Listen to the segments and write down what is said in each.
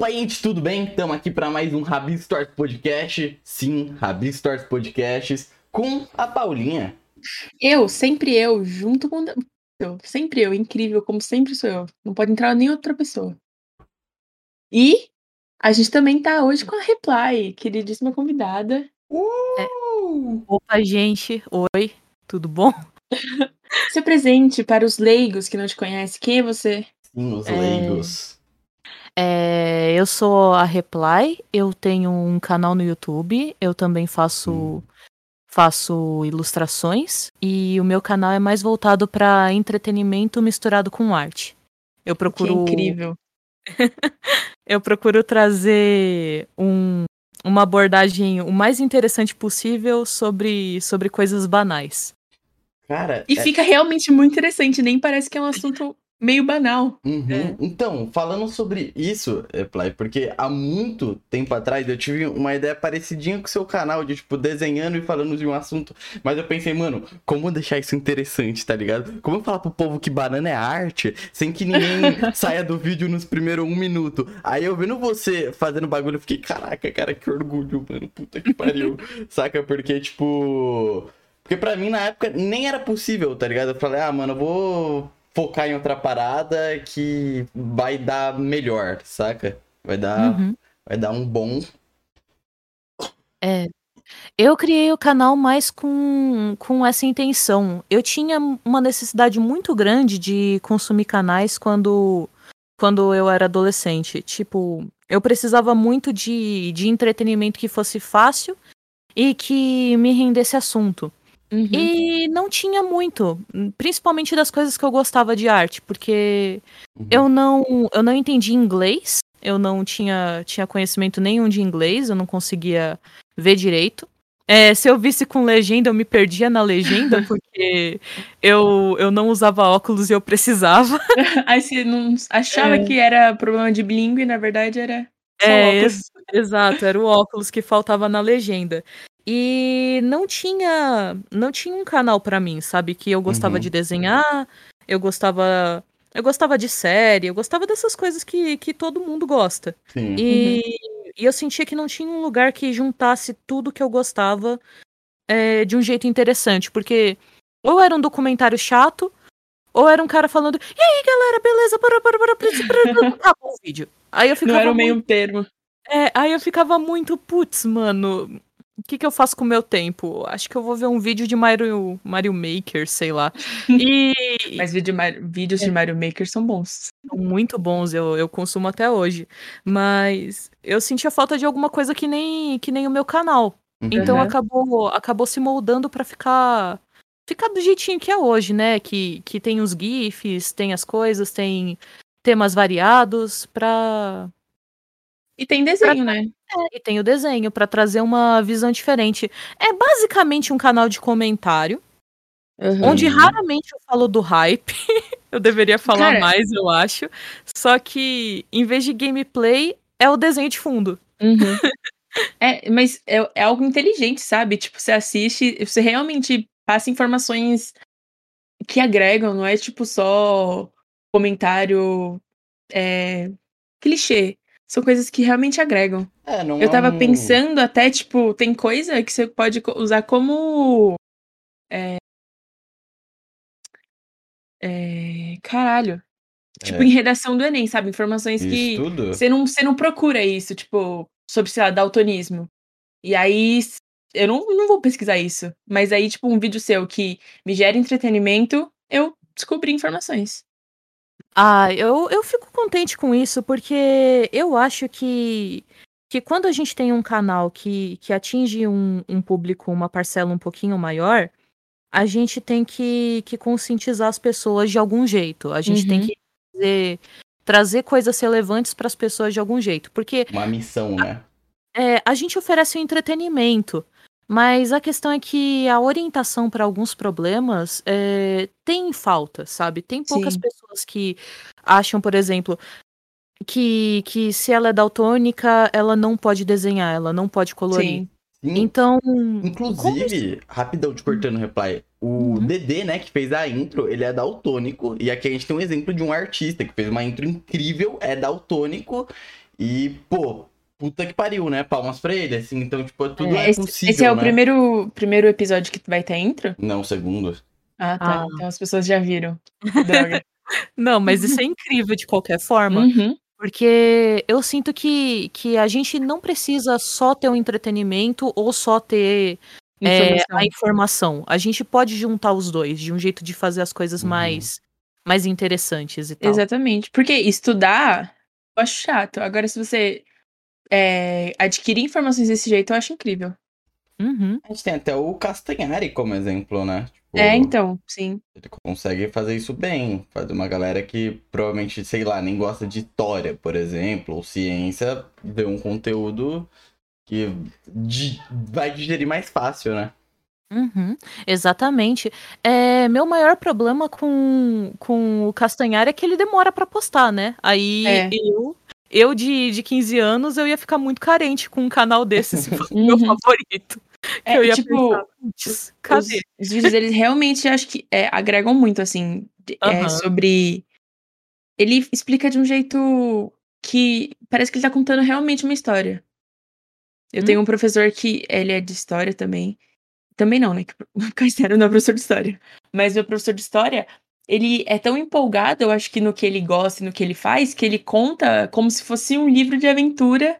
Opa, gente, tudo bem? Estamos aqui para mais um Rabi Stores Podcast. Sim, Rabi Stores Podcasts com a Paulinha. Eu, sempre eu, junto com. Eu, sempre eu, incrível, como sempre sou eu. Não pode entrar nem outra pessoa. E a gente também tá hoje com a Reply, queridíssima convidada. Uh! Opa, gente. Oi, tudo bom? Se presente para os leigos que não te conhecem. Quem é você? Sim, os leigos. É, eu sou a Reply, eu tenho um canal no YouTube, eu também faço hum. faço ilustrações e o meu canal é mais voltado para entretenimento misturado com arte. Eu procuro que incrível. eu procuro trazer um, uma abordagem o mais interessante possível sobre, sobre coisas banais. Cara, e é... fica realmente muito interessante, nem parece que é um assunto meio banal. Uhum. É. Então, falando sobre isso, Play, porque há muito tempo atrás eu tive uma ideia parecidinha com o seu canal, de tipo, desenhando e falando de um assunto, mas eu pensei, mano, como deixar isso interessante, tá ligado? Como eu falar pro povo que banana é arte, sem que ninguém saia do vídeo nos primeiros um minuto. Aí eu vendo você fazendo bagulho, eu fiquei, caraca, cara, que orgulho, mano, puta que pariu. Saca? Porque, tipo. Porque pra mim, na época, nem era possível, tá ligado? Eu falei, ah, mano, eu vou focar em outra parada que vai dar melhor, saca? Vai dar, uhum. vai dar um bom. É. Eu criei o canal mais com, com essa intenção. Eu tinha uma necessidade muito grande de consumir canais quando, quando eu era adolescente. Tipo, eu precisava muito de, de entretenimento que fosse fácil e que me rendesse assunto. Uhum. E não tinha muito, principalmente das coisas que eu gostava de arte, porque uhum. eu não eu não entendi inglês, eu não tinha, tinha conhecimento nenhum de inglês, eu não conseguia ver direito. É, se eu visse com legenda, eu me perdia na legenda, porque eu, eu não usava óculos e eu precisava. Aí você não achava é. que era problema de bilíngue, na verdade era só é, óculos. exato, era o óculos que faltava na legenda. E não tinha, não tinha um canal para mim, sabe? Que eu gostava uhum. de desenhar, eu gostava, eu gostava de série, eu gostava dessas coisas que, que todo mundo gosta. Sim. E, uhum. e eu sentia que não tinha um lugar que juntasse tudo que eu gostava é, de um jeito interessante, porque ou era um documentário chato, ou era um cara falando, e aí galera, beleza, para, para, para, para, para, acabou o vídeo. Aí eu ficava Não era o meio termo. É, aí eu ficava muito, putz, mano, o que, que eu faço com o meu tempo? Acho que eu vou ver um vídeo de Mario, Mario Maker, sei lá. E... Mas vídeo, vídeos é. de Mario Maker são bons. São muito bons, eu, eu consumo até hoje. Mas eu sentia falta de alguma coisa que nem, que nem o meu canal. Uhum. Então acabou, acabou se moldando para ficar ficar do jeitinho que é hoje, né? Que, que tem os GIFs, tem as coisas, tem temas variados pra. E tem desenho, pra... né? É, e tem o desenho para trazer uma visão diferente. É basicamente um canal de comentário, uhum. onde raramente eu falo do hype. eu deveria falar Cara... mais, eu acho. Só que, em vez de gameplay, é o desenho de fundo. Uhum. é, mas é, é, algo inteligente, sabe? Tipo, você assiste, você realmente passa informações que agregam, não é tipo só comentário é, clichê são coisas que realmente agregam. É, não eu é tava um... pensando até, tipo, tem coisa que você pode usar como. É... É... Caralho. Tipo, é. em redação do Enem, sabe? Informações isso que tudo? você não, você não procura isso, tipo, sobre, sei lá, daltonismo. E aí, eu não, não vou pesquisar isso. Mas aí, tipo, um vídeo seu que me gera entretenimento, eu descobri informações. Ah, eu, eu fico contente com isso, porque eu acho que, que quando a gente tem um canal que, que atinge um, um público, uma parcela um pouquinho maior, a gente tem que, que conscientizar as pessoas de algum jeito. A gente uhum. tem que trazer, trazer coisas relevantes para as pessoas de algum jeito. Porque. Uma missão, né? É, a gente oferece um entretenimento. Mas a questão é que a orientação para alguns problemas é, tem falta, sabe? Tem poucas Sim. pessoas que acham, por exemplo, que, que se ela é daltônica, ela não pode desenhar, ela não pode colorir. Sim. Então. Inclusive, como... rapidão te cortando o reply. O uhum. Dedê, né, que fez a intro, ele é daltônico. E aqui a gente tem um exemplo de um artista que fez uma intro incrível, é daltônico. E, pô, puta que pariu, né? Palmas pra ele, assim. Então, tipo, tudo é, É, esse, possível, esse é o né? primeiro, primeiro episódio que vai ter intro? Não, o segundo. Ah, tá. Ah. Então as pessoas já viram. Droga. Não, mas isso é incrível de qualquer forma. Uhum. Porque eu sinto que, que a gente não precisa só ter o entretenimento ou só ter é, Informação. a informação. A gente pode juntar os dois de um jeito de fazer as coisas Uhum. mais, mais interessantes e tal. Exatamente. Porque estudar, eu acho chato. Agora, se você é, adquirir informações desse jeito, eu acho incrível. Uhum. A gente tem até o Castanhari como exemplo, né? Tipo, É, então, sim. Ele consegue fazer isso bem. Fazer uma galera que provavelmente, sei lá, nem gosta de história, por exemplo, ou ciência, ver um conteúdo que di- vai digerir mais fácil, né? Uhum, exatamente. É, meu maior problema com, com o Castanhari é que ele demora pra postar, né? Aí É. eu, eu de, de 15 anos, eu ia ficar muito carente com um canal desse se fosse o meu Uhum. favorito. É, eu ia tipo, pensar, "Putz, Os, cadê? os vídeos deles realmente acho que é, agregam muito, assim, de- é, sobre. Ele explica de um jeito que parece que ele tá contando realmente uma história. Eu Hum. tenho um professor que ele é de história também. Também não, né? Que o Caetano não é professor de história. Mas meu professor de história, ele é tão empolgado, eu acho que no que ele gosta e no que ele faz, que ele conta como se fosse um livro de aventura.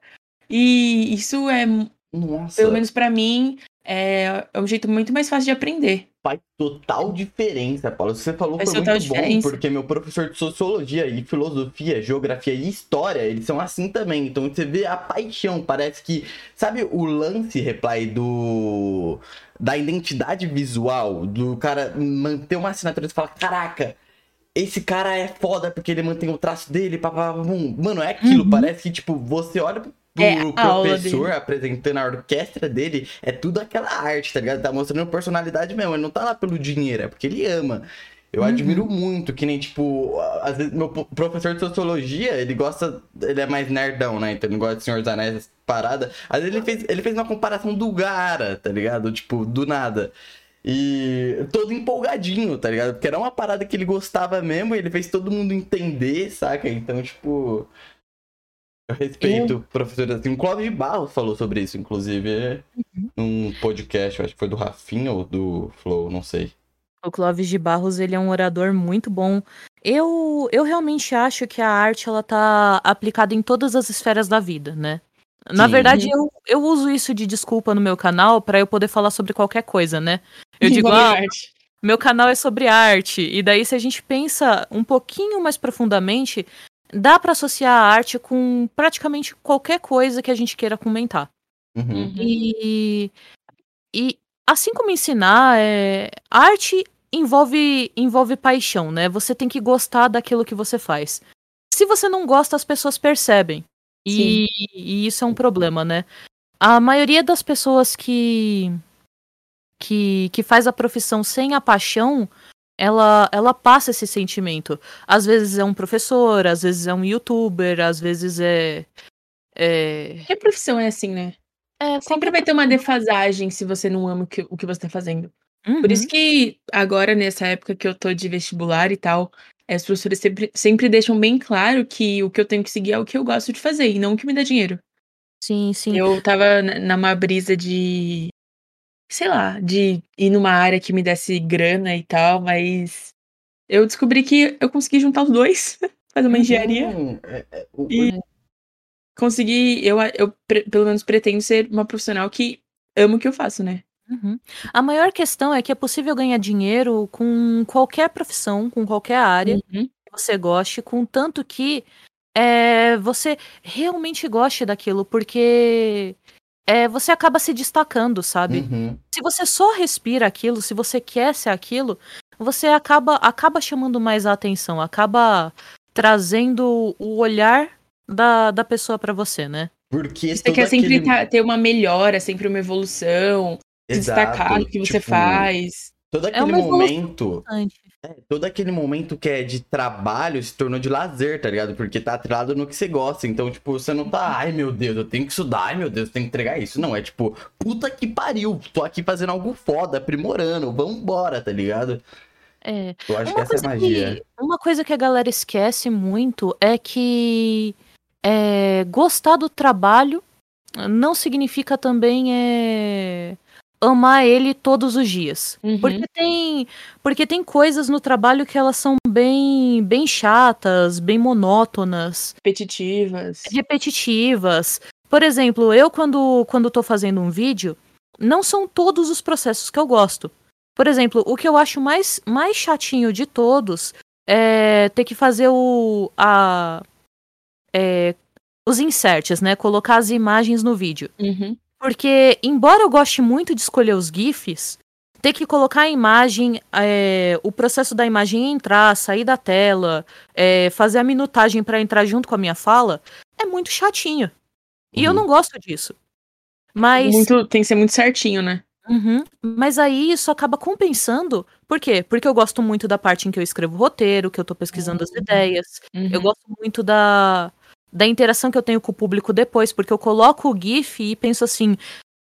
E isso é, Nossa, pelo menos pra mim, é, é um jeito muito mais fácil de aprender. faz total diferença, Paulo. Você falou Faz foi muito bom, diferença. porque meu professor de sociologia e filosofia, geografia e história, eles são assim também. Então você vê a paixão, parece que. Sabe o lance, reply, do. Da identidade visual, do cara manter uma assinatura e falar: caraca, esse cara é foda porque ele mantém o traço dele, papapá, bum. Mano, é aquilo, Uhum. parece que, tipo, você olha pro É, professor apresentando a orquestra dele, é tudo aquela arte, tá ligado? Tá mostrando personalidade mesmo, ele não tá lá pelo dinheiro, é porque ele ama. Eu Uhum. admiro muito, que nem, tipo, às vezes meu professor de sociologia, ele gosta, ele é mais nerdão, né? Então ele gosta de Senhor dos Anéis, essa parada. Às vezes ele fez, ele fez uma comparação do Gara, tá ligado? Tipo, do nada. E todo empolgadinho, tá ligado? Porque era uma parada que ele gostava mesmo e ele fez todo mundo entender, saca? Então, tipo. Eu respeito o professor assim. O Clóvis de Barros falou sobre isso, inclusive, num podcast, eu acho que foi do Rafinha ou do Flow, não sei. O Clóvis de Barros, ele é um orador muito bom. Eu, eu realmente acho que a arte, ela tá aplicada em todas as esferas da vida, né? Na Sim. verdade, eu, eu uso isso de desculpa no meu canal pra eu poder falar sobre qualquer coisa, né? Eu digo, ah, meu canal é sobre arte. E daí, se a gente pensa um pouquinho mais profundamente, dá pra associar a arte com praticamente qualquer coisa que a gente queira comentar. Uhum. E, e assim como ensinar, é, arte envolve, envolve paixão, né? Você tem que gostar daquilo que você faz. Se você não gosta, as pessoas percebem. E, e isso é um problema, né? A maioria das pessoas que, que, que faz a profissão sem a paixão, ela, ela passa esse sentimento. Às vezes é um professor, às vezes é um youtuber, às vezes é. é, Qualquer profissão é assim, né? É Sempre vai ter uma defasagem se você não ama o que, o que você tá fazendo. Por Uhum. isso que agora, nessa época que eu tô de vestibular e tal, os professores sempre, sempre deixam bem claro que o que eu tenho que seguir é o que eu gosto de fazer e não o que me dá dinheiro. Sim, sim. Eu tava na- numa brisa de. Sei lá, de ir numa área que me desse grana e tal, mas eu descobri que eu consegui juntar os dois, fazer uma engenharia. Uhum. É, é, E consegui. Eu, eu pre- pelo menos pretendo ser uma profissional que ama o que eu faço, né? Uhum. A maior questão é que é possível ganhar dinheiro com qualquer profissão, com qualquer área Uhum. que você goste, contanto que é, você realmente goste daquilo, porque é, você acaba se destacando, sabe? Uhum. Se você só respira aquilo, se você quer ser aquilo, você acaba, acaba chamando mais a atenção, acaba trazendo o olhar da, da pessoa pra você, né? Porque Você quer sempre aquele- tá- ter uma melhora, sempre uma evolução, se destacar no que você tipo, faz. Todo É aquele evolução momento, Importante. todo aquele momento que é de trabalho se tornou de lazer, tá ligado? Porque tá atrelado no que você gosta. Então, tipo, você não tá, ai meu Deus, eu tenho que estudar, ai meu Deus, eu tenho que entregar isso. Não, é tipo, puta que pariu, tô aqui fazendo algo foda, aprimorando, vambora, tá ligado? É. Eu acho que Uma essa é magia. que, uma coisa que a galera esquece muito é que é, gostar do trabalho não significa também é, amar ele todos os dias. Uhum. Porque tem, porque tem coisas no trabalho que elas são bem, bem chatas, bem monótonas, Repetitivas. repetitivas. Por exemplo, eu quando quando tô fazendo um vídeo, não são todos os processos que eu gosto. Por exemplo, o que eu acho mais mais chatinho de todos é ter que fazer o a é, os inserts, né? Colocar as imagens no vídeo. Uhum. Porque, embora eu goste muito de escolher os GIFs, ter que colocar a imagem, é, o processo da imagem entrar, sair da tela, é, fazer a minutagem para entrar junto com a minha fala, é muito chatinho. E eu Uhum. não gosto disso. Mas. Muito, tem que ser muito certinho, né? Uhum. Mas aí isso acaba compensando. Por quê? Porque eu gosto muito da parte em que eu escrevo o roteiro, que eu tô pesquisando as ideias. Eu Uhum. gosto muito da, da interação que eu tenho com o público depois, porque eu coloco o GIF e penso assim: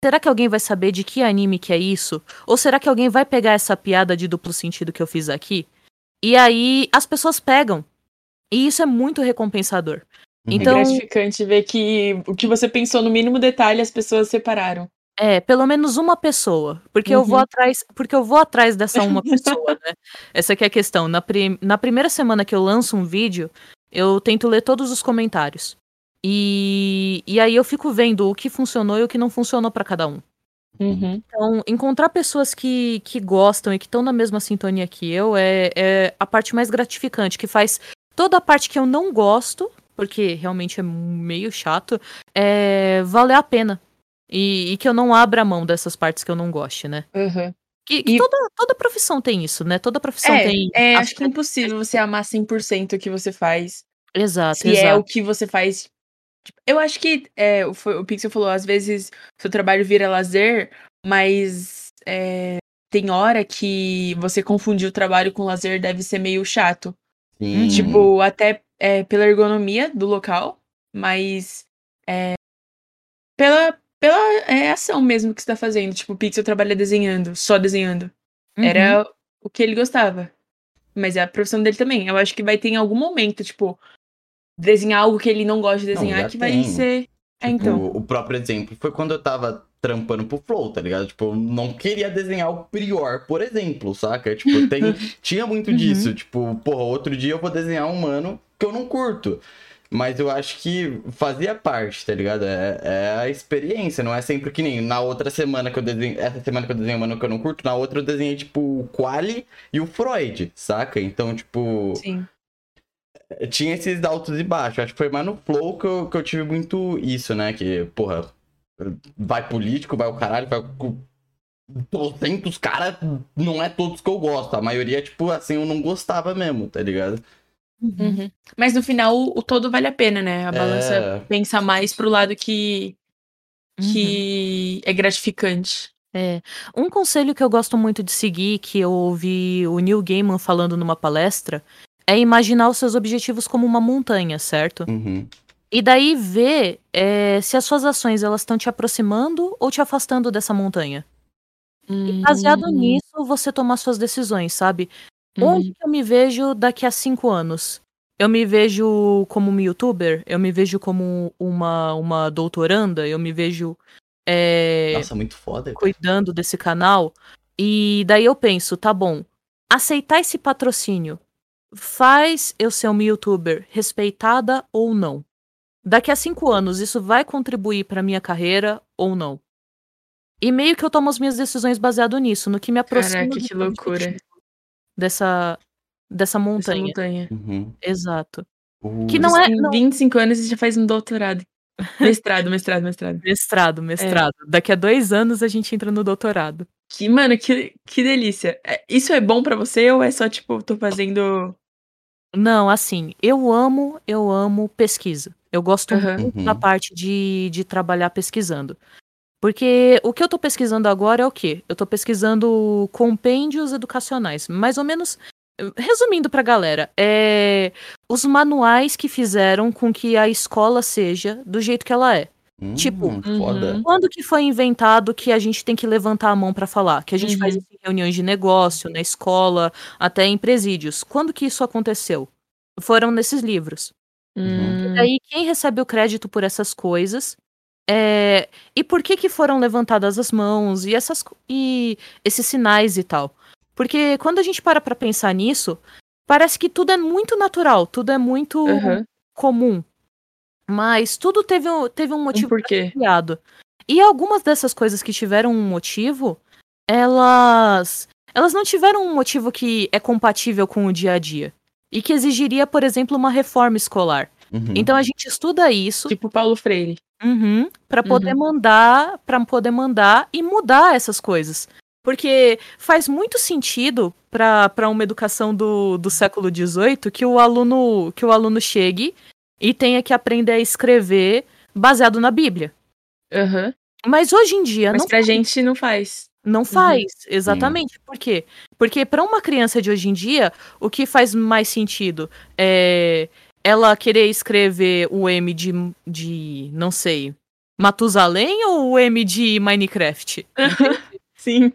será que alguém vai saber de que anime que é isso? Ou será que alguém vai pegar essa piada de duplo sentido que eu fiz aqui? E aí as pessoas pegam. E isso é muito recompensador. Uhum. Então- É gratificante ver que o que você pensou no mínimo detalhe as pessoas separaram. É, pelo menos uma pessoa. Porque eu vou Uhum. atrás. Porque eu vou atrás dessa uma pessoa, né? Essa aqui é a questão. Na, prim- na primeira semana que eu lanço um vídeo, eu tento ler todos os comentários. E, e aí eu fico vendo o que funcionou e o que não funcionou pra cada um. Uhum. Então, encontrar pessoas que, que gostam e que estão na mesma sintonia que eu é, é a parte mais gratificante, que faz toda a parte que eu não gosto, porque realmente é meio chato, é, valer a pena. E, e que eu não abra mão dessas partes que eu não goste, né? Uhum. Que, que E- toda, toda profissão tem isso, né? Toda profissão É, tem. é, a- acho que é impossível você amar 100% o que você faz. Exato, se é exato. o que você faz. Tipo, Eu acho que é, o, o Pixel falou, às vezes seu trabalho vira lazer, mas é, tem hora que você confundir o trabalho com lazer deve ser meio chato. Sim. Tipo, até é, pela ergonomia do local, mas é, pela, pela é, ação mesmo que você tá fazendo. Tipo, o Pixel trabalha desenhando, só desenhando. Uhum. Era o que ele gostava. Mas é a profissão dele também. Eu acho que vai ter em algum momento, tipo, desenhar algo que ele não gosta de Não, desenhar, já que vai tem. ser. É, Tipo, então. O próprio exemplo foi quando eu tava trampando pro Flow, tá ligado? Tipo, eu não queria desenhar o Prior, por exemplo, saca? Tipo, tem, tinha muito Uhum. disso. Tipo, porra, outro dia eu vou desenhar um mano que eu não curto. Mas eu acho que fazia parte, tá ligado? É, é a experiência, não é sempre que nem na outra semana que eu desenho. Essa semana que eu desenho mano que eu não curto, na outra eu desenhei, tipo, o Quali e o Freud, saca? Então, tipo. Sim. Tinha esses altos e baixos. Acho que foi mais no Flow que eu, que eu tive muito isso, né? Que, porra, vai político, vai o caralho, vai com 200 caras, não é todos que eu gosto. A maioria, tipo, assim, eu não gostava mesmo, tá ligado? Uhum. Uhum. Mas no final, o, o todo vale a pena, né? A balança É. pensa mais pro lado que, Uhum. que é gratificante. É. Um conselho que eu gosto muito de seguir, que eu ouvi o Neil Gaiman falando numa palestra, é imaginar os seus objetivos como uma montanha, certo? Uhum. E daí ver é, se as suas ações elas estão te aproximando ou te afastando dessa montanha. E baseado Hum, nisso, você tomar suas decisões, sabe? Uhum. Onde eu me vejo daqui a cinco anos? Eu me vejo como uma youtuber? Eu me vejo como uma, uma doutoranda? Eu me vejo é, Nossa, muito foda. cara. cuidando desse canal? E daí eu penso, tá bom, aceitar esse patrocínio faz eu ser uma youtuber respeitada ou não? Daqui a cinco anos, isso vai contribuir pra minha carreira ou não? E meio que eu tomo as minhas decisões baseado nisso, no que me aproxima Caraca, que loucura. Objetivo, dessa dessa Essa montanha. montanha. Uhum. Exato. Uh, Que não é- Em não- 25 anos você já faz um doutorado. Mestrado, mestrado, mestrado. Mestrado, mestrado. Daqui a dois anos a gente entra no doutorado. Que, mano, que, que delícia. É, Isso é bom pra você ou é só, tipo, tô fazendo. Não, assim, eu amo, eu amo pesquisa. Eu gosto Aham. muito Uhum. da parte de, de trabalhar pesquisando. Porque o que eu tô pesquisando agora é o quê? Eu tô pesquisando compêndios educacionais. Mais ou menos, resumindo pra galera, é os manuais que fizeram com que a escola seja do jeito que ela é. hum, tipo, foda. Uhum. Quando que foi inventado que a gente tem que levantar a mão pra falar? Que a gente Uhum. faz isso em reuniões de negócio, na escola, até em presídios. Quando que isso aconteceu? Foram nesses livros. Hum, daí quem recebe o crédito por essas coisas? É, e por que que foram levantadas as mãos e essas e esses sinais e tal? Porque quando a gente para pra pensar nisso, parece que tudo é muito natural, tudo é muito Uhum. comum. Mas tudo teve, um- teve um motivo porquê. criado. E algumas dessas coisas que tiveram um motivo, elas elas não tiveram um motivo que é compatível com o dia a dia. E que exigiria, por exemplo, uma reforma escolar. Uhum. Então a gente estuda isso Tipo Paulo Freire. Uhum, para poder Uhum. mandar, para poder mandar e mudar essas coisas. Porque faz muito sentido para uma educação do, do século XVIII que o aluno que o aluno chegue e tenha que aprender a escrever baseado na Bíblia. Aham. Mas hoje em dia Mas não, pra gente não faz. não faz, exatamente. Por quê? Porque para uma criança de hoje em dia, o que faz mais sentido é ela querer escrever o M de, de não sei, Matusalém ou o M de Minecraft? Sim.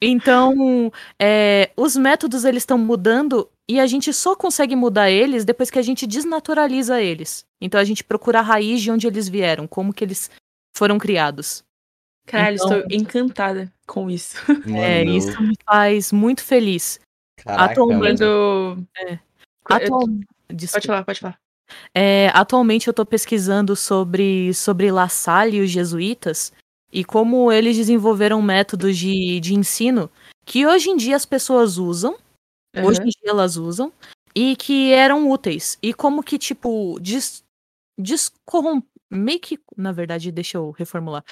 Então, é, os métodos eles estão mudando e a gente só consegue mudar eles depois que a gente desnaturaliza eles. Então a gente procura a raiz de onde eles vieram, como que eles foram criados. Caralho, Então- estou encantada com isso. Mano, é, isso me faz muito feliz. Caraca, atualmente- mano. Quando. Atual... Pode Desculpa. falar, pode falar. É, atualmente eu tô pesquisando sobre, sobre La Salle e os jesuítas e como eles desenvolveram métodos de, de ensino que hoje em dia as pessoas usam, hoje Aham. em dia elas usam, e que eram úteis. E como que, tipo, des, descorrom... meio que, na verdade, deixa eu reformular.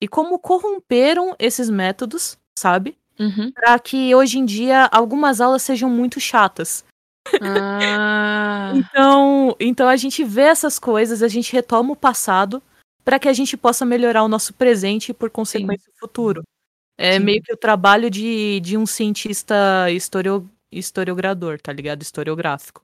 E como corromperam esses métodos, sabe? Uhum. Pra que hoje em dia algumas aulas sejam muito chatas. Ah, Então, então a gente vê essas coisas, a gente retoma o passado para que a gente possa melhorar o nosso presente e, por consequência, o futuro. É Sim. meio que o trabalho de, de um cientista historio, historiogrador, tá ligado? Historiográfico.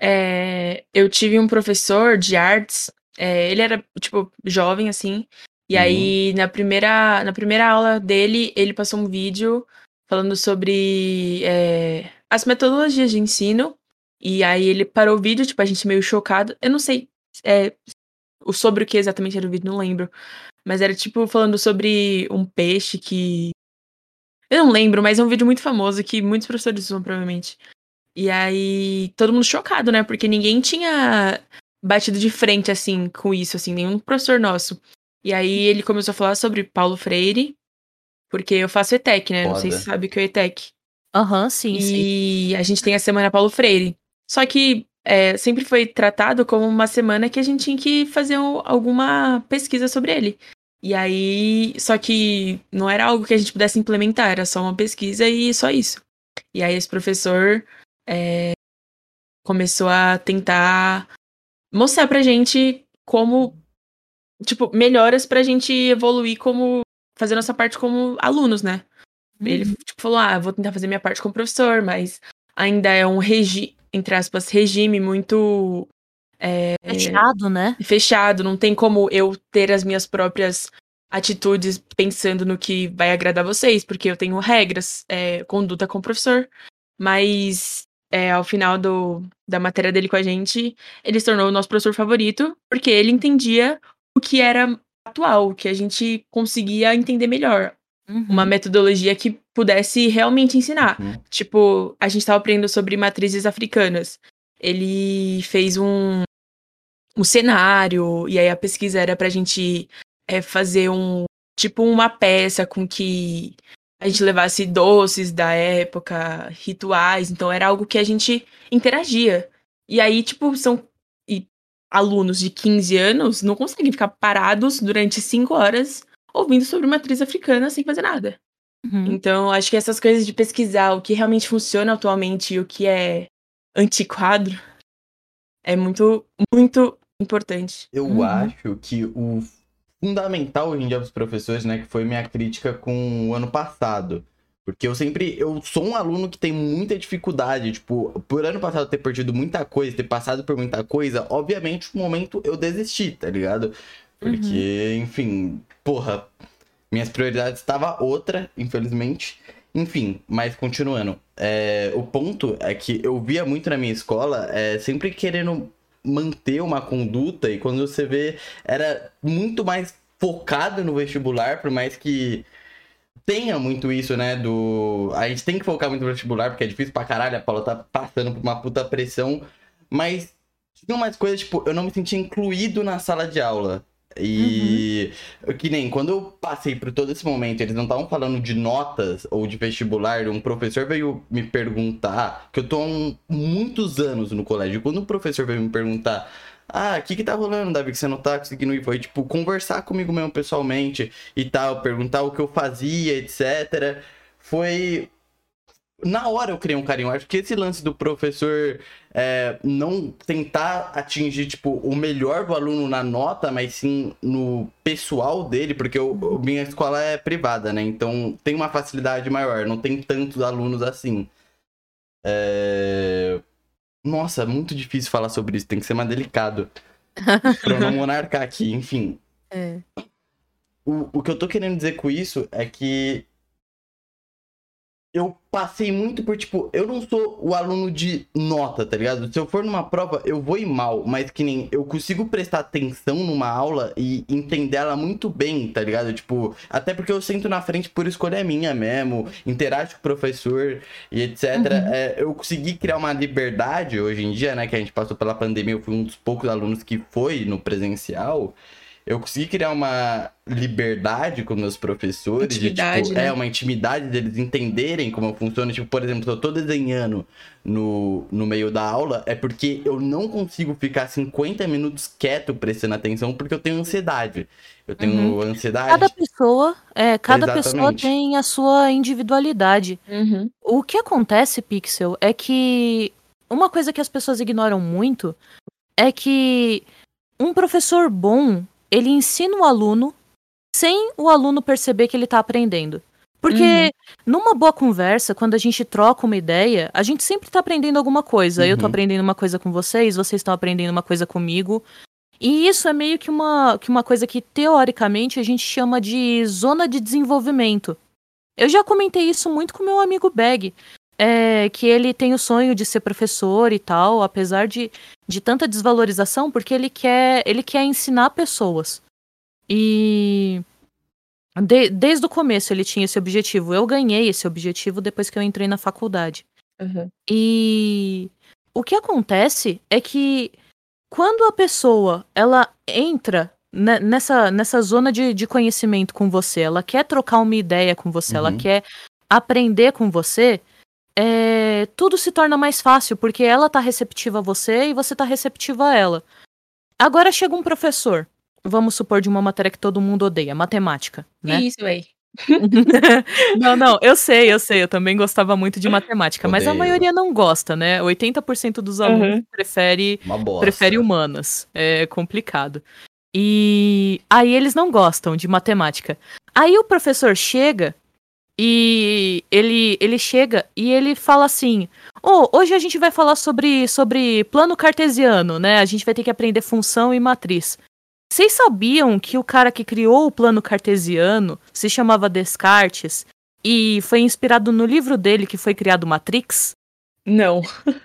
é, eu tive um professor de artes. é, ele era, tipo, jovem, assim. E Uhum. aí, na primeira, na primeira aula dele, ele passou um vídeo falando sobre é, as metodologias de ensino. E aí ele parou o vídeo, tipo, a gente meio chocado. Eu não sei é, o sobre o que exatamente era o vídeo, não lembro. Mas era tipo falando sobre um peixe que. Eu não lembro, mas é um vídeo muito famoso que muitos professores usam, provavelmente. E aí, todo mundo chocado, né? Porque ninguém tinha batido de frente, assim, com isso, assim, nenhum professor nosso. E aí ele começou a falar sobre Paulo Freire, porque eu faço ETEC, né? Não sei se Foda. você sabe o que é ETEC. Aham, sim, sim. E a gente tem a Semana Paulo Freire. Só que é, sempre foi tratado como uma semana que a gente tinha que fazer um- alguma pesquisa sobre ele. E aí, só que não era algo que a gente pudesse implementar, era só uma pesquisa e só isso. E aí esse professor é, começou a tentar mostrar pra gente como, tipo, melhoras pra gente evoluir como, fazer nossa parte como alunos, né? Ele Uhum. tipo, falou: Ah, vou tentar fazer minha parte como professor, mas ainda é um regime, entre aspas, regime muito é, Fechado, né? fechado. Não tem como eu ter as minhas próprias atitudes pensando no que vai agradar vocês, porque eu tenho regras, é, conduta com o professor. Mas é, ao final do, da matéria dele com a gente, ele se tornou o nosso professor favorito, porque ele entendia o que era atual, o que a gente conseguia entender melhor Uhum. uma metodologia que pudesse realmente ensinar. Uhum. Tipo, a gente tava aprendendo sobre matrizes africanas. Ele fez um, um cenário, e aí a pesquisa era pra gente é, fazer um. Tipo, uma peça com que a gente levasse doces da época, rituais. Então era algo que a gente interagia. E aí, tipo, são. E alunos de 15 anos não conseguem ficar parados durante 5 horas ouvindo sobre matriz africana sem fazer nada. Uhum. Então, acho que essas coisas de pesquisar o que realmente funciona atualmente e o que é antiquadro é muito, muito importante. Eu Uhum. acho que o fundamental hoje em dia para os professores, né, que foi minha crítica com o ano passado. Porque eu sempre, eu sou um aluno que tem muita dificuldade, tipo, por ano passado ter perdido muita coisa, ter passado por muita coisa, obviamente, no momento eu desisti, tá ligado? Porque, enfim, porra, minhas prioridades estava outra, infelizmente. Enfim, mas continuando. é, o ponto é que eu via muito na minha escola, é, sempre querendo manter uma conduta e quando você vê era muito mais focado no vestibular, por mais que tenha muito isso, né? Do. A gente tem que focar muito no vestibular, porque é difícil pra caralho, a Paula tá passando por uma puta pressão, mas tinha umas coisas, tipo, eu não me sentia incluído na sala de aula. E uhum. que nem quando eu passei por todo esse momento, eles não estavam falando de notas ou de vestibular, um professor veio me perguntar, que eu tô há muitos anos no colégio, quando o professor veio me perguntar, ah, o que que tá rolando, Davi, que você não tá conseguindo ir? Foi, tipo, conversar comigo mesmo pessoalmente e tal, perguntar o que eu fazia, etc. Foi na hora eu criei um carinho. Acho que esse lance do professor é, não tentar atingir, tipo, o melhor do aluno na nota, mas sim no pessoal dele, porque eu, minha escola é privada, né? Então tem uma facilidade maior, não tem tantos alunos assim. É... Nossa, muito difícil falar sobre isso, tem que ser mais delicado. pra não monarcar aqui, enfim. É. O, o que eu tô querendo dizer com isso é que eu passei muito por, tipo, eu não sou o aluno de nota, tá ligado? Se eu for numa prova, eu vou ir mal, mas que nem eu consigo prestar atenção numa aula e entender ela muito bem, tá ligado? Tipo, até porque eu sento na frente por escolha minha mesmo, interajo com o professor e etc. Uhum. É, eu consegui criar uma liberdade hoje em dia, né? Que a gente passou pela pandemia, eu fui um dos poucos alunos que foi no presencial eu consegui criar uma liberdade com meus professores. Intimidade, de, tipo, né? É, uma intimidade deles entenderem como funciona. Tipo, por exemplo, se eu tô desenhando no, no meio da aula, é porque eu não consigo ficar 50 minutos quieto prestando atenção porque eu tenho ansiedade. Eu tenho uhum. ansiedade. Cada pessoa, é, cada pessoa tem a sua individualidade. Uhum. O que acontece, Pixel, é que uma coisa que as pessoas ignoram muito é que um professor bom ele ensina o aluno sem o aluno perceber que ele está aprendendo. Porque uhum. numa boa conversa, quando a gente troca uma ideia, a gente sempre está aprendendo alguma coisa. Uhum. Eu estou aprendendo uma coisa com vocês, vocês estão aprendendo uma coisa comigo. E isso é meio que uma, que uma coisa que, teoricamente, a gente chama de zona de desenvolvimento. Eu já comentei isso muito com meu amigo Beg. É, que ele tem o sonho de ser professor e tal, apesar de, de tanta desvalorização, porque ele quer, ele quer ensinar pessoas. E de, desde o começo ele tinha esse objetivo. Eu ganhei esse objetivo depois que eu entrei na faculdade. Uhum. E o que acontece é que quando a pessoa ela entra nessa, nessa zona de, de conhecimento com você, ela quer trocar uma ideia com você, uhum. ela quer aprender com você, é, tudo se torna mais fácil, porque ela tá receptiva a você e você tá receptiva a ela. Agora chega um professor, vamos supor de uma matéria que todo mundo odeia, matemática, né? Isso, aí. não, não, eu sei, eu sei, eu também gostava muito de matemática, Odeio. mas a maioria não gosta, né? 80% dos alunos uhum. prefere, prefere humanas. É complicado. E aí eles não gostam de matemática. Aí o professor chega e ele, ele chega e ele fala assim: oh, hoje a gente vai falar sobre, sobre plano cartesiano, né? A gente vai ter que aprender função e matriz. Vocês sabiam que o cara que criou o plano cartesiano se chamava Descartes e foi inspirado no livro dele que foi criado Matrix? Não.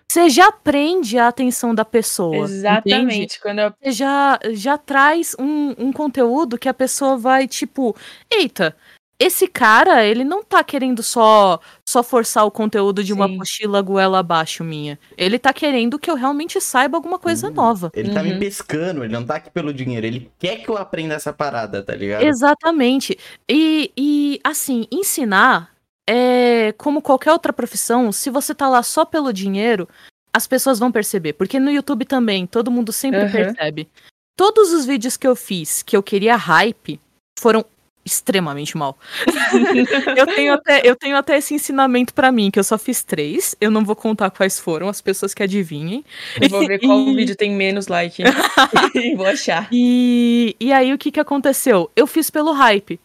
Você já prende a atenção da pessoa. Exatamente. Quando eu... Você já, já traz um, um conteúdo que a pessoa vai, tipo, eita, esse cara, ele não tá querendo só só forçar o conteúdo de Sim. uma mochila goela abaixo minha. Ele tá querendo que eu realmente saiba alguma coisa uhum. nova. Ele tá me uhum. pescando, ele não tá aqui pelo dinheiro, ele quer que eu aprenda essa parada, tá ligado? Exatamente. E, e assim, ensinar é como qualquer outra profissão, se você tá lá só pelo dinheiro, as pessoas vão perceber. Porque no YouTube também, todo mundo sempre uhum. percebe. Todos os vídeos que eu fiz que eu queria hype foram extremamente mal. eu, tenho até, eu tenho até esse ensinamento para mim, que eu só fiz três. Eu não vou contar quais foram, as pessoas que adivinhem. Eu vou ver qual e... vídeo tem menos like. e vou achar. E, e aí o que, que aconteceu? Eu fiz pelo hype.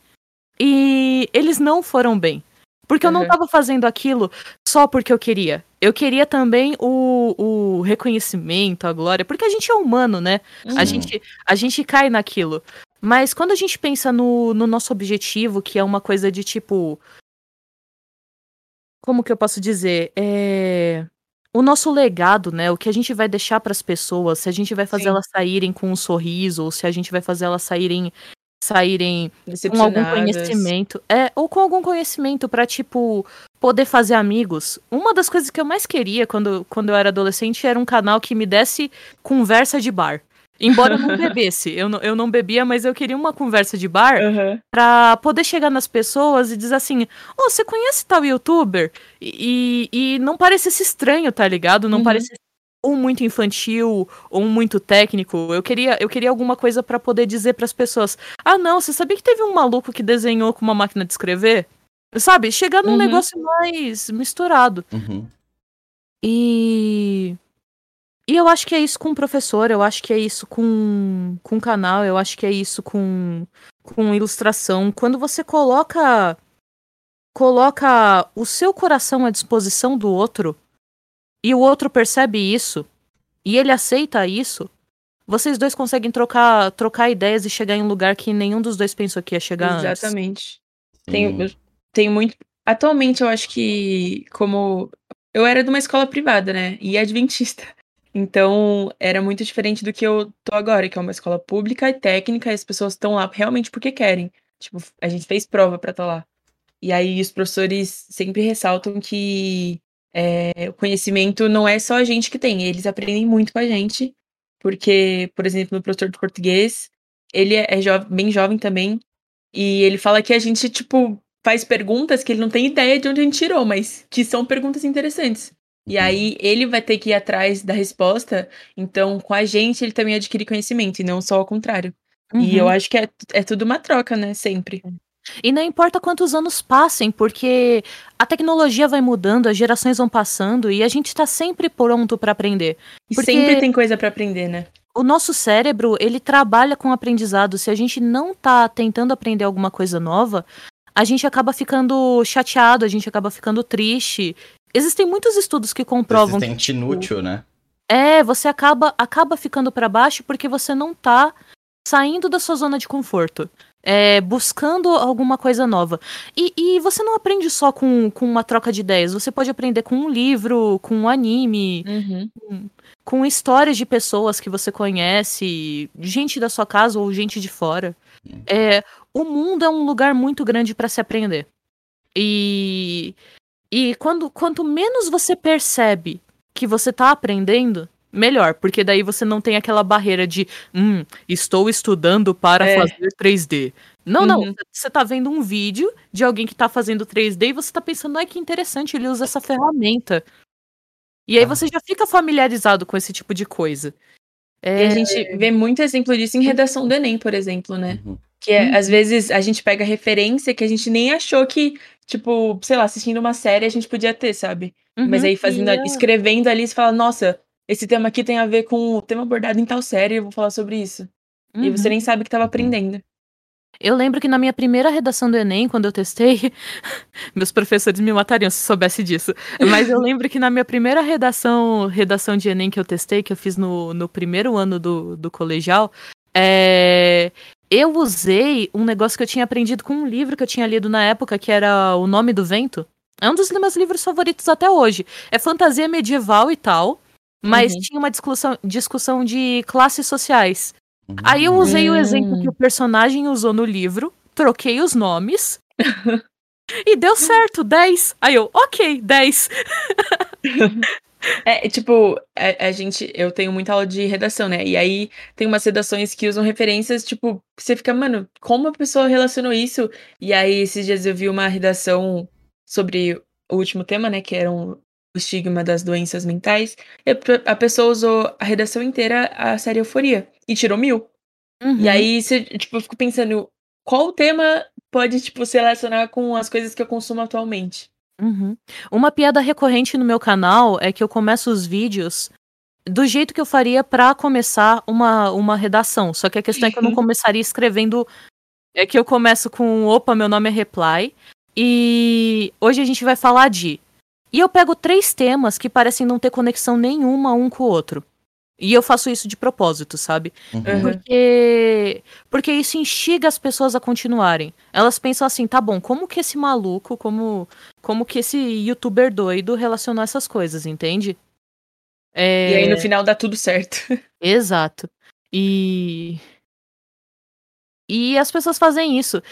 E eles não foram bem. Porque uhum. eu não tava fazendo aquilo só porque eu queria. Eu queria também o, o reconhecimento, a glória, porque a gente é humano, né? Uhum. A, gente, a gente cai naquilo. Mas quando a gente pensa no, no nosso objetivo, que é uma coisa de tipo. Como que eu posso dizer? É o nosso legado, né? O que a gente vai deixar para as pessoas, se a gente vai fazer Sim. elas saírem com um sorriso, ou se a gente vai fazer elas saírem saírem com algum conhecimento, é, ou com algum conhecimento para tipo poder fazer amigos. Uma das coisas que eu mais queria quando, quando eu era adolescente era um canal que me desse conversa de bar. Embora eu não bebesse, eu não, eu não bebia, mas eu queria uma conversa de bar Aham. pra poder chegar nas pessoas e dizer assim: Ô, você conhece tal youtuber? E, e, e não parecesse estranho, tá ligado? Não Uhum. parecesse ou muito infantil ou muito técnico. Eu queria, eu queria alguma coisa pra poder dizer pras pessoas: Ah, não, você sabia que teve um maluco que desenhou com uma máquina de escrever? Sabe? Chegar num Uhum. negócio mais misturado. Uhum. E. E eu acho que é isso com o professor, eu acho que é isso com, com o canal, eu acho que é isso com, com ilustração. Quando você coloca coloca o seu coração à disposição do outro e o outro percebe isso e ele aceita isso, vocês dois conseguem trocar, trocar ideias e chegar em um lugar que nenhum dos dois pensou que ia chegar antes. Exatamente. Tenho, Sim. eu tenho muito. Atualmente, eu acho que, como. Eu era de uma escola privada, né? E adventista. Então, era muito diferente do que eu tô agora, que é uma escola pública e técnica, e as pessoas estão lá realmente porque querem. Tipo, a gente fez prova pra estar lá. E aí, os professores sempre ressaltam que é, o conhecimento não é só a gente que tem, eles aprendem muito com a gente. Porque, por exemplo, no professor de português, ele é jo- bem jovem também, e ele fala que a gente, tipo, faz perguntas que ele não tem ideia de onde a gente tirou, mas que são perguntas interessantes. E aí ele vai ter que ir atrás da resposta. Então, com a gente, ele também adquire conhecimento, e não só ao contrário. E eu Uhum. acho que é, é tudo uma troca, né? Sempre. E não importa quantos anos passem, porque a tecnologia vai mudando, as gerações vão passando e a gente tá sempre pronto pra aprender. E Porque- sempre tem coisa pra aprender, né? O nosso cérebro, ele trabalha com aprendizado. Se a gente não tá tentando aprender alguma coisa nova, a gente acaba ficando chateado, a gente acaba ficando triste. Existem muitos estudos que comprovam que Persistente inútil, né? é, você acaba acaba ficando pra baixo porque você não tá saindo da sua zona de conforto. É, buscando alguma coisa nova. E, e você não aprende só com, com uma troca de ideias. Você pode aprender com um livro, com um anime, Uhum. com histórias de pessoas que você conhece, gente da sua casa ou gente de fora. É, o mundo é um lugar muito grande para se aprender. E, e quando, quanto menos você percebe que você tá aprendendo, melhor, porque daí você não tem aquela barreira de, hum, estou estudando para É. fazer 3D. Não, não, Uhum. você tá vendo um vídeo de alguém que tá fazendo 3D e você tá pensando, ai que interessante, ele usa essa ferramenta. E aí Ah. você já fica familiarizado com esse tipo de coisa. E É, a gente vê muito exemplo disso em redação do Enem, por exemplo, né? Uhum. Que é, Uhum. às vezes a gente pega referência que a gente nem achou que, tipo, sei lá, assistindo uma série a gente podia ter, sabe? Mas uhum, aí fazendo, é- escrevendo ali, você fala, nossa, esse tema aqui tem a ver com o tema abordado em tal série, eu vou falar sobre isso. E você uhum. nem sabe que tava Uhum. aprendendo. Eu lembro que na minha primeira redação do Enem, quando eu testei, meus professores me matariam se soubesse disso. Mas eu lembro que na minha primeira redação, redação de Enem que eu testei, que eu fiz no, no primeiro ano do, do colegial, é, eu usei um negócio que eu tinha aprendido com um livro que eu tinha lido na época, que era O Nome do Vento. É um dos meus livros favoritos até hoje. É fantasia medieval e tal, mas Uhum. tinha uma discussão, discussão de classes sociais. Aí eu usei o Hum. exemplo que o personagem usou no livro, troquei os nomes e deu certo, 10. Aí eu, ok, 10. É, tipo, a, a gente, eu tenho muita aula de redação, né? E aí tem umas redações que usam referências, tipo, você fica, mano, como a pessoa relacionou isso? E aí esses dias eu vi uma redação sobre o último tema, né? Que era um, o estigma das doenças mentais. E a, a pessoa usou a redação inteira a série Euforia e tirou mil. Uhum. E aí, você, tipo, eu fico pensando, qual tema pode, tipo, se relacionar com as coisas que eu consumo atualmente? Uhum. Uma piada recorrente no meu canal é que eu começo os vídeos do jeito que eu faria pra começar uma, uma redação. Só que a questão é que eu não começaria escrevendo. É que eu começo com: opa, meu nome é Reply. E hoje a gente vai falar de. E eu pego três temas que parecem não ter conexão nenhuma um com o outro. E eu faço isso de propósito, sabe? Uhum. Porque, porque isso instiga as pessoas a continuarem. Elas pensam assim, tá bom, como que esse maluco, como, como que esse youtuber doido relacionou essas coisas, entende? É... E aí no final dá tudo certo. Exato. E. E as pessoas fazem isso.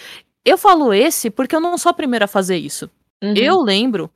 Eu falo esse porque eu não sou a primeira a fazer isso. Uhum. Eu lembro.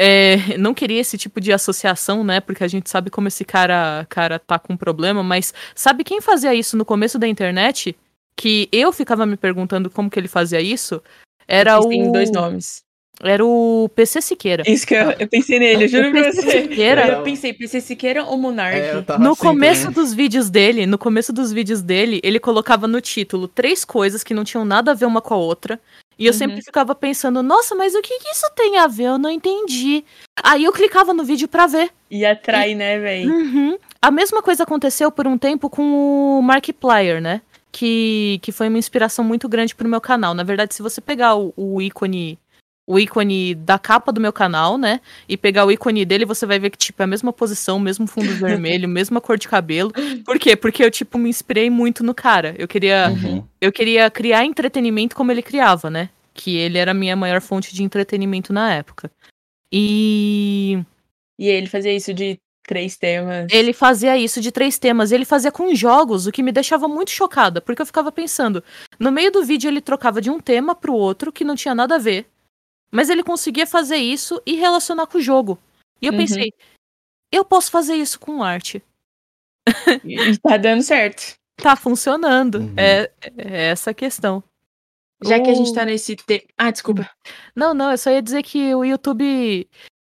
É, não queria esse tipo de associação, né? Porque a gente sabe como esse cara, cara tá com problema, mas sabe quem fazia isso no começo da internet? Que eu ficava me perguntando como que ele fazia isso? Era o. Tem dois nomes. Era o PC Siqueira. Isso que eu, eu pensei nele, eu juro pra PC você. Siqueira. Eu pensei, PC Siqueira ou Monark? É, eu tava No assim começo também. dos vídeos dele, no começo dos vídeos dele, ele colocava no título três coisas que não tinham nada a ver uma com a outra. E eu Uhum. sempre ficava pensando, nossa, mas o que, que isso tem a ver? Eu não entendi. Aí eu clicava no vídeo pra ver. E atrai, né, véi? Uhum. A mesma coisa aconteceu por um tempo com o Markiplier, né? Que, que foi uma inspiração muito grande pro meu canal. Na verdade, se você pegar o, o ícone. O ícone da capa do meu canal, né? E pegar o ícone dele, você vai ver que, tipo, é a mesma posição, mesmo fundo vermelho, mesma cor de cabelo. Por quê? Porque eu, tipo, me inspirei muito no cara. Eu queria, Uhum. eu queria criar entretenimento como ele criava, né? Que ele era a minha maior fonte de entretenimento na época. E E ele fazia isso de três temas. ele fazia isso de três temas. Ele fazia com jogos, o que me deixava muito chocada, porque eu ficava pensando, no meio do vídeo ele trocava de um tema pro outro que não tinha nada a ver, mas ele conseguia fazer isso e relacionar com o jogo. E eu Uhum. pensei, eu posso fazer isso com arte. E tá dando certo. Tá funcionando. Uhum. É, é essa a questão. Já que a gente O- tá nesse. Ah, desculpa. Não, não, eu só ia dizer que o YouTube.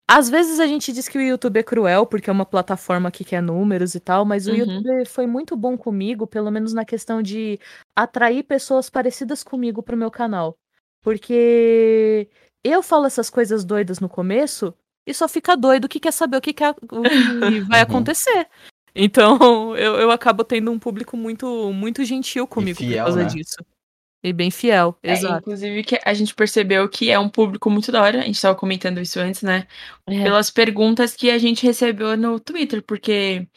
Às vezes a gente diz que o YouTube é cruel, porque é uma plataforma que quer números e tal, mas o Uhum. YouTube foi muito bom comigo, pelo menos na questão de atrair pessoas parecidas comigo pro meu canal. Porque eu falo essas coisas doidas no começo e só fica doido que quer saber o que, o que vai Uhum. acontecer. Então eu, eu acabo tendo um público muito, muito gentil comigo fiel, por causa né? disso. E bem fiel, É, exato. inclusive, que a gente percebeu que é um público muito da hora. A gente tava comentando isso antes, né? É. Pelas perguntas que a gente recebeu no Twitter, porque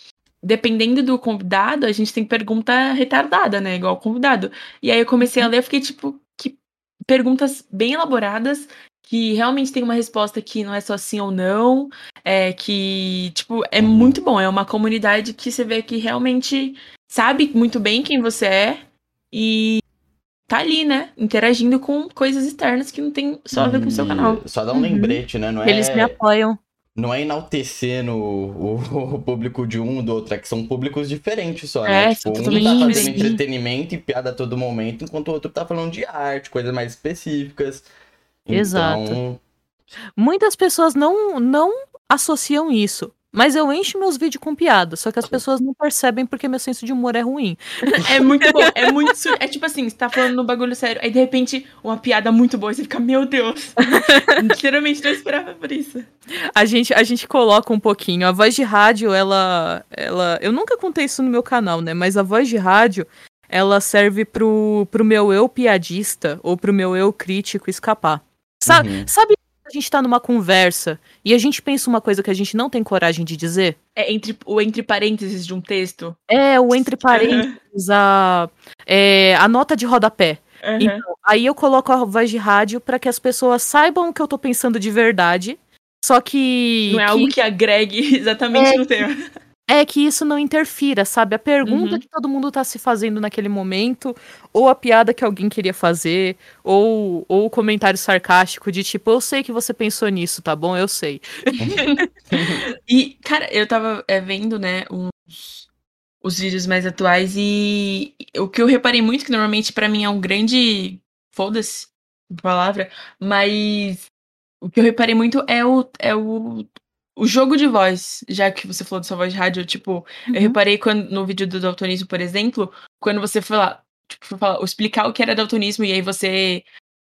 dependendo do convidado, a gente tem pergunta retardada, né? Igual o convidado. E aí eu comecei a ler, eu fiquei tipo, que perguntas bem elaboradas, que realmente tem uma resposta que não é só sim ou não, é que, tipo, é Uhum. muito bom. É uma comunidade que você vê que realmente sabe muito bem quem você é e tá ali, né? Interagindo com coisas externas que não tem só a ver com o seu E canal. Só dá um Uhum. lembrete, né? Não é, Eles me apoiam. não é enaltecendo o, o- o público de um do outro, é que são públicos diferentes só, É, né? são Tipo, um tá fazendo entretenimento e piada a todo momento, enquanto o outro tá falando de arte, coisas mais específicas. Exato. Então, Muitas pessoas não, não associam isso. Mas eu encho meus vídeos com piada, só que as pessoas não percebem porque meu senso de humor é ruim. É muito bom, é muito. sur- É tipo assim, você tá falando no bagulho sério, aí de repente uma piada muito boa e você fica, meu Deus. Literalmente não esperava por isso. A gente, a gente coloca um pouquinho. A voz de rádio, ela, ela. Eu nunca contei isso no meu canal, né? Mas a voz de rádio, ela serve pro, pro meu eu piadista ou pro meu eu crítico escapar. Sa Uhum. Sabe quando a gente tá numa conversa e a gente pensa uma coisa que a gente não tem coragem de dizer? É entre, o entre parênteses de um texto. É, o entre parênteses, a, é, a nota de rodapé. Aham. Então, aí eu coloco a voz de rádio pra que as pessoas saibam o que eu tô pensando de verdade. Só que. Não é que- algo que agregue exatamente É. no tema. É que isso não interfira, sabe? A pergunta Uhum. que todo mundo tá se fazendo naquele momento, ou a piada que alguém queria fazer, ou, ou o comentário sarcástico de tipo, eu sei que você pensou nisso, tá bom? Eu sei. E, cara, eu tava é, vendo, né, uns, os vídeos mais atuais e o que eu reparei muito, que normalmente pra mim é um grande. Foda-se, palavra, mas o que eu reparei muito é o, é o, o jogo de voz, já que você falou da sua voz de rádio, tipo, eu Uhum. reparei quando, no vídeo do daltonismo, por exemplo, quando você foi lá, tipo, foi falar, explicar o que era daltonismo e aí você.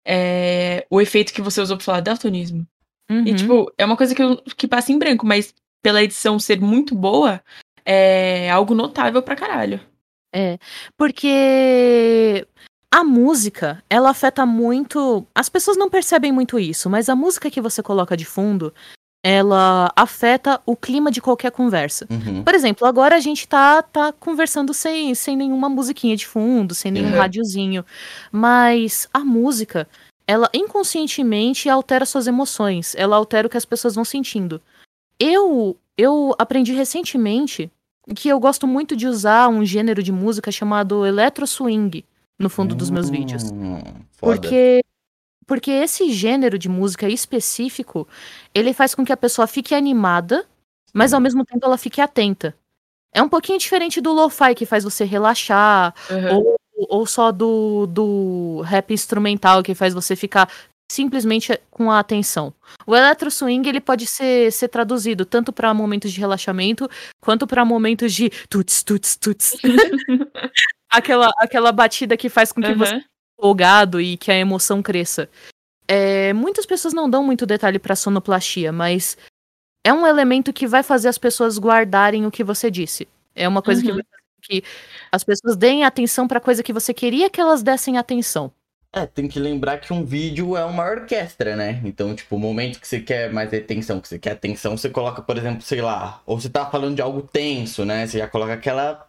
é, o efeito que você usou pra falar daltonismo. Uhum. E, tipo, é uma coisa que, eu- que passa em branco, mas pela edição ser muito boa, é algo notável pra caralho. É, porque a música, ela afeta muito. As pessoas não percebem muito isso, mas a música que você coloca de fundo, ela afeta o clima de qualquer conversa. uhum. Por exemplo, agora a gente tá, tá conversando sem, sem nenhuma musiquinha de fundo, sem nenhum Uhum. rádiozinho. Mas a música, ela inconscientemente altera suas emoções, ela altera o que as pessoas vão sentindo. Eu eu aprendi recentemente que eu gosto muito de usar um gênero de música chamado electro swing no fundo dos meus vídeos. Hum, foda. Porque porque esse gênero de música específico, ele faz com que a pessoa fique animada, mas ao mesmo tempo ela fique atenta. É um pouquinho diferente do lo-fi que faz você relaxar, Aham. ou, ou só do, do rap instrumental que faz você ficar simplesmente com a atenção. O electro swing ele pode ser, ser traduzido tanto para momentos de relaxamento quanto para momentos de tuts tuts tuts. aquela aquela batida que faz com que você Aham. Empolgado e que a emoção cresça. É, muitas pessoas não dão muito detalhe pra sonoplastia, mas é um elemento que vai fazer as pessoas guardarem o que você disse. É uma coisa que Uhum. vai fazer com que as pessoas deem atenção pra coisa que você queria que elas dessem atenção. É, tem que lembrar que um vídeo é uma orquestra, né? Então, tipo, o momento que você quer mais atenção, que você quer atenção, você coloca, por exemplo, sei lá, ou você tá falando de algo tenso, né? Você já coloca aquela.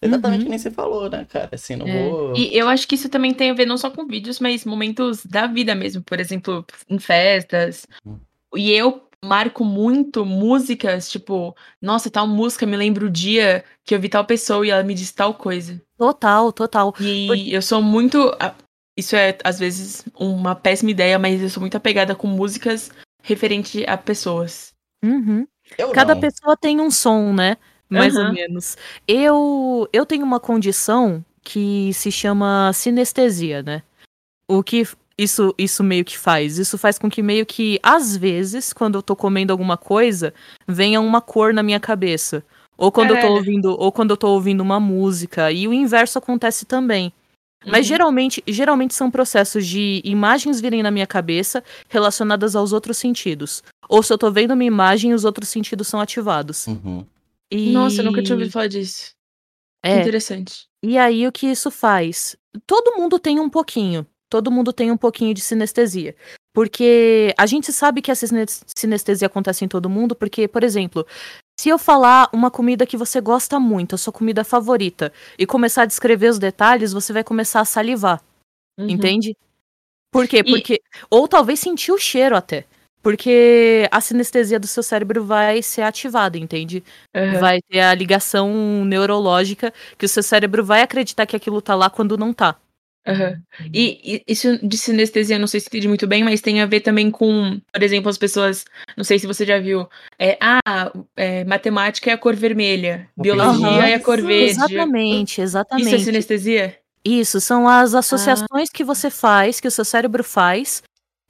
Exatamente Uhum. que nem você falou, né, cara? Assim, não É. vou. E eu acho que isso também tem a ver não só com vídeos, mas momentos da vida mesmo. Por exemplo, em festas. Hum. E eu marco muito músicas, tipo, nossa, tal música me lembra o dia que eu vi tal pessoa e ela me disse tal coisa. Total, total. E Porque- eu sou muito. Isso é, às vezes, uma péssima ideia, mas eu sou muito apegada com músicas referente a pessoas. Uhum. Eu Cada não. pessoa tem um som, né? Mais ou Aham. menos. Eu, eu tenho uma condição que se chama sinestesia, né? O que isso, isso meio que faz? Isso faz com que meio que, às vezes, quando eu tô comendo alguma coisa, venha uma cor na minha cabeça. Ou quando eu tô ouvindo, ou quando eu tô ouvindo uma música. E o inverso acontece também. Mas Uhum. geralmente, geralmente são processos de imagens virem na minha cabeça relacionadas aos outros sentidos. Ou se eu tô vendo uma imagem, os outros sentidos são ativados. Uhum. E... Nossa, eu nunca tinha ouvido falar disso. Que É, interessante. e aí o que isso faz? Todo mundo tem um pouquinho. Todo mundo tem um pouquinho de sinestesia. Porque a gente sabe que essa sine- sinestesia acontece em todo mundo, porque, por exemplo, se eu falar uma comida que você gosta muito, a sua comida favorita, e começar a descrever os detalhes, você vai começar a salivar. Uhum. Entende? Por quê? E- Porque. Ou talvez sentir o cheiro até. Porque a sinestesia do seu cérebro vai ser ativada, entende? Aham. Vai ter a ligação neurológica que o seu cérebro vai acreditar que aquilo tá lá quando não tá. Aham. E, e isso de sinestesia, não sei se entendi muito bem, mas tem a ver também com, por exemplo, as pessoas, não sei se você já viu, é, ah, é, matemática é a cor vermelha, biologia Aham. é a cor verde. Exatamente, Isso é exatamente. sinestesia? Isso, são as associações que você faz, que o seu cérebro faz,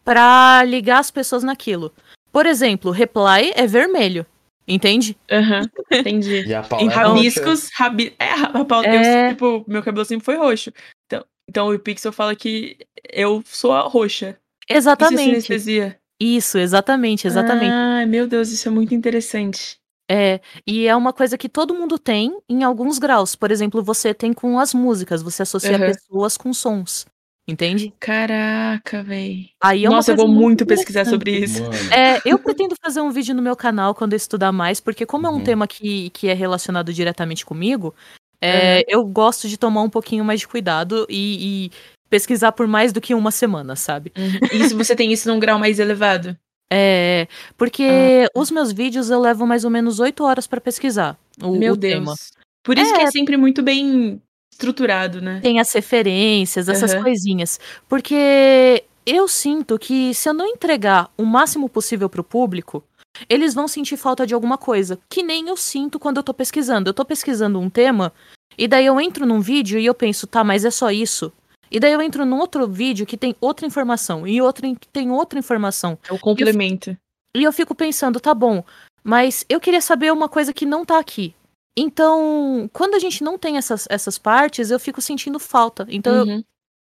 pra ligar as pessoas naquilo. Por exemplo, reply é vermelho. Entende? Aham, entendi. E a Paula Em é rabiscos, rabi... é, a Paula, É. eu, tipo, meu cabelo sempre foi roxo. Então, então o Pixel fala que eu sou a roxa. Isso é Exatamente. sinestesia. Isso, exatamente, exatamente. Ai, meu Deus, isso é muito interessante. É, e é uma coisa que todo mundo tem em alguns graus. Por exemplo, você tem com as músicas, você associa Aham. pessoas com sons. Entende? Caraca, véi. Aí é Nossa, eu vou muito pesquisar sobre isso. É, eu pretendo fazer um vídeo no meu canal quando eu estudar mais, porque como é um Uhum. tema que, que é relacionado diretamente comigo, é, eu gosto de tomar um pouquinho mais de cuidado e, e pesquisar por mais do que uma semana, sabe? Uhum. E se você tem isso num grau mais elevado? É, porque os meus vídeos eu levo mais ou menos oito horas pra pesquisar o, Meu o Deus. tema. Por isso que É. é sempre muito bem estruturado, né? Tem as referências, essas Aham. coisinhas. Porque eu sinto que se eu não entregar o máximo possível pro público, eles vão sentir falta de alguma coisa. Que nem eu sinto quando eu tô pesquisando. Eu tô pesquisando um tema, e daí eu entro num vídeo e eu penso, tá, mas é só isso? E daí eu entro num outro vídeo que tem outra informação, e outro que tem outra informação. É o complemento. E eu fico pensando, tá bom, mas eu queria saber uma coisa que não tá aqui. Então, quando a gente não tem essas, essas partes, eu fico sentindo falta. Então, eu, Uhum.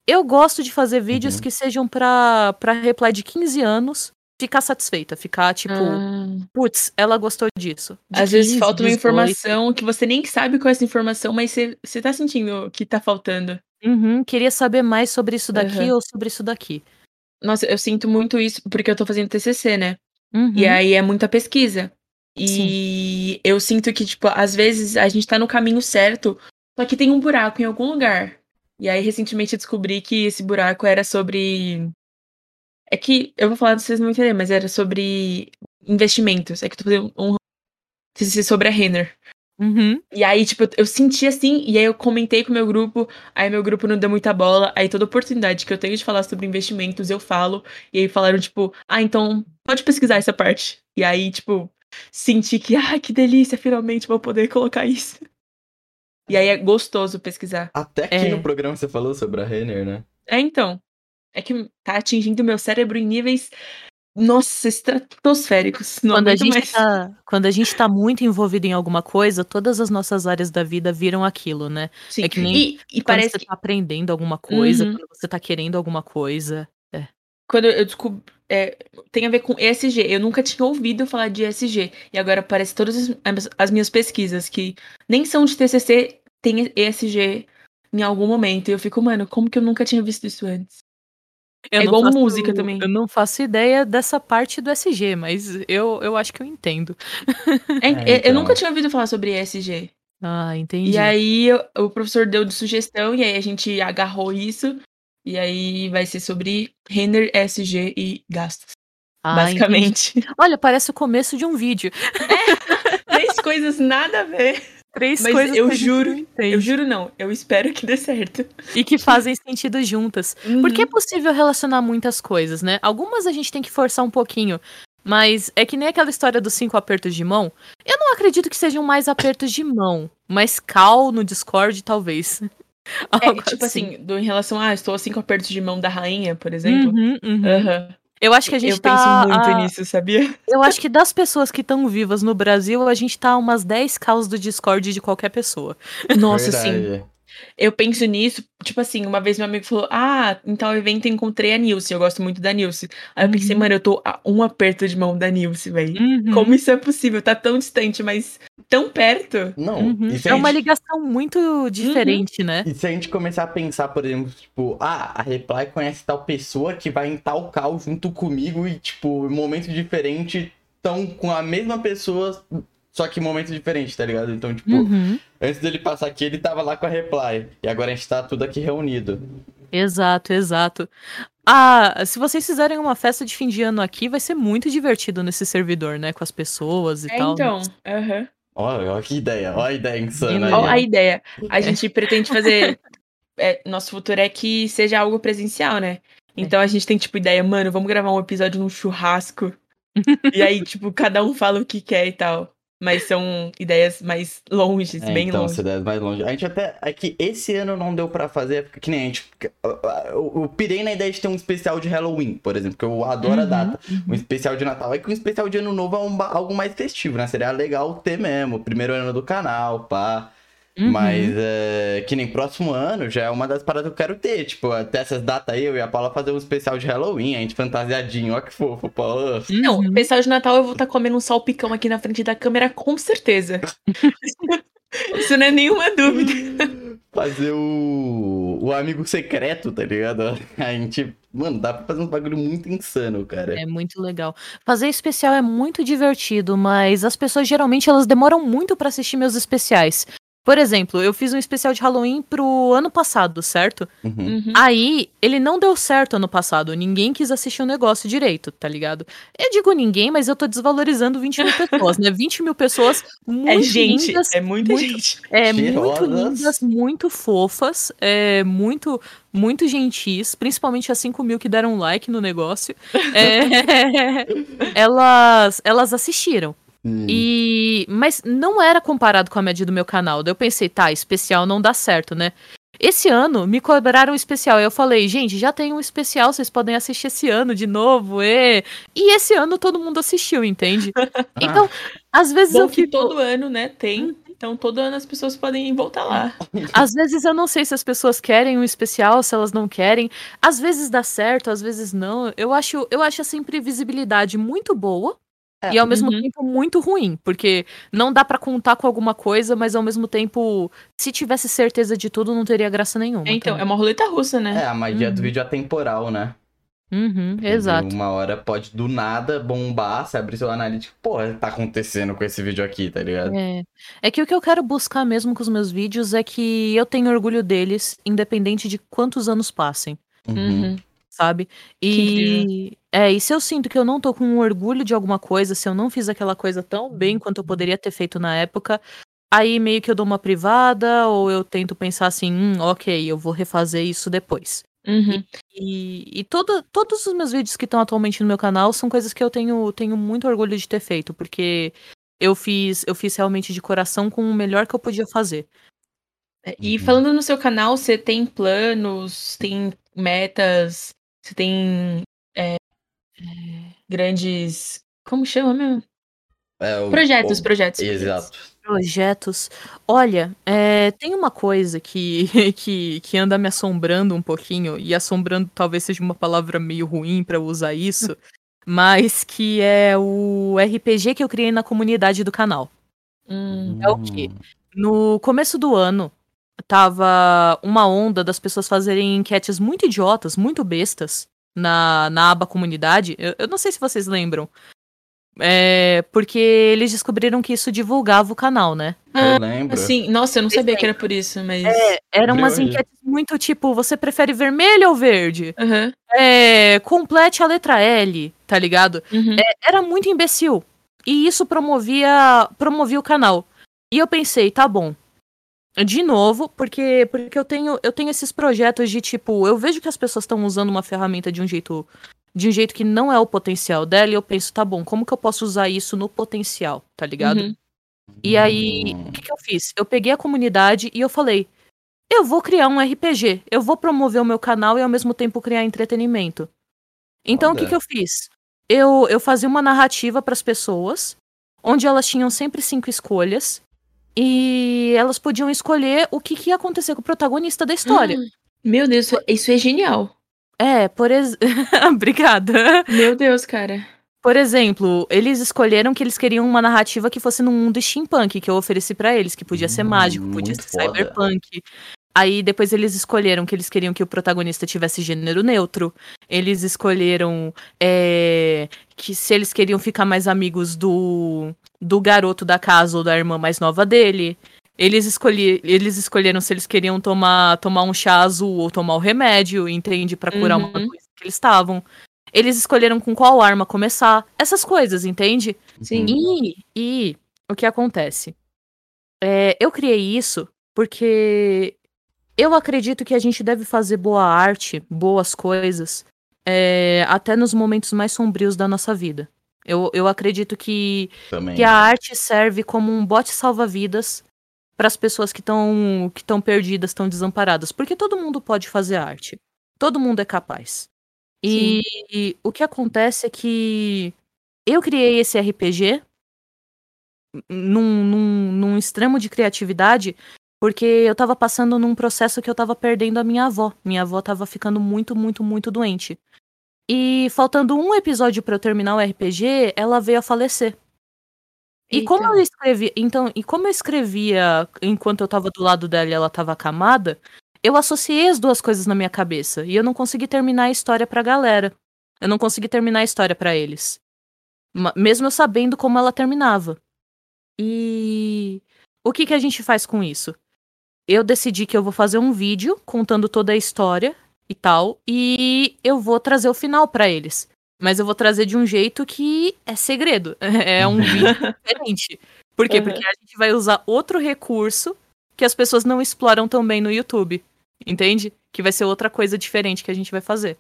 eu gosto de fazer vídeos Uhum. que sejam pra, pra reply de 15 anos ficar satisfeita, ficar tipo, Ah. putz, ela gostou disso. De Às vezes 15, falta uma 18. informação que você nem sabe qual é essa informação, mas você, você tá sentindo que tá faltando. Uhum, queria saber mais sobre isso daqui Aham. ou sobre isso daqui. Nossa, eu sinto muito isso porque eu tô fazendo TCC, né? Uhum. E aí é muita pesquisa. E eu sinto que, tipo, às vezes a gente tá no caminho certo, só que tem um buraco em algum lugar. E aí, recentemente, eu descobri que esse buraco era sobre. É que eu vou falar, vocês não vão entender, mas era sobre investimentos. É que eu tô fazendo um TCC sobre a Renner. Uhum. E aí, tipo, eu senti assim, e aí eu comentei com o meu grupo, aí meu grupo não deu muita bola, aí toda oportunidade que eu tenho de falar sobre investimentos, eu falo, e aí falaram, tipo, ah, então pode pesquisar essa parte. E aí, tipo, senti que, ah, que delícia, finalmente vou poder colocar isso. E aí é gostoso pesquisar. Até aqui É. no programa você falou sobre a Renner, né? É, então. É que tá atingindo meu cérebro em níveis, nossa, estratosféricos. Não Quando a, gente mais. tá, quando a gente tá muito envolvido em alguma coisa, todas as nossas áreas da vida viram aquilo, né? Sim. é que nem e, e Quando parece você que tá aprendendo alguma coisa, Uhum. quando você tá querendo alguma coisa. Quando eu descobri. é, tem a ver com ESG. Eu nunca tinha ouvido falar de ESG. E agora aparece todas as, as minhas pesquisas, que nem são de TCC, tem ESG em algum momento. E eu fico, mano, como que eu nunca tinha visto isso antes? Eu É igual faço- música também. Eu não faço ideia dessa parte do SG, mas eu, eu acho que eu entendo. É, É, eu- Eu então. nunca tinha ouvido falar sobre ESG. Ah, entendi. E aí eu- o professor deu de sugestão, e aí a gente agarrou isso. E aí vai ser sobre Renner, ESG e gastos. Ah, entendi. basicamente. Olha, parece o começo de um vídeo. Três coisas nada a ver. Três Mas coisas eu que juro. Eu juro não. Eu espero que dê certo. E que fazem sentido juntas. Porque é Uhum. possível relacionar muitas coisas, né? Algumas a gente tem que forçar um pouquinho. Mas é que nem aquela história dos cinco apertos de mão. Eu não acredito que sejam mais apertos de mão. Mas cal no Discord, talvez. É, tipo assim, do, em relação a, ah, estou a cinco apertos de mão da rainha, por exemplo. Uhum, uhum. Aham. Eu acho que a gente Eu tá. penso muito a- nisso, sabia? Eu acho que das pessoas que estão vivas no Brasil, a gente tá a umas 10 causas do Discord de qualquer pessoa. Nossa, sim. Eu penso nisso, tipo assim, uma vez meu amigo falou: Ah, em tal evento eu encontrei a Nilce, eu gosto muito da Nilce. Aí eu pensei, Uhum. mano, eu tô a um aperto de mão da Nilce, velho. Uhum, Como isso é possível? Tá tão distante, mas tão perto. Não, uhum. É uma ligação muito diferente, né? E se a gente começar a pensar, por exemplo, tipo, ah, a Reply conhece tal pessoa que vai em tal call junto comigo e, tipo, em momento diferente, estão com a mesma pessoa, só que em momento diferente, tá ligado? Então, tipo, Uhum. antes dele passar aqui, ele tava lá com a Reply. E agora a gente tá tudo aqui reunido. Exato, exato. Ah, se vocês fizerem uma festa de fim de ano aqui, vai ser muito divertido nesse servidor, né? Com as pessoas e É, tal. então. aham. Olha, olha que ideia, olha a ideia insana aí. Ó, a ideia. A gente pretende fazer. é, nosso futuro é que seja algo presencial, né? Então a gente tem, tipo, ideia, mano, vamos gravar um episódio num churrasco. e aí, tipo, cada um fala o que quer e tal. Mas são ideias mais longes, É, bem então, longe. se der mais longe. A gente até. É que esse ano não deu pra fazer, porque que nem a gente. Eu, eu pirei na ideia de ter um especial de Halloween, por exemplo, que eu adoro a Uhum, data. Um especial de Natal. É que um especial de Ano Novo é um algo mais festivo, né? Seria legal ter mesmo. Primeiro ano do canal, pá. Uhum. Mas é, que nem próximo ano já é uma das paradas que eu quero ter. Tipo, até essas datas aí, eu e a Paula fazer um especial de Halloween, a gente fantasiadinho. Ó que fofo, Paula. Não, Uhum. especial de Natal eu vou estar comendo um salpicão aqui na frente da câmera, com certeza. Isso não é nenhuma dúvida. Fazer o, o amigo secreto, tá ligado? A gente. Mano, dá pra fazer uns bagulho muito insano, cara. É muito legal. Fazer especial é muito divertido, mas as pessoas geralmente elas demoram muito pra assistir meus especiais. Por exemplo, eu fiz um especial de Halloween pro ano passado, certo? Uhum. Uhum. Aí, ele não deu certo ano passado. Ninguém quis assistir o negócio direito, tá ligado? Eu digo ninguém, mas eu tô desvalorizando 20 mil pessoas, né? 20 mil pessoas muito É gente, lindas. é muita muito- gente. É, muito Cheirosas. lindas, muito fofas, é, muito, muito gentis, principalmente as 5 mil que deram like no negócio. É, elas, elas assistiram. Hum. E mas não era comparado com a média do meu canal. Daí eu pensei, tá, especial não dá certo, né? Esse ano me cobraram um especial. Aí eu falei, gente, já tem um especial, vocês podem assistir esse ano de novo. E, e esse ano todo mundo assistiu, entende? Então, às vezes Bom eu que fico. todo ano, né, tem. Então todo ano as pessoas podem voltar lá. Às vezes eu não sei se as pessoas querem um especial, se elas não querem. Às vezes dá certo, às vezes não. Eu acho, eu acho essa imprevisibilidade muito boa. É, E ao mesmo uhum. tempo muito ruim, porque não dá pra contar com alguma coisa, mas ao mesmo tempo, se tivesse certeza de tudo, não teria graça nenhuma. É, então, é também. uma roleta russa, né? É, a magia do Uhum. vídeo atemporal, né? Uhum, exato. Uma hora pode do nada bombar, você abrir seu analítico, pô, tá acontecendo com esse vídeo aqui, tá ligado? É. é que o que eu quero buscar mesmo com os meus vídeos é que eu tenho orgulho deles, independente de quantos anos passem. Uhum. Sabe? E é, e se eu sinto que eu não tô com orgulho de alguma coisa, se eu não fiz aquela coisa tão bem quanto eu poderia ter feito na época, aí meio que eu dou uma privada ou eu tento pensar assim, hum, ok, eu vou refazer isso depois. Uhum. E, e todo, todos os meus vídeos que estão atualmente no meu canal são coisas que eu tenho, tenho muito orgulho de ter feito, porque eu fiz, eu fiz realmente de coração com o melhor que eu podia fazer. É, E Uhum. falando no seu canal, você tem planos, tem metas, você tem é, grandes. Como chama mesmo? É, o- Projetos, o- projetos. projetos. Exato. Projetos. Olha, é, tem uma coisa que, que, que anda me assombrando um pouquinho, e assombrando talvez seja uma palavra meio ruim pra eu usar isso, mas que é o RPG que eu criei na comunidade do canal. Hum, É o quê? No começo do ano, tava uma onda das pessoas fazerem enquetes muito idiotas, muito bestas, na, na aba comunidade. Eu, eu não sei se vocês lembram. É, porque eles descobriram que isso divulgava o canal, né? Eu lembro. Assim, nossa, eu não sabia que era por isso, mas. Eram umas enquetes muito tipo, você prefere vermelho ou verde? Aham. É, complete a letra L, tá ligado? uhum. Era muito imbecil. E isso promovia, promovia o canal. E eu pensei, tá bom. De novo, porque porque eu tenho eu tenho esses projetos de tipo, eu vejo que as pessoas estão usando uma ferramenta de um jeito de um jeito que não é o potencial dela e eu penso, tá bom, como que eu posso usar isso no potencial, tá ligado? Uhum. E aí, o que, que eu fiz? Eu peguei a comunidade e eu falei: eu vou criar um RPG, eu vou promover o meu canal e ao mesmo tempo criar entretenimento. Então, o que, que eu fiz? Eu, eu fazia uma narrativa para as pessoas, onde elas tinham sempre cinco escolhas, e elas podiam escolher o que, que ia acontecer com o protagonista da história. Hum, Meu Deus, isso- isso é genial. É, por exemplo. Obrigada. Meu Deus, cara. Por exemplo, eles escolheram que eles queriam uma narrativa que fosse num mundo steampunk, que eu ofereci pra eles, que podia ser Hum, mágico, podia muito ser foda. cyberpunk. Aí depois eles escolheram que eles queriam que o protagonista tivesse gênero neutro. Eles escolheram é, que se eles queriam ficar mais amigos do, do garoto da casa ou da irmã mais nova dele. Eles, escolhi, eles escolheram se eles queriam tomar, tomar um chá azul ou tomar o remédio, entende? Pra curar uma Uhum. doença que eles estavam. Eles escolheram com qual arma começar. Essas coisas, entende? Sim. E, e o que acontece? É, eu criei isso porque eu acredito que a gente deve fazer boa arte, boas coisas, é, até nos momentos mais sombrios da nossa vida. Eu, eu acredito que, Também. que a arte serve como um bote salva-vidas para as pessoas que estão que estão perdidas, estão desamparadas. Porque todo mundo pode fazer arte. Todo mundo é capaz. E, e o que acontece é que eu criei esse RPG num, num, num extremo de criatividade, porque eu tava passando num processo que eu tava perdendo a minha avó. Minha avó tava ficando muito, muito, muito doente. E faltando um episódio pra eu terminar o RPG, ela veio a falecer. E como Eita. eu escrevi, então, e como eu escrevia enquanto eu tava do lado dela e ela tava acamada, eu associei as duas coisas na minha cabeça e eu não consegui terminar a história pra galera. Eu não consegui terminar a história pra eles. Mesmo eu sabendo como ela terminava. E o que que a gente faz com isso? Eu decidi que eu vou fazer um vídeo contando toda a história e tal, e eu vou trazer o final pra eles. Mas eu vou trazer de um jeito que é segredo. É um vídeo diferente. Por quê? Uhum. Porque a gente vai usar outro recurso que as pessoas não exploram também no YouTube. Entende? Que vai ser outra coisa diferente que a gente vai fazer.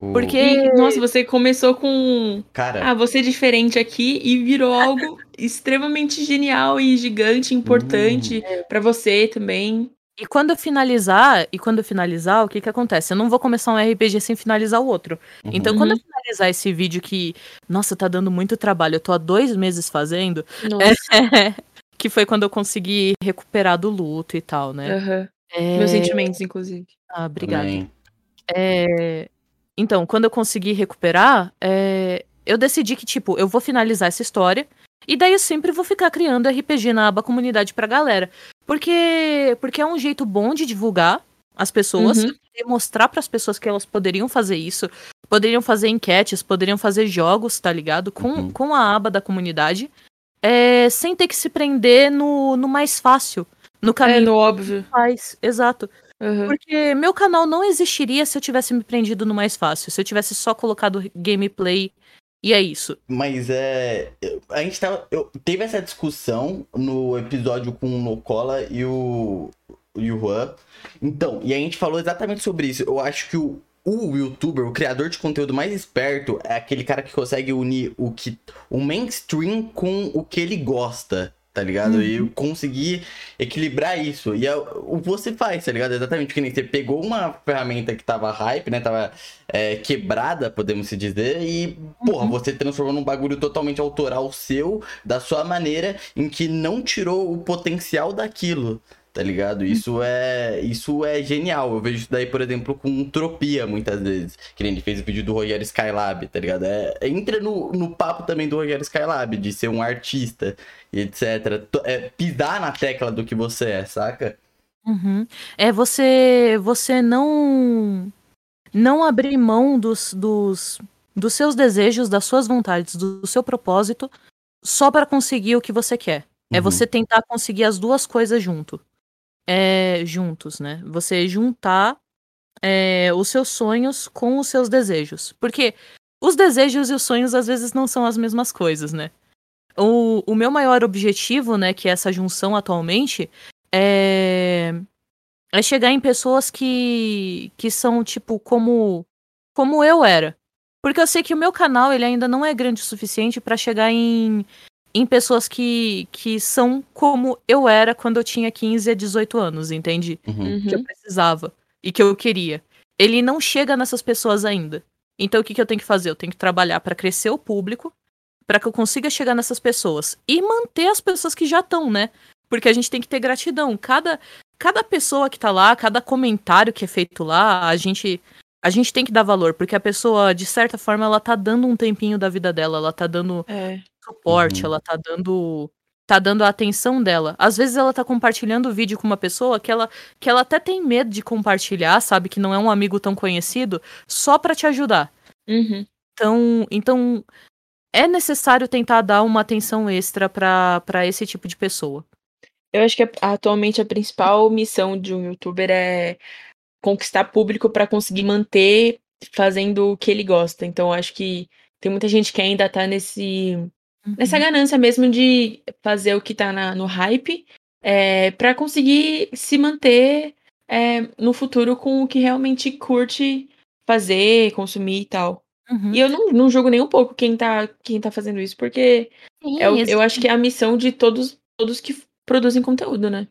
O- Porque- E, nossa, você começou com. Cara, Ah, você é diferente aqui e virou algo extremamente genial e gigante, importante pra você também. E quando eu finalizar, e quando eu finalizar, o que que acontece? Eu não vou começar um RPG sem finalizar o outro. uhum. Então, quando eu finalizar esse vídeo que, nossa, tá dando muito trabalho, eu tô há dois meses fazendo, Nossa. que foi quando eu consegui recuperar do luto e tal, né? aham. É... Meus sentimentos, inclusive. Ah, obrigada. Também. É, Então, quando eu consegui recuperar, é, eu decidi que, tipo, eu vou finalizar essa história. E daí eu sempre vou ficar criando RPG na aba comunidade pra galera. Porque, porque é um jeito bom de divulgar as pessoas Uhum. e mostrar pras pessoas que elas poderiam fazer isso. Poderiam fazer enquetes, poderiam fazer jogos, tá ligado? Com, Uhum. com a aba da comunidade. é, sem ter que se prender no, no mais fácil. No É, caminho no óbvio. faz, exato. Aham. Porque meu canal não existiria se eu tivesse me prendido no mais fácil. Se eu tivesse só colocado gameplay e é isso. Mas é. A gente tava. eu- teve essa discussão no episódio com o Nocola e o. E o Juan. Então, e a gente falou exatamente sobre isso. Eu acho que o, o youtuber, o criador de conteúdo mais esperto, é aquele cara que consegue unir o que. o mainstream com o que ele gosta. Tá ligado? E conseguir equilibrar isso. E é o que você faz, tá ligado? Exatamente que nem você pegou uma ferramenta que tava hype, né? Tava é, quebrada, podemos se dizer, e, porra, você transformou num bagulho totalmente autoral seu, da sua maneira, em que não tirou o potencial daquilo. Tá ligado? Isso é isso é genial. Eu vejo isso daí, por exemplo, com Utopia, muitas vezes. Que nem ele fez o vídeo do Rogério Skylab, tá ligado? É, entra no, no papo também do Rogério Skylab, de ser um artista etc. É, pisar na tecla do que você é, saca? Uhum. É você você não não abrir mão dos, dos, dos seus desejos, das suas vontades, do, do seu propósito, só para conseguir o que você quer. É Uhum. você tentar conseguir as duas coisas junto. É, juntos, né? Você juntar é, os seus sonhos com os seus desejos. Porque os desejos e os sonhos às vezes não são as mesmas coisas, né? O, o meu maior objetivo, né, que é essa junção atualmente, é, é chegar em pessoas que, que são, tipo, como, como eu era. Porque eu sei que o meu canal, ele ainda não é grande o suficiente pra chegar em, em pessoas que, que são como eu era quando eu tinha 15 a 18 anos, entende? Uhum. Que eu precisava e que eu queria. Ele não chega nessas pessoas ainda. Então o que, que eu tenho que fazer? Eu tenho que trabalhar pra crescer o público, pra que eu consiga chegar nessas pessoas e manter as pessoas que já estão, né? Porque a gente tem que ter gratidão. Cada, cada pessoa que tá lá, cada comentário que é feito lá, a gente a gente tem que dar valor, porque a pessoa, de certa forma, ela tá dando um tempinho da vida dela, ela tá dando É. suporte, Uhum. ela tá dando tá dando a atenção dela. Às vezes ela tá compartilhando o vídeo com uma pessoa que ela que ela até tem medo de compartilhar, sabe, que não é um amigo tão conhecido, só pra te ajudar. Uhum. Então, então é necessário tentar dar uma atenção extra pra pra esse tipo de pessoa. Eu acho que atualmente a principal missão de um youtuber é conquistar público pra conseguir manter fazendo o que ele gosta. Então eu acho que tem muita gente que ainda tá nesse nessa ganância mesmo de fazer o que tá na- no hype é, para conseguir se manter é, no futuro com o que realmente curte fazer, consumir e tal. Uhum. E eu não, não julgo nem um pouco quem tá, quem tá fazendo isso, porque Sim, é eu acho que é a missão de todos, todos que produzem conteúdo, né?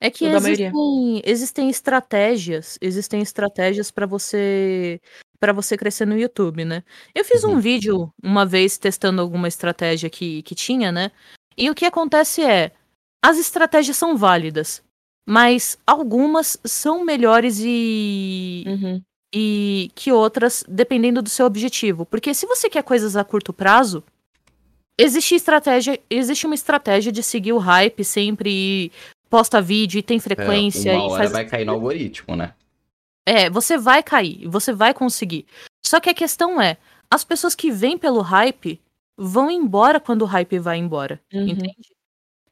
É que existem, existem estratégias, existem estratégias pra você para você crescer no YouTube, né? Eu fiz um Uhum. vídeo uma vez testando alguma estratégia que, que tinha, né? E o que acontece é, as estratégias são válidas, mas algumas são melhores e, Uhum. e que outras, dependendo do seu objetivo. Porque se você quer coisas a curto prazo, existe estratégia, existe uma estratégia de seguir o hype sempre e posta vídeo e tem frequência É, uma e hora faz vai cair no algoritmo, né? É, você vai cair, você vai conseguir. Só que a questão é, as pessoas que vêm pelo hype vão embora quando o hype vai embora, Uhum. entende?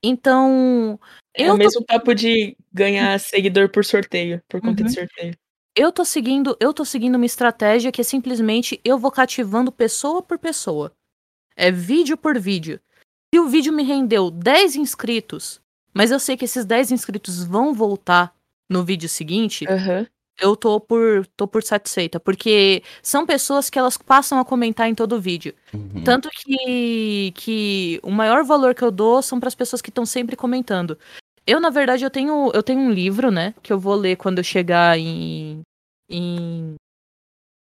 Então, É eu o tô mesmo papo de ganhar seguidor por sorteio, por conta Uhum. de sorteio. eu tô seguindo, eu tô seguindo uma estratégia que é simplesmente eu vou cativando pessoa por pessoa. É vídeo por vídeo. Se o vídeo me rendeu 10 inscritos, mas eu sei que esses 10 inscritos vão voltar no vídeo seguinte, Aham. Eu tô por, tô por satisfeita, porque são pessoas que elas passam a comentar em todo vídeo. Uhum. Tanto que, que o maior valor que eu dou são para as pessoas que estão sempre comentando. Eu, na verdade, eu tenho, eu tenho um livro, né, que eu vou ler quando eu chegar em, em,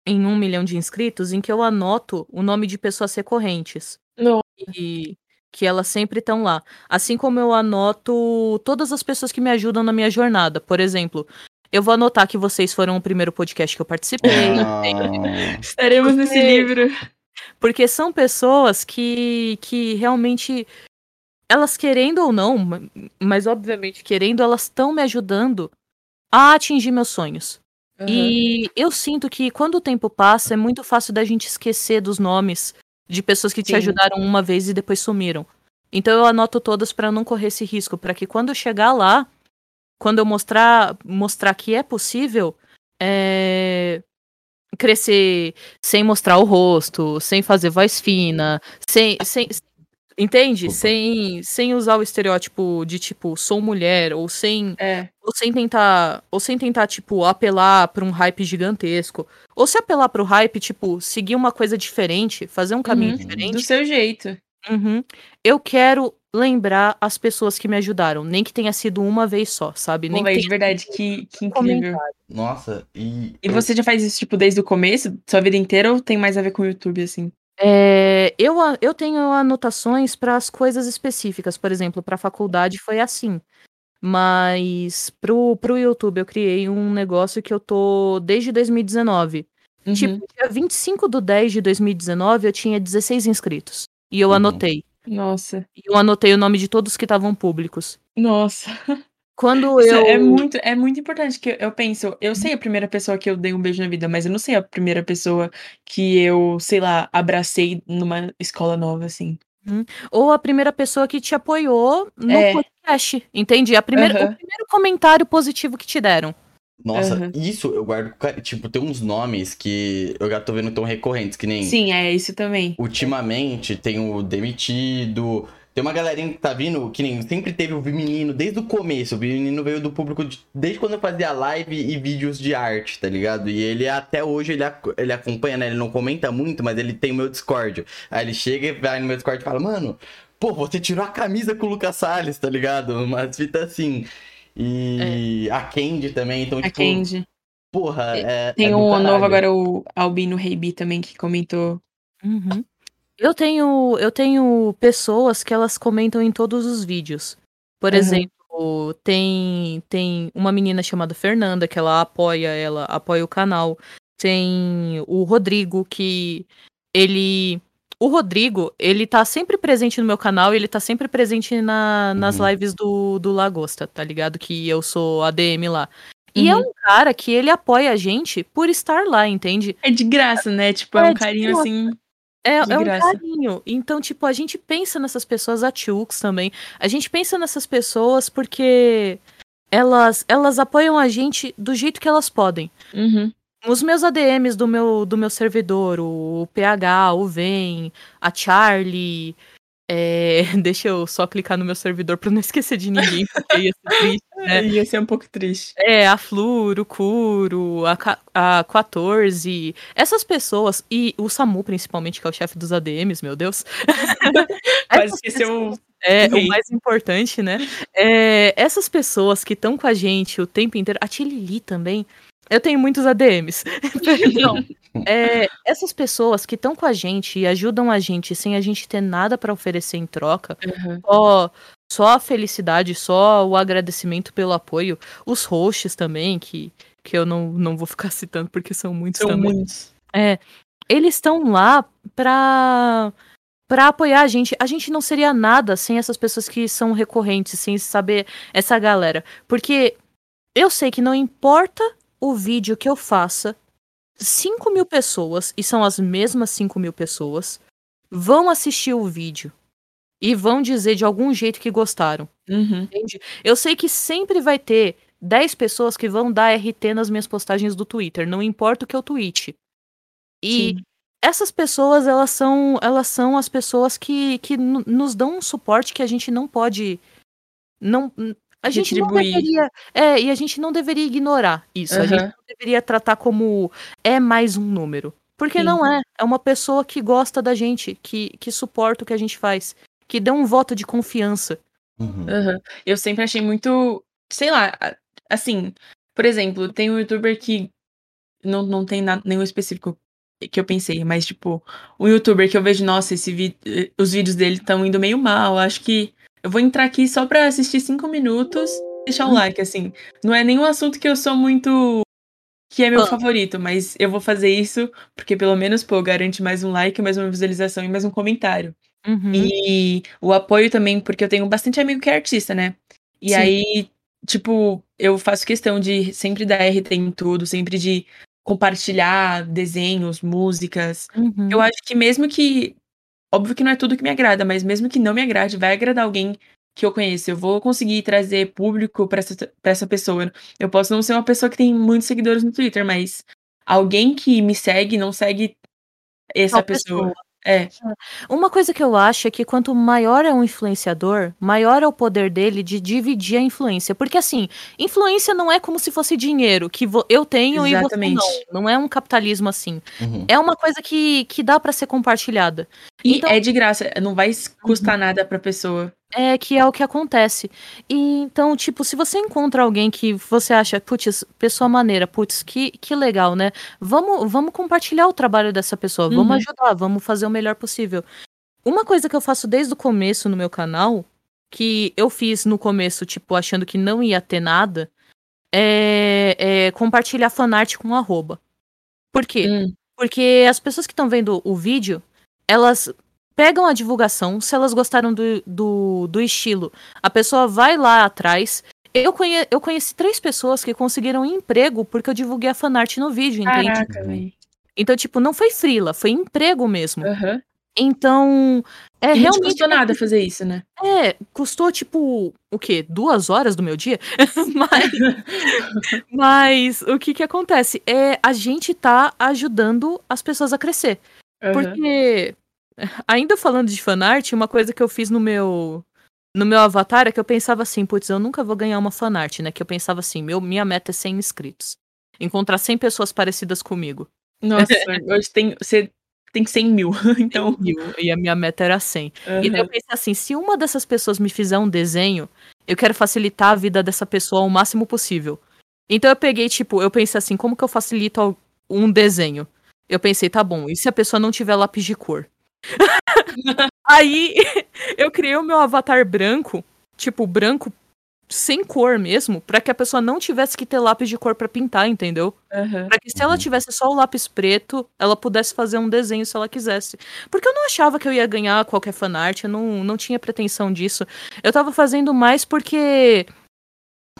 em um milhão de inscritos, em que eu anoto o nome de pessoas recorrentes. Não. E que elas sempre estão lá. Assim como eu anoto todas as pessoas que me ajudam na minha jornada. Por exemplo, eu vou anotar que vocês foram o primeiro podcast que eu participei. Ah, Estaremos nesse livro. Porque são pessoas que, que realmente, elas querendo ou não, ma- mas obviamente querendo, elas estão me ajudando a atingir meus sonhos. Aham. E eu sinto que quando o tempo passa, é muito fácil da gente esquecer dos nomes de pessoas que te Sim. ajudaram uma vez e depois sumiram. Então eu anoto todas pra não correr esse risco, pra que quando eu chegar lá, quando eu mostrar, mostrar que é possível, é, crescer sem mostrar o rosto, sem fazer voz fina, sem, sem entende? Sem, sem usar o estereótipo de tipo sou mulher ou sem É. ou sem tentar ou sem tentar tipo apelar para um hype gigantesco, ou se apelar para o hype, tipo, seguir uma coisa diferente, fazer um caminho Uhum. diferente. Do seu jeito. Uhum. Eu quero lembrar as pessoas que me ajudaram, nem que tenha sido uma vez só, sabe? Pô, Nem véi, que de tenha verdade, que, que incrível. Nossa, e. E você já faz isso, tipo, desde o começo, sua vida inteira, ou tem mais a ver com o YouTube, assim? É, eu, eu tenho anotações para as coisas específicas, por exemplo, para a faculdade foi assim. Mas pro, pro YouTube eu criei um negócio que eu tô desde 2019. Uhum. Tipo, dia 25 do 10 de 2019 eu tinha 16 inscritos. E eu Uhum. anotei. Nossa. E eu anotei o nome de todos que estavam públicos. Nossa. Quando Isso eu. é muito, é muito importante que eu, eu penso, eu sei a primeira pessoa que eu dei um beijo na vida, mas eu não sei a primeira pessoa que eu, sei lá, abracei numa escola nova, assim. Ou a primeira pessoa que te apoiou no É. podcast. Entende? A primeira, Aham. O primeiro comentário positivo que te deram. Nossa, Aham. isso eu guardo. Tipo, tem uns nomes que eu já tô vendo tão recorrentes, que nem. Sim, é isso também. Ultimamente tem o Demitido. Tem uma galerinha que tá vindo, que nem sempre teve o menino desde o começo. O menino veio do público de- desde quando eu fazia live e vídeos de arte, tá ligado? E ele até hoje ele, ele acompanha, né? Ele não comenta muito, mas ele tem o meu Discord. Aí ele chega e vai no meu Discord e fala, mano, pô, você tirou a camisa com o Lucas Salles, tá ligado? Umas fitas assim. E a Candy também, então, A tipo, Candy. porra, é. Tem é do um novo agora, o Albino Reibi também, que comentou. Uhum. Eu tenho, eu tenho pessoas que elas comentam em todos os vídeos. Por Aham. exemplo, tem tem uma menina chamada Fernanda que ela apoia, ela apoia o canal. Tem o Rodrigo que ele o Rodrigo, ele tá sempre presente no meu canal e ele tá sempre presente na, nas Uhum. lives do, do Lagosta, tá ligado? Que eu sou ADM lá. E é Uhum. um cara que ele apoia a gente por estar lá, entende? É de graça, né? Tipo, é, É um carinho graça. assim. É, De é um carinho. Então, tipo, a gente pensa nessas pessoas, a Tux também. A gente pensa nessas pessoas porque elas, elas apoiam a gente do jeito que elas podem. Uhum. Os meus ADMs do meu, do meu servidor, o PH, o Ven, a Charlie. é, deixa eu só clicar no meu servidor pra não esquecer de ninguém, porque ia ser triste, né? Ia ser um pouco triste. É, a Flur, o Kuro, a, a 14, essas pessoas, e o Samu principalmente, que é o chefe dos ADMs, meu Deus. Quase Essas esqueceu. É, o mais importante, né? É, essas pessoas que estão com a gente o tempo inteiro, a Tilili também, eu tenho muitos ADMs. Perdão. É, essas pessoas que estão com a gente e ajudam a gente sem a gente ter nada pra oferecer em troca, Uhum. só, só a felicidade, só o agradecimento pelo apoio. Os hosts também, que, que eu não, não vou ficar citando porque são muitos São também. muitos. É, eles estão lá pra, pra apoiar a gente. A gente não seria nada sem essas pessoas que são recorrentes, sem saber essa galera. Porque eu sei que não importa o vídeo que eu faça, 5 mil pessoas, e são as mesmas 5 mil pessoas, vão assistir o vídeo. E vão dizer de algum jeito que gostaram. Uhum. Entende? Eu sei que sempre vai ter 10 pessoas que vão dar RT nas minhas postagens do Twitter, não importa o que eu tweete. E Sim. essas pessoas, elas são, elas são as pessoas que, que no- nos dão um suporte que a gente não pode não a gente não deveria, é, e a gente não deveria ignorar isso. A gente não deveria tratar como é mais um número. Porque Sim. não é. É uma pessoa que gosta da gente, que, que suporta o que a gente faz, que dá um voto de confiança. Uhum. Aham. Eu sempre achei muito. Sei lá, assim. Por exemplo, tem um youtuber que. Não, não tem nada, nenhum específico que eu pensei, mas, tipo, um youtuber que eu vejo, nossa, esse vi- eh, os vídeos dele estão indo meio mal. Acho que eu vou entrar aqui só pra assistir cinco minutos e deixar o Hum. like, assim. Não é nenhum assunto que eu sou muito. que é meu Ah. favorito, mas eu vou fazer isso porque pelo menos, pô, garante mais um like, mais uma visualização e mais um comentário. Uhum. E o apoio também, porque eu tenho bastante amigo que é artista, né? E Sim. aí, tipo, eu faço questão de sempre dar RT em tudo, sempre de compartilhar desenhos, músicas. Uhum. Eu acho que mesmo que. Óbvio que não é tudo que me agrada, mas mesmo que não me agrade, vai agradar alguém que eu conheço, eu vou conseguir trazer público para essa, pra essa pessoa. Eu posso não ser uma pessoa que tem muitos seguidores no Twitter, mas alguém que me segue não segue essa pessoa. pessoa. É, Uma coisa que eu acho é que quanto maior é um influenciador, maior é o poder dele de dividir a influência. Porque assim, influência não é como se fosse dinheiro, que eu tenho e você Exatamente. não. Não é um capitalismo assim. Uhum. É uma coisa que, que dá pra ser compartilhada. e Então- é de graça, não vai custar nada pra pessoa. É que é o que acontece. E então, tipo, se você encontra alguém que você acha, putz, pessoa maneira, putz, que, que legal, né? Vamos, vamos compartilhar o trabalho dessa pessoa, vamos Uhum. ajudar, vamos fazer o melhor possível. Uma coisa que eu faço desde o começo no meu canal, que eu fiz no começo, tipo, achando que não ia ter nada, é, é compartilhar fanart com arroba. Por quê? Hum, Porque as pessoas que estão vendo o vídeo, elas pegam a divulgação, se elas gostaram do, do, do estilo, a pessoa vai lá atrás. Eu, conhe, eu conheci três pessoas que conseguiram emprego porque eu divulguei a fanart no vídeo, entende? Caraca, velho. Então, tipo, não foi frila, foi emprego mesmo. Aham. Então, é E não te realmente. custou nada fazer isso, né? É, custou, tipo, o quê? Duas horas do meu dia? mas, mas o que que acontece? É, a gente tá ajudando as pessoas a crescer. Aham. Porque, ainda falando de fanart, uma coisa que eu fiz no meu no meu avatar é que eu pensava assim, putz, eu nunca vou ganhar uma fanart, né? Que eu pensava assim, meu, minha meta é 100 inscritos. Encontrar 100 pessoas parecidas comigo. Nossa, hoje tem, você tem 100 mil, então... E, eu- e a minha meta era 100. E daí eu pensei assim, se uma dessas pessoas me fizer um desenho, eu quero facilitar a vida dessa pessoa ao máximo possível. Então eu peguei, tipo, eu pensei assim, como que eu facilito um desenho? Eu pensei, tá bom, e se a pessoa não tiver lápis de cor? Aí eu criei o meu avatar branco, tipo, branco sem cor mesmo, pra que a pessoa não tivesse que ter lápis de cor pra pintar, entendeu? Aham. Pra que se ela Uhum. tivesse só o lápis preto, ela pudesse fazer um desenho se ela quisesse. Porque eu não achava que eu ia ganhar qualquer fanart, eu não, não tinha pretensão disso. Eu tava fazendo mais porque,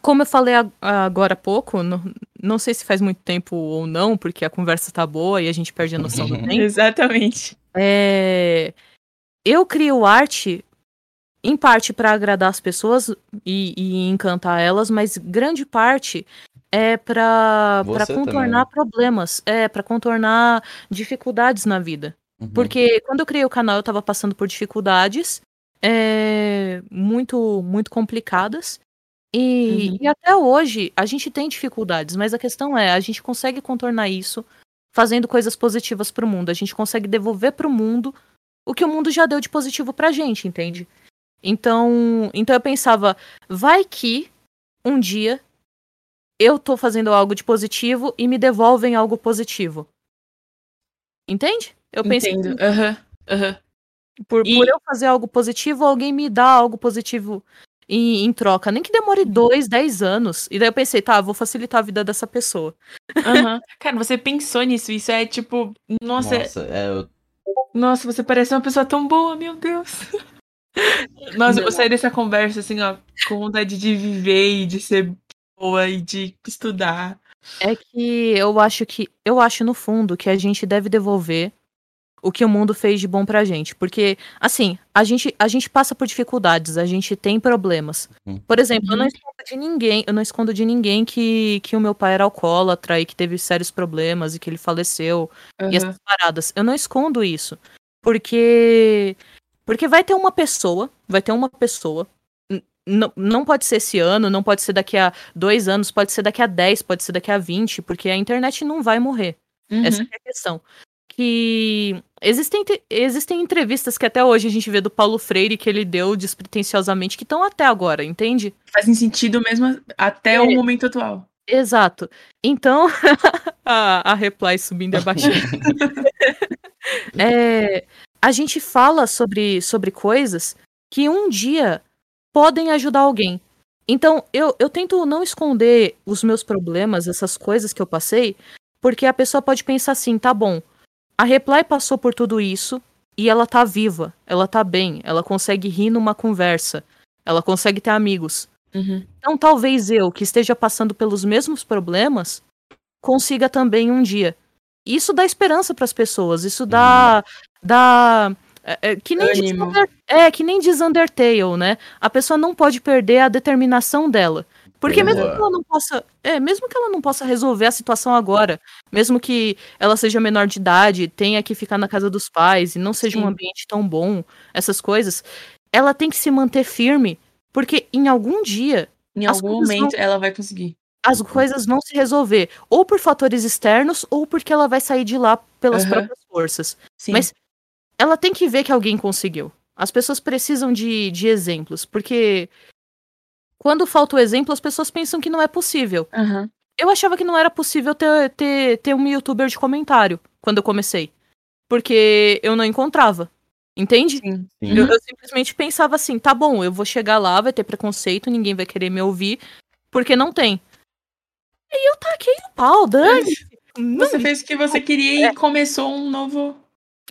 como eu falei ag- agora há pouco, não, não sei se faz muito tempo ou não, porque a conversa tá boa e a gente perde a noção do tempo. Exatamente. É, eu crio arte em parte para agradar as pessoas e, e encantar elas, mas grande parte é para Você também, contornar né? problemas, é para contornar dificuldades na vida. Uhum. Porque quando eu criei o canal, eu tava passando por dificuldades é, muito, muito complicadas. E, Uhum. e até hoje a gente tem dificuldades, mas a questão é, a gente consegue contornar isso fazendo coisas positivas pro mundo. A gente consegue devolver pro mundo o que o mundo já deu de positivo pra gente, entende? Então, então eu pensava, vai que um dia eu tô fazendo algo de positivo e me devolvem algo positivo. Entende? Eu pensei Entendo. Aham. Aham. por, E- por eu fazer algo positivo, alguém me dá algo positivo em, em troca. Nem que demore dois, dez anos. E daí eu pensei, tá, vou facilitar a vida dessa pessoa. Aham. Cara, você pensou nisso? Isso é tipo. Nossa, Nossa, é, eu- nossa, você parece uma pessoa tão boa, meu Deus. Nossa, eu Não. saí dessa conversa assim, ó, com vontade de viver e de ser boa e de estudar. É que eu acho que. Eu acho, no fundo, que a gente deve devolver o que o mundo fez de bom pra gente. Porque, assim, a gente, a gente passa por dificuldades, a gente tem problemas. Uhum. Por exemplo, eu não Uhum. escondo de ninguém, eu não escondo de ninguém que, que o meu pai era alcoólatra e que teve sérios problemas e que ele faleceu. e Aham. essas paradas. Eu não escondo isso. Porque. Porque vai ter uma pessoa, vai ter uma pessoa. Não, não pode ser esse ano, não pode ser daqui a dois anos, pode ser daqui a dez, pode ser daqui a vinte, porque a internet não vai morrer. Uhum. Essa é a questão. Que existem, te- existem entrevistas que até hoje a gente vê do Paulo Freire que ele deu despretensiosamente, que estão até agora, entende? Fazem sentido mesmo até É. o momento atual. Exato. Então, a, a reply subindo e abaixando. É, a gente fala sobre, sobre coisas que um dia podem ajudar alguém. Então, eu, eu tento não esconder os meus problemas, essas coisas que eu passei, porque a pessoa pode pensar assim, tá bom, a Reply passou por tudo isso e ela tá viva, ela tá bem, ela consegue rir numa conversa, ela consegue ter amigos. Uhum. Então, talvez eu, que esteja passando pelos mesmos problemas, consiga também um dia. Isso dá esperança para as pessoas, isso dá, dá, É, é, que nem diz é, que nem diz Undertale, né? A pessoa não pode perder a determinação dela. Porque mesmo Boa. que ela não possa. É, mesmo que ela não possa resolver a situação agora, mesmo que ela seja menor de idade, tenha que ficar na casa dos pais e não seja um Sim. ambiente tão bom, essas coisas, ela tem que se manter firme, porque em algum dia Em algum momento ela vai conseguir. as coisas vão se resolver, ou por fatores externos, ou porque ela vai sair de lá pelas Aham. próprias forças. Sim. Mas ela tem que ver que alguém conseguiu. As pessoas precisam de, de exemplos, porque quando falta o exemplo, as pessoas pensam que não é possível. Aham. Eu achava que não era possível ter, ter, ter um youtuber de comentário quando eu comecei. Porque eu não encontrava. Entende? Sim. Sim. Eu, eu simplesmente pensava assim, tá bom, eu vou chegar lá, vai ter preconceito, ninguém vai querer me ouvir, porque não tem. E eu taquei o pau, Dani. Você fez o que você queria É. e começou um novo.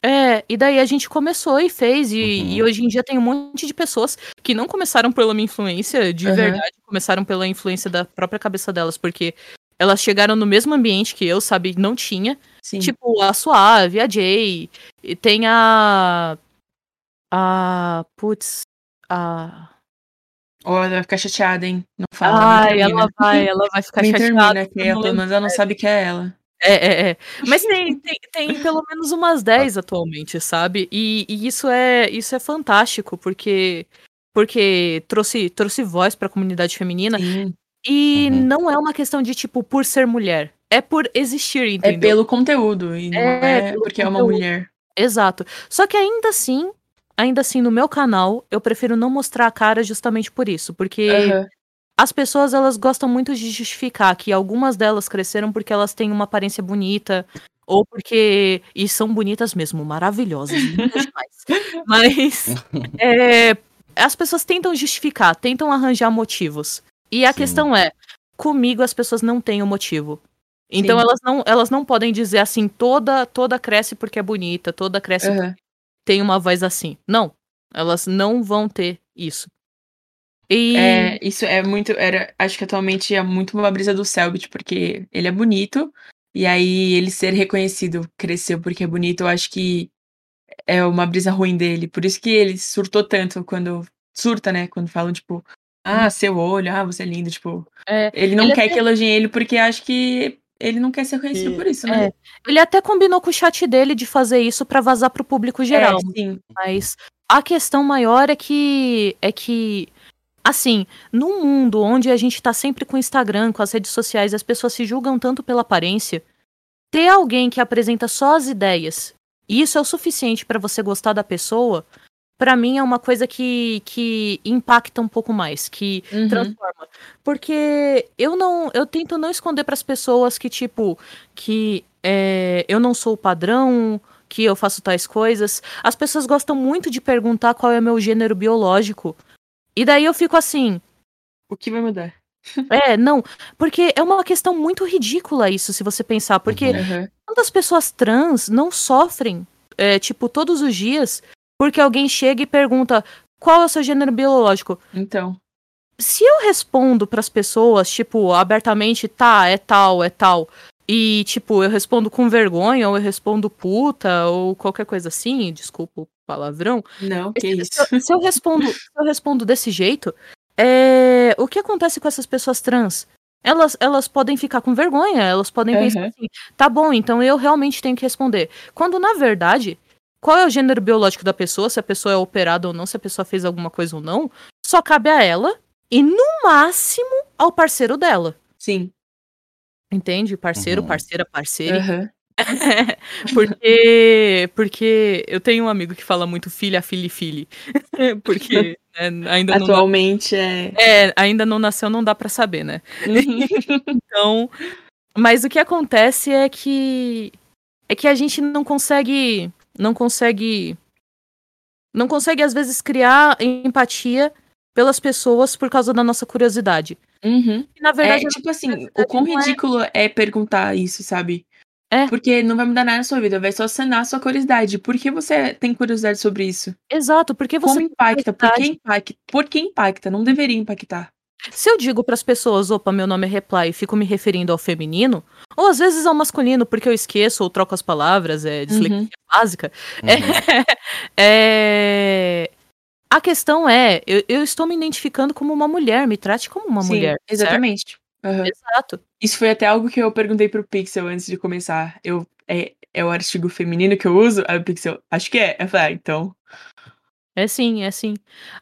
É, e daí a gente começou e fez, e, Uhum. e hoje em dia tem um monte de pessoas que não começaram pela minha influência, de Aham. verdade, começaram pela influência da própria cabeça delas, porque elas chegaram no mesmo ambiente que eu, sabe, não tinha. Sim. Tipo, a Suave, a Jay, e tem a. A. Putz. A. Ou ela vai ficar chateada, hein? Não fala. Ai, ela termina. vai, ela vai ficar Nem chateada. termina, que eu ela, menos ela não sabe que é ela. É, é, é. Mas tem, tem, tem pelo menos umas 10 atualmente, sabe? E, e isso é isso é fantástico, porque porque trouxe, trouxe voz pra comunidade feminina. Sim. E Uhum. não é uma questão de, tipo, por ser mulher. É por existir, É entendeu? pelo conteúdo. E não É, é, porque é uma conteúdo. mulher. Exato. Só que ainda assim, ainda assim, no meu canal, eu prefiro não mostrar a cara justamente por isso. Porque Aham. As pessoas elas gostam muito de justificar que algumas delas cresceram porque elas têm uma aparência bonita ou porque e são bonitas mesmo, maravilhosas, lindas demais. Mas é, as pessoas tentam justificar, tentam arranjar motivos. E a Sim. questão é, comigo as pessoas não têm o motivo. Então Sim. elas não, elas não podem dizer assim, toda toda cresce porque é bonita, toda cresce porque Aham. tem uma voz assim. Não, elas não vão ter isso. E É, isso é muito. Era, acho que atualmente é muito uma brisa do Selbit, porque ele é bonito. E aí ele ser reconhecido, cresceu porque é bonito, eu acho que é uma brisa ruim dele. Por isso que ele surtou tanto quando. Surta, né? Quando falam, tipo, ah, seu olho, ah, você é lindo. Tipo, é, ele não Ele quer até- que elogiem ele porque acha que ele não quer ser reconhecido E- por isso, né? É, ele até combinou com o chat dele de fazer isso pra vazar pro público geral, É, sim. mas a questão maior é que é que assim, num mundo onde a gente tá sempre com o Instagram, com as redes sociais, as pessoas se julgam tanto pela aparência, ter alguém que apresenta só as ideias, e isso é o suficiente pra você gostar da pessoa, pra mim é uma coisa que que impacta um pouco mais, que Uhum. transforma. Porque eu não, eu tento não esconder para as pessoas que tipo que é, eu não sou o padrão, que eu faço tais coisas. As pessoas gostam muito de perguntar qual é o meu gênero biológico. E daí eu fico assim, O que vai mudar? é, não, porque é uma questão muito ridícula isso, se você pensar, porque Uhum. Pessoas trans não sofrem, é, tipo, todos os dias, porque alguém chega e pergunta qual é o seu gênero biológico? Então. se eu respondo pras pessoas, tipo, abertamente, tá, é tal, é tal, e, tipo, eu respondo com vergonha, ou eu respondo puta, ou qualquer coisa assim, desculpa o palavrão. Não, que se, isso. se eu, se eu respondo, se eu respondo desse jeito, é, o que acontece com essas pessoas trans? Elas, elas podem ficar com vergonha, elas podem pensar Aham. assim, tá bom, então eu realmente tenho que responder. Quando, na verdade, qual é o gênero biológico da pessoa, se a pessoa é operada ou não, se a pessoa fez alguma coisa ou não, só cabe a ela e, no máximo, ao parceiro dela. Sim. Entende? Parceiro, Uhum. parceira, parceira. Aham. porque, porque eu tenho um amigo que fala muito filha, filha e filho. porque né, ainda não Atualmente é. é, ainda não nasceu, não dá pra saber, né? Então, mas o que acontece é que é que a gente não consegue não consegue não consegue às vezes criar empatia pelas pessoas por causa da nossa curiosidade. Uhum. E, na verdade, É, tipo assim, curiosidade o quão não é- ridículo é perguntar isso, sabe? É. Porque não vai mudar nada na sua vida, vai só sanar a sua curiosidade. Por que você tem curiosidade sobre isso? exato, porque você Como impacta? Por que impacta? Por que impacta? Não deveria impactar. Se eu digo pras pessoas, opa, meu nome é Reply e fico me referindo ao feminino, ou às vezes ao masculino porque eu esqueço ou troco as palavras, é dislexia Uhum. básica. Uhum. É, é, A questão é, eu, eu estou me identificando como uma mulher, me trate como uma Sim, mulher. exatamente. Aham. Exato. Isso foi até algo que eu perguntei pro Pixel antes de começar. Eu, é, é o artigo feminino que eu uso? Aí o Pixel, acho que é. Eu falei, ah, então. É sim, é sim.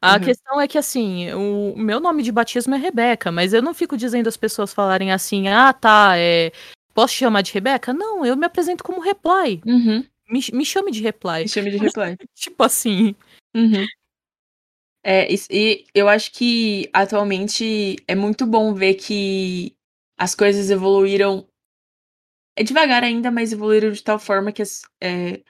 A Uhum. questão é que, assim, o meu nome de batismo é Rebeca, mas eu não fico dizendo as pessoas falarem assim, ah, tá, é, posso te chamar de Rebeca? Não, eu me apresento como Reply. Uhum. Me, me chame de Reply. Me chame de reply. Tipo assim. Uhum. É, isso- e eu acho que atualmente é muito bom ver que as coisas evoluíram. É devagar ainda, mas evoluíram de tal forma que as- é,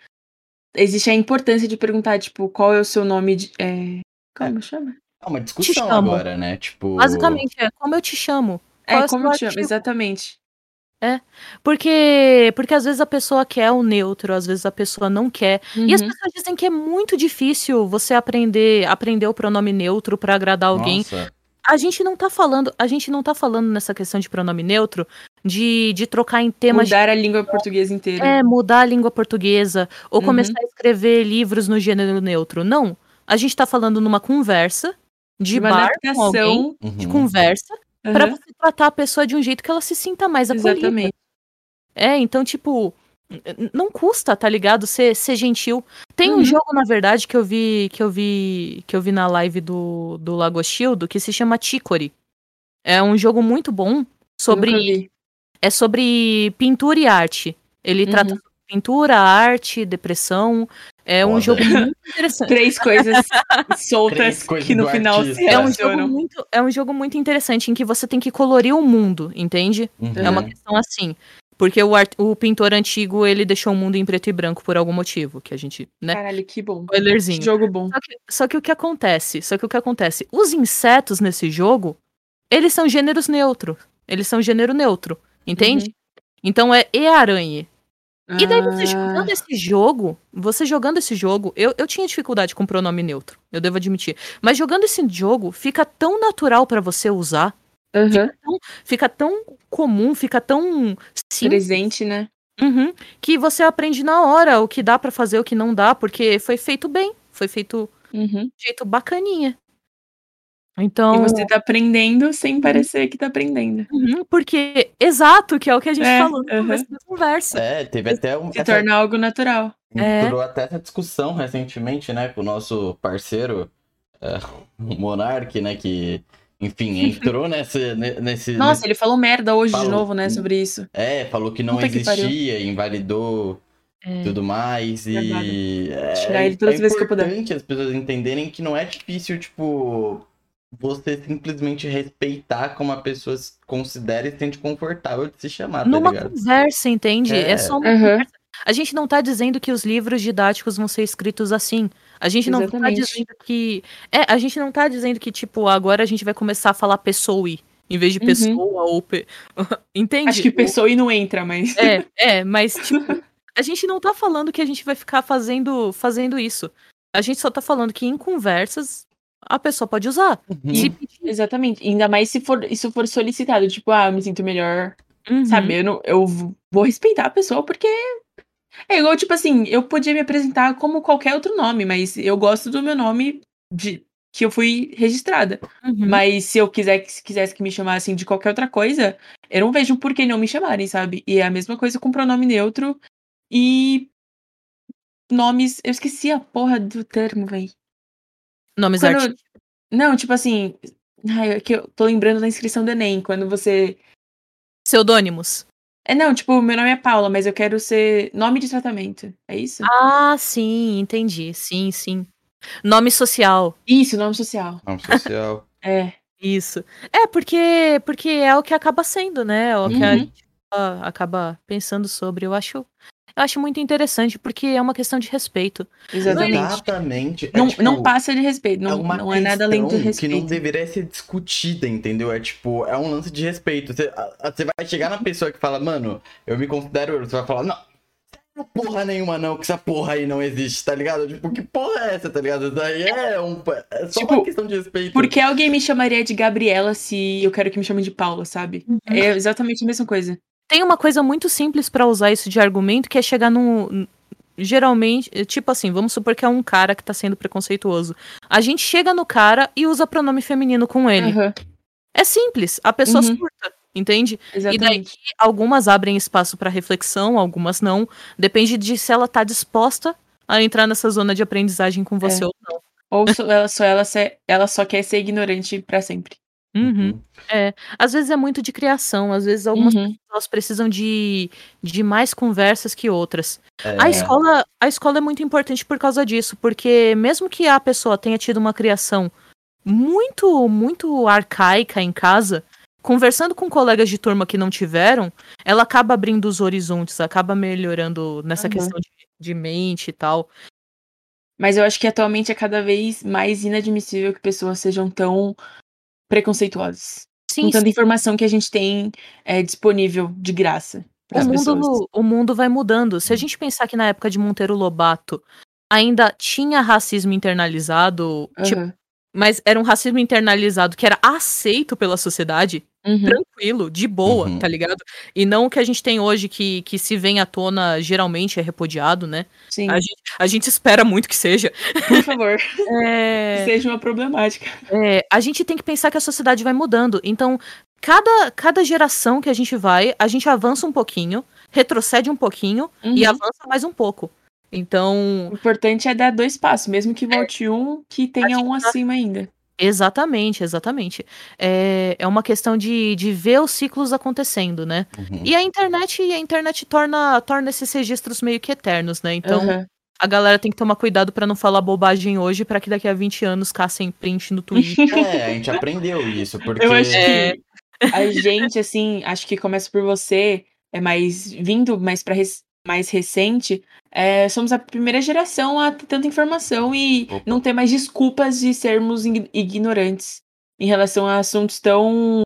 existe a importância de perguntar, tipo, qual é o seu nome de. É, como chama? É uma discussão agora, né? Tipo. Basicamente, é como eu te chamo. É, Qual é como eu te chamo? artigo? Exatamente. Porque, porque às vezes a pessoa quer o neutro, às vezes a pessoa não quer. E as Uhum. pessoas dizem que é muito difícil você aprender, aprender o pronome neutro pra agradar alguém. Nossa. A gente não tá falando, a gente não tá falando nessa questão de pronome neutro de, de trocar em temas de Mudar a língua portuguesa inteira. é, mudar a língua portuguesa ou Uhum. começar a escrever livros no gênero neutro. Não. A gente tá falando numa conversa de, de uma bar com alguém, adaptação. de Uhum. conversa, pra Aham, você tratar a pessoa de um jeito que ela se sinta mais acolhida. Exatamente. É, então, tipo, não custa, tá ligado? Ser, ser gentil. Tem um Uhum. jogo, na verdade, que eu vi que eu vi que eu vi na live do, do Lagoshildo, que se chama Chicory. É um jogo muito bom sobre é sobre pintura e arte. Ele Uhum. trata sobre pintura, arte, depressão. É um Foda. jogo muito interessante. Três coisas soltas Três coisas que no final se artista. É um, jogo relacionam. muito, é um jogo muito interessante em que você tem que colorir o mundo, entende? Uhum. É uma questão assim. Porque o, art- o pintor antigo, ele deixou o mundo em preto e branco por algum motivo, que a gente, né? Caralho, que bom. Spoilerzinho. Que jogo bom. Só que, só que o que acontece? Só que o que acontece? Os insetos nesse jogo, eles são gêneros neutros. Eles são gênero neutro, entende? Uhum. Então é e aranha. E daí você Ah, jogando esse jogo, você jogando esse jogo, eu, eu tinha dificuldade com pronome neutro, eu devo admitir. Mas jogando esse jogo, fica tão natural pra você usar, aham. fica tão comum, fica tão simples, Presente, né? Uhum. Que você aprende na hora o que dá pra fazer, o que não dá, porque foi feito bem, foi feito Uhum. de jeito bacaninha. Então, E você tá aprendendo sem parecer que tá aprendendo. uhum, porque exato, que é o que a gente É, falou no uhum. começo da conversa. É, teve até um. Se essa- torna algo natural. É. Entrou até essa discussão recentemente, né, com o nosso parceiro, é, o Monark, né, que, enfim, entrou nesse, ne- nesse, Nossa, nesse- ele falou merda hoje de Falou. novo, né, sobre isso. É, falou que não Puta que existia, invalidou É. tudo mais, e é, Tirar ele todas é as vezes que eu puder. importante as pessoas entenderem que não é difícil, tipo, você simplesmente respeitar como a pessoa se considera e se sente confortável de se chamar, tá Numa ligado? conversa, entende? É, É. só uma Aham. conversa. A gente não tá dizendo que os livros didáticos vão ser escritos assim. A gente não tá Exatamente. dizendo que. É, a gente não tá dizendo que, tipo, agora a gente vai começar a falar pessoa em vez de Uhum. pessoa ou. Pe... Entende? Acho que pessoa e não entra, mas. É, é, mas, tipo, a gente não tá falando que a gente vai ficar fazendo, fazendo isso. A gente só tá falando que em conversas a pessoa pode usar. Uhum. Exatamente. Ainda mais se for, isso for solicitado. Tipo, ah, eu me sinto melhor. Uhum. Sabe? Eu, não, eu vou respeitar a pessoa porque. É igual, tipo assim, eu podia me apresentar como qualquer outro nome, mas eu gosto do meu nome de que eu fui registrada. Uhum. Mas se eu quiser, se quisesse que me chamassem de qualquer outra coisa, eu não vejo por que não me chamarem, sabe? E é a mesma coisa com pronome neutro e nomes. Eu esqueci a porra do termo, véi. Nomes Quando- artísticos. Não, tipo assim. Ai, é que eu tô lembrando da inscrição do Enem, quando você. Pseudônimos. É, não, tipo, meu nome é Paula, mas eu quero ser nome de tratamento. É isso? Ah, sim, entendi. Sim, sim. Nome social. Isso, nome social. Nome social. É. Isso. É, porque, porque é o que acaba sendo, né? É o que a Uhum. gente acaba- acaba pensando sobre. Eu acho, eu acho muito interessante, porque é uma questão de respeito. Exatamente. Exatamente. É, Não, tipo, não passa de respeito. Não, é uma não é nada além de questão respeito. que não deveria ser discutida, entendeu? É tipo, é um lance de respeito. Você, você vai chegar na pessoa que fala, mano, eu me considero, você vai falar, não, porra nenhuma, não, que essa porra aí não existe, tá ligado? Tipo, que porra é essa, tá ligado? Daí é, um, é só Tipo, uma questão de respeito. Por que alguém me chamaria de Gabriela se eu quero que me chamem de Paula, sabe? Uhum. É exatamente a mesma coisa. Tem uma coisa muito simples pra usar isso de argumento, que é chegar no. Geralmente, é tipo assim, vamos supor que é um cara que tá sendo preconceituoso. A gente chega no cara e usa pronome feminino com ele. Aham, É simples, a pessoa Uhum. surta, entende? E daí exatamente. algumas abrem espaço pra reflexão, algumas não. Depende de se ela tá disposta a entrar nessa zona de aprendizagem com você É. ou não. Ou só ela, só ela, ela só quer ser ignorante pra sempre. Uhum. Às vezes é muito de criação, às vezes algumas Uhum. pessoas precisam de, de mais conversas que outras. É, A escola, a escola é muito importante por causa disso, porque mesmo que a pessoa tenha tido uma criação muito, muito arcaica em casa, conversando com colegas de turma que não tiveram, ela acaba abrindo os horizontes, acaba melhorando nessa Uhum. questão de, de mente e tal. Mas eu acho que atualmente é cada vez mais inadmissível que pessoas sejam tão preconceituosas. Sim, com tanta informação que a gente tem é, disponível de graça para o as pessoas. mundo, o mundo vai mudando. Se a gente pensar que na época de Monteiro Lobato ainda tinha racismo internalizado, tipo, Aham. mas era um racismo internalizado que era aceito pela sociedade, Uhum. tranquilo, de boa, Uhum. tá ligado? E não o que a gente tem hoje, que, que se vem à tona, geralmente é repudiado, né? Sim, A gente, a gente espera muito que seja. por favor, É, seja uma problemática. é, a gente tem que pensar que a sociedade vai mudando. Então, cada, cada geração que a gente vai, a gente avança um pouquinho, retrocede um pouquinho e Uhum. avança mais um pouco. Então, O importante é dar dois passos, mesmo que volte um, que tenha um tá- acima ainda. Exatamente, exatamente. É, é uma questão de, de ver os ciclos acontecendo, né? Uhum. E a internet, a internet torna, torna esses registros meio que eternos, né? Então, Aham. a galera tem que tomar cuidado pra não falar bobagem hoje, pra que daqui a 20 anos caçem print no Twitter. É, a gente aprendeu isso, porque. Eu acho É. que a gente, assim, acho que começa por você, é mais vindo mais para mais recente. é, somos a primeira geração a ter tanta informação e Opa. não ter mais desculpas de sermos ign- ignorantes em relação a assuntos tão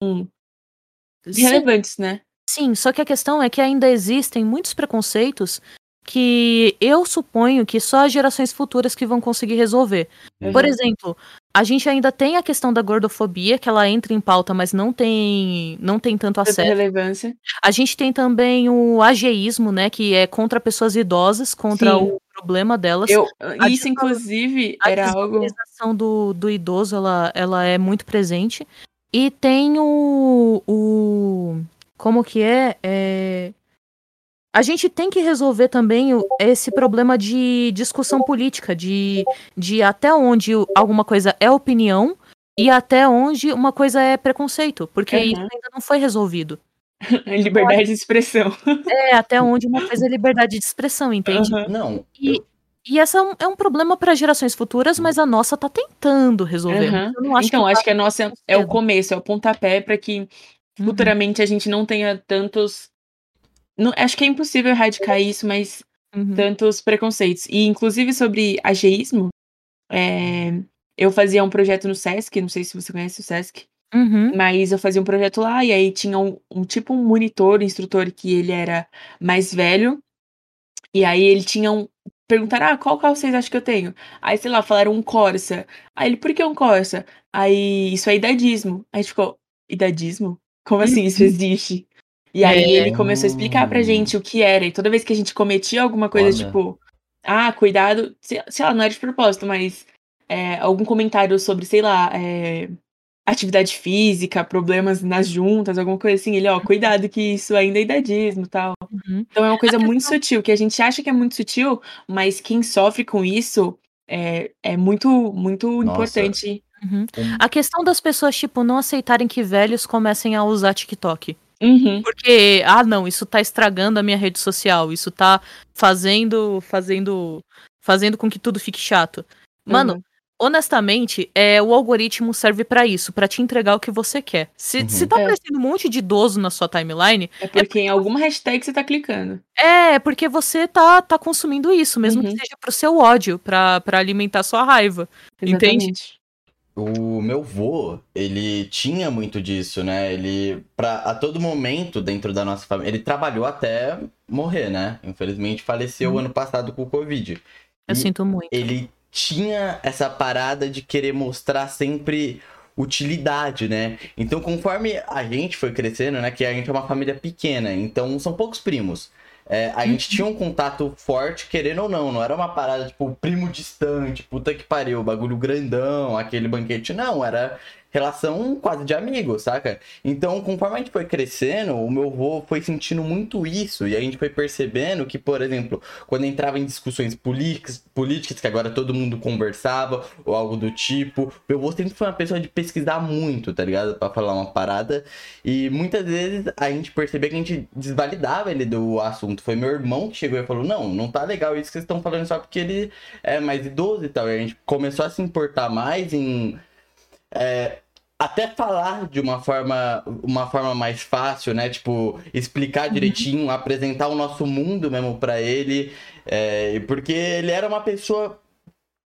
Sim, relevantes, né? sim, só que a questão é que ainda existem muitos preconceitos que eu suponho que só as gerações futuras que vão conseguir resolver. Por Uhum. exemplo, a gente ainda tem a questão da gordofobia, que ela entra em pauta, mas não tem, não tem tanto Tanta acesso. relevância. A gente tem também o ageísmo, né, que é contra pessoas idosas, contra Sim. o problema delas. Eu, A isso, inclusive, A era algo. desvalorização do, do idoso, ela, ela é muito presente. E tem o, o como que é? É, A gente tem que resolver também esse problema de discussão política, de, de até onde alguma coisa é opinião e até onde uma coisa é preconceito, porque Uhum. isso ainda não foi resolvido. Liberdade de expressão. É, até onde uma coisa é liberdade de expressão, entende? Aham. Não, E, e essa é um, é um problema para gerações futuras, mas a nossa tá tentando resolver. Não acho então, que acho tá que a nossa tão é o começo, é o pontapé para que Uhum. futuramente a gente não tenha tantos. Não, acho que é impossível erradicar isso, mas Uhum. tantos preconceitos. E, inclusive, sobre ageísmo, é, eu fazia um projeto no Sesc, não sei se você conhece o Sesc, Uhum. mas eu fazia um projeto lá e aí tinha um, um tipo um monitor, instrutor, que ele era mais velho. E aí ele tinha um. Perguntaram, ah, qual carro vocês acham que eu tenho? Aí, sei lá, falaram um Corsa. Aí ele, por que um Corsa? Aí, isso é idadismo. Aí a gente ficou, idadismo? Como assim isso existe? E aí É. ele começou a explicar pra gente o que era. E toda vez que a gente cometia alguma coisa, Olha. tipo, ah, cuidado, sei, sei lá, não era de propósito, mas é, algum comentário sobre, sei lá, é, atividade física, problemas nas juntas, alguma coisa assim, ele, ó, cuidado que isso ainda é idadismo e tal. Uhum. Então é uma coisa muito sutil, que a gente acha que é muito sutil, mas quem sofre com isso é, é muito, muito Nossa. importante. Uhum. Um- A questão das pessoas, tipo, não aceitarem que velhos comecem a usar TikTok. Uhum. Porque, ah, não, isso tá estragando a minha rede social, isso tá fazendo, fazendo, fazendo com que tudo fique chato. Mano, Uhum. honestamente, é, o algoritmo serve pra isso, pra te entregar o que você quer. Se, Uhum. se tá É. aparecendo um monte de idoso na sua timeline, É porque em alguma hashtag você tá clicando. é porque você tá, tá consumindo isso, mesmo Uhum. que seja pro seu ódio, pra, pra alimentar sua raiva. Entende? O meu vô, ele tinha muito disso, né? Ele, pra, a todo momento dentro da nossa família, ele trabalhou até morrer, né? Infelizmente faleceu Hum. ano passado com o Covid. Eu E sinto muito. Ele tinha essa parada de querer mostrar sempre utilidade, né? Então, conforme a gente foi crescendo, né? Que a gente é uma família pequena, então são poucos primos. É, a gente tinha um contato forte, querendo ou não. Não era uma parada, tipo, primo distante, puta que pariu, bagulho grandão, aquele banquete. Não, era relação quase de amigo, saca? Então, conforme a gente foi crescendo, o meu avô foi sentindo muito isso. E a gente foi percebendo que, por exemplo, quando entrava em discussões políticas, políticas que agora todo mundo conversava, ou algo do tipo, meu avô sempre foi uma pessoa de pesquisar muito, tá ligado? Pra falar uma parada. E muitas vezes a gente percebia que a gente desvalidava ele do assunto. Foi meu irmão que chegou e falou: Não, não tá legal isso que vocês estão falando só porque ele é mais idoso e tal. E a gente começou a se importar mais em. é, até falar de uma forma, uma forma mais fácil, né? Tipo, explicar direitinho, apresentar o nosso mundo mesmo pra ele. é, porque ele era uma pessoa,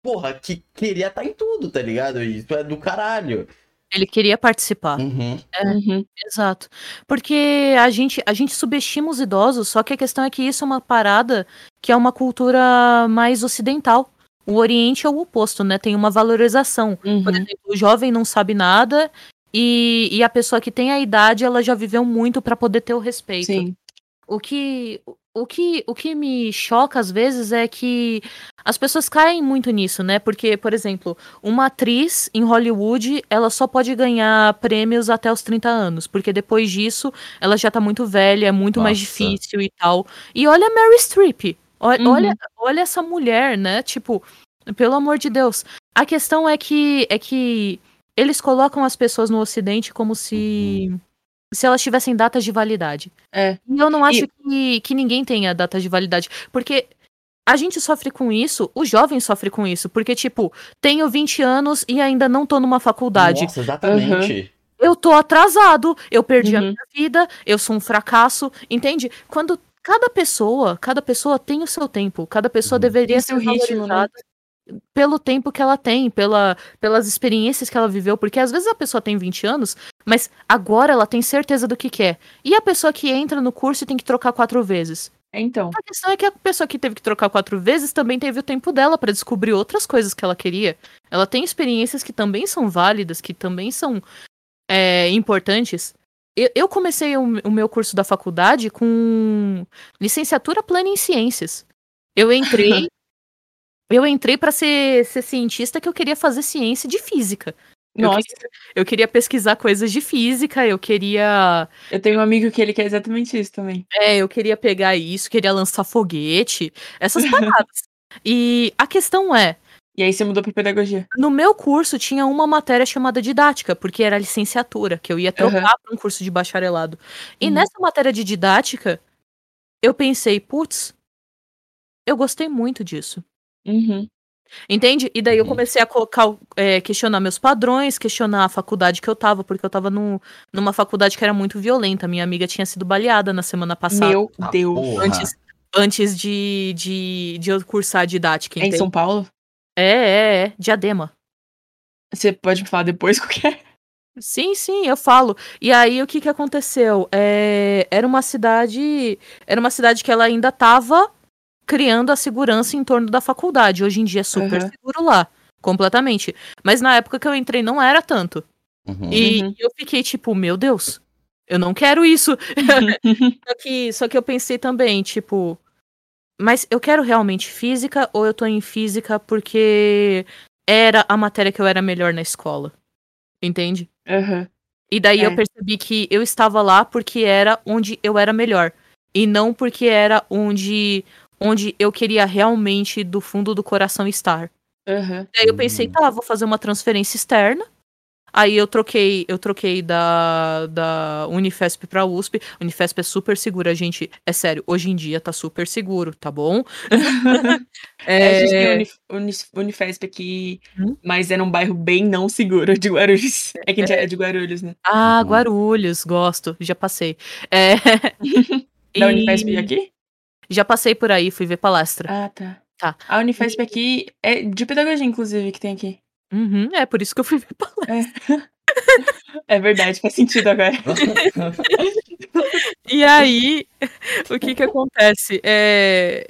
porra, que queria estar em tudo, tá ligado? Isso é do caralho. Ele queria participar. Uhum. Uhum. Exato. Porque a gente, a gente subestima os idosos, só que a questão é que isso é uma parada que é uma cultura mais ocidental. O Oriente é o oposto, né? Tem uma valorização. Por Uhum. exemplo, o jovem não sabe nada e, e a pessoa que tem a idade, ela já viveu muito para poder ter o respeito. Sim. O que, o, que, o que me choca às vezes é que as pessoas caem muito nisso, né? Porque, por exemplo, uma atriz em Hollywood, ela só pode ganhar prêmios até os 30 anos, porque depois disso ela já tá muito velha, é muito mais Nossa. difícil e tal. E olha a Mary Streep. O- Uhum. Olha, olha essa mulher, né? Tipo, pelo amor de Deus. A questão é que é que eles colocam as pessoas no ocidente como se se elas tivessem datas de validade. É. E eu não acho E- que, que ninguém tenha data de validade. Porque a gente sofre com isso, o jovem sofre com isso. Porque, tipo, tenho 20 anos e ainda não tô numa faculdade. Nossa, exatamente. Eu tô atrasado, eu perdi a Uhum. minha vida, eu sou um fracasso, entende? Quando cada pessoa, cada pessoa tem o seu tempo, cada pessoa Uhum. deveria Tem ser ritmo, né? pelo tempo que ela tem, pela, pelas experiências que ela viveu, porque às vezes a pessoa tem 20 anos, mas agora ela tem certeza do que quer. E a pessoa que entra no curso e tem que trocar quatro vezes? É, Então. A questão é que a pessoa que teve que trocar quatro vezes também teve o tempo dela pra descobrir outras coisas que ela queria. Ela tem experiências que também são válidas, que também são é, importantes. Eu, eu comecei o, meu curso da faculdade com licenciatura plena em ciências. Eu entrei. eu entrei pra ser, ser cientista que eu queria fazer ciência de física. Eu Nossa, queria, eu queria pesquisar coisas de física, eu queria eu tenho um amigo que ele quer exatamente isso também. é, eu queria pegar isso, queria lançar foguete, essas paradas. e a questão é, E aí você mudou pra pedagogia. no meu curso tinha uma matéria chamada didática, porque era licenciatura, que eu ia trocar Aham. para um curso de bacharelado. E Uhum. nessa matéria de didática, eu pensei, putz, eu gostei muito disso. Uhum. Entende? E daí eu Uhum. comecei a colocar, é, questionar meus padrões, questionar a faculdade que eu tava, porque eu tava num, numa faculdade que era muito violenta. Minha amiga tinha sido baleada na semana passada. Meu Ah, Deus. antes, antes de, de, de eu cursar didática. É em? São Paulo? É, é, é. Diadema. Você pode me falar depois qual que é? Sim, sim, eu falo. E aí o que que aconteceu? É, era uma cidade. Era uma cidade que ela ainda tava criando a segurança em torno da faculdade. Hoje em dia é super Aham. seguro lá. Completamente. Mas na época que eu entrei não era tanto. Uhum. E Uhum. eu fiquei tipo, meu Deus, eu não quero isso. Só que, só que eu pensei também, tipo, mas eu quero realmente física ou eu tô em física porque era a matéria que eu era melhor na escola? Entende? Aham. E daí É. eu percebi que eu estava lá porque era onde eu era melhor. E não porque era onde, onde eu queria realmente, do fundo do coração, estar. Aham. Daí eu pensei, tá, vou fazer uma transferência externa. Aí eu troquei, eu troquei da, da Unifesp pra USP. Unifesp é super segura, gente. É sério, hoje em dia tá super seguro, tá bom? É, a gente tem É, Unif Unif Unifesp aqui, Hum? mas é num bairro bem não seguro de Guarulhos. É que a gente é de Guarulhos, né? Ah, Uhum. Guarulhos, gosto, já passei. É, Da e Unifesp aqui? Já passei por aí, fui ver palestra. Ah, tá. Tá. A Unifesp aqui é de pedagogia, inclusive, que tem aqui. Uhum, é por isso que eu fui ver palestra. É. é verdade, faz sentido agora. e aí, o que que acontece? É,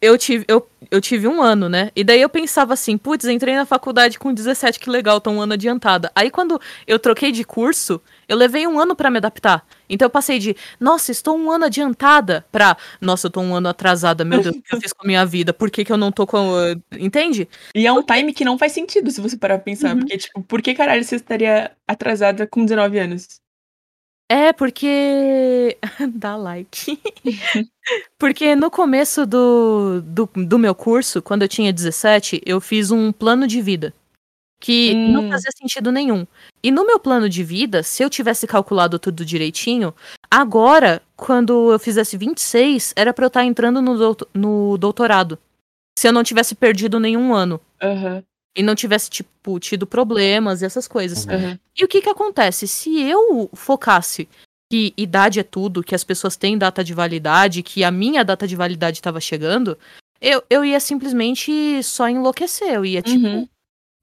eu tive, eu, eu tive um ano, né? E daí eu pensava assim, putz, entrei na faculdade com 17, que legal, tô um ano adiantada. Aí quando eu troquei de curso, eu levei um ano para me adaptar. Então eu passei de, nossa, estou um ano adiantada, pra, nossa, eu tô um ano atrasada, meu Deus, o que eu fiz com a minha vida? Por que, que eu não tô com. Entende? E é um time que não faz sentido se você parar pra pensar. Uhum. Porque, tipo, por que caralho você estaria atrasada com 19 anos? É, porque. Dá like. porque no começo do, do, do, meu curso, quando eu tinha 17, eu fiz um plano de vida. Que hum. não fazia sentido nenhum. E no meu plano de vida, se eu tivesse calculado tudo direitinho, agora, quando eu fizesse 26, era pra eu estar entrando no, doutor, no doutorado. Se eu não tivesse perdido nenhum ano. Uhum e não tivesse, tipo, tido problemas e essas coisas. Uhum. E o que que acontece? Se eu focasse que idade é tudo, que as pessoas têm data de validade, que a minha data de validade estava chegando, eu, eu ia simplesmente só enlouquecer. Eu ia, tipo, uhum.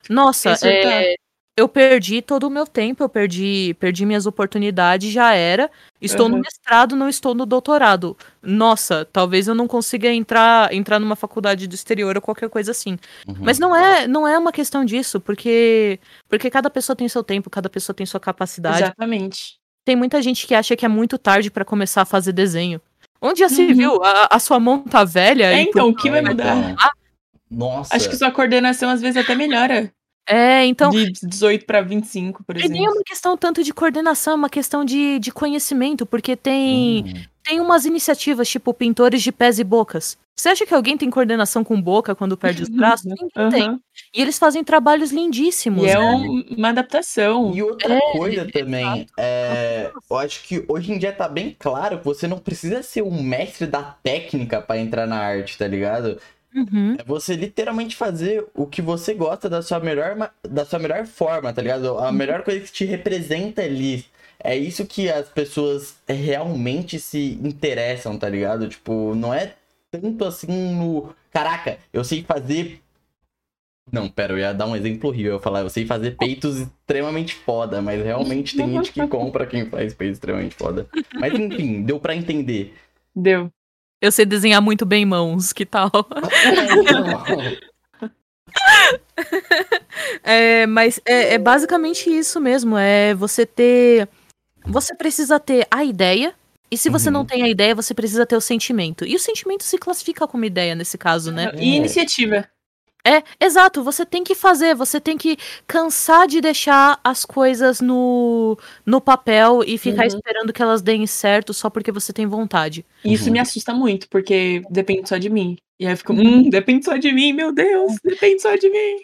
Nossa, é, eu perdi todo o meu tempo, eu perdi, perdi minhas oportunidades, já era. Estou uhum. no mestrado, não estou no doutorado. Nossa, talvez eu não consiga entrar, entrar numa faculdade do exterior ou qualquer coisa assim. Uhum. Mas não é, não é uma questão disso, porque porque cada pessoa tem seu tempo, cada pessoa tem sua capacidade. Exatamente. Tem muita gente que acha que é muito tarde para começar a fazer desenho. Onde já se uhum. viu? A, a, sua mão tá velha? É, então, o que vai mudar? Nossa. Acho que sua coordenação às vezes até melhora. É, então. De 18 para 25, por exemplo. E nem é uma questão tanto de coordenação, é uma questão de, de conhecimento, porque tem, hum. tem umas iniciativas, tipo pintores de pés e bocas. Você acha que alguém tem coordenação com boca quando perde os braços? Ninguém uhum. tem. E eles fazem trabalhos lindíssimos. E é um, uma adaptação. E outra é, coisa também, é, eu acho que hoje em dia tá bem claro que você não precisa ser um mestre da técnica para entrar na arte, tá ligado? Uhum. É você literalmente fazer o que você gosta da sua melhor, da sua melhor forma, tá ligado? A uhum. melhor coisa que te representa ali. É isso que as pessoas realmente se interessam, tá ligado? Tipo, não é tanto assim no. Caraca, eu sei fazer. Não, pera, eu ia dar um exemplo horrível. Eu ia falar, eu sei fazer peitos extremamente foda, mas realmente tem gente que compra quem faz peitos extremamente foda. Mas enfim, deu para entender. Deu. Eu sei desenhar muito bem mãos, que tal? é, mas é, é, basicamente isso mesmo. É você ter. Você precisa ter a ideia. E se você uhum. não tem a ideia, você precisa ter o sentimento. E o sentimento se classifica como ideia nesse caso, né? E iniciativa. É, exato, você tem que fazer, você tem que cansar de deixar as coisas no, no papel e ficar uhum. esperando que elas deem certo só porque você tem vontade. Isso uhum. me assusta muito, porque depende só de mim. E aí eu fico, hum, depende só de mim, meu Deus, depende só de mim.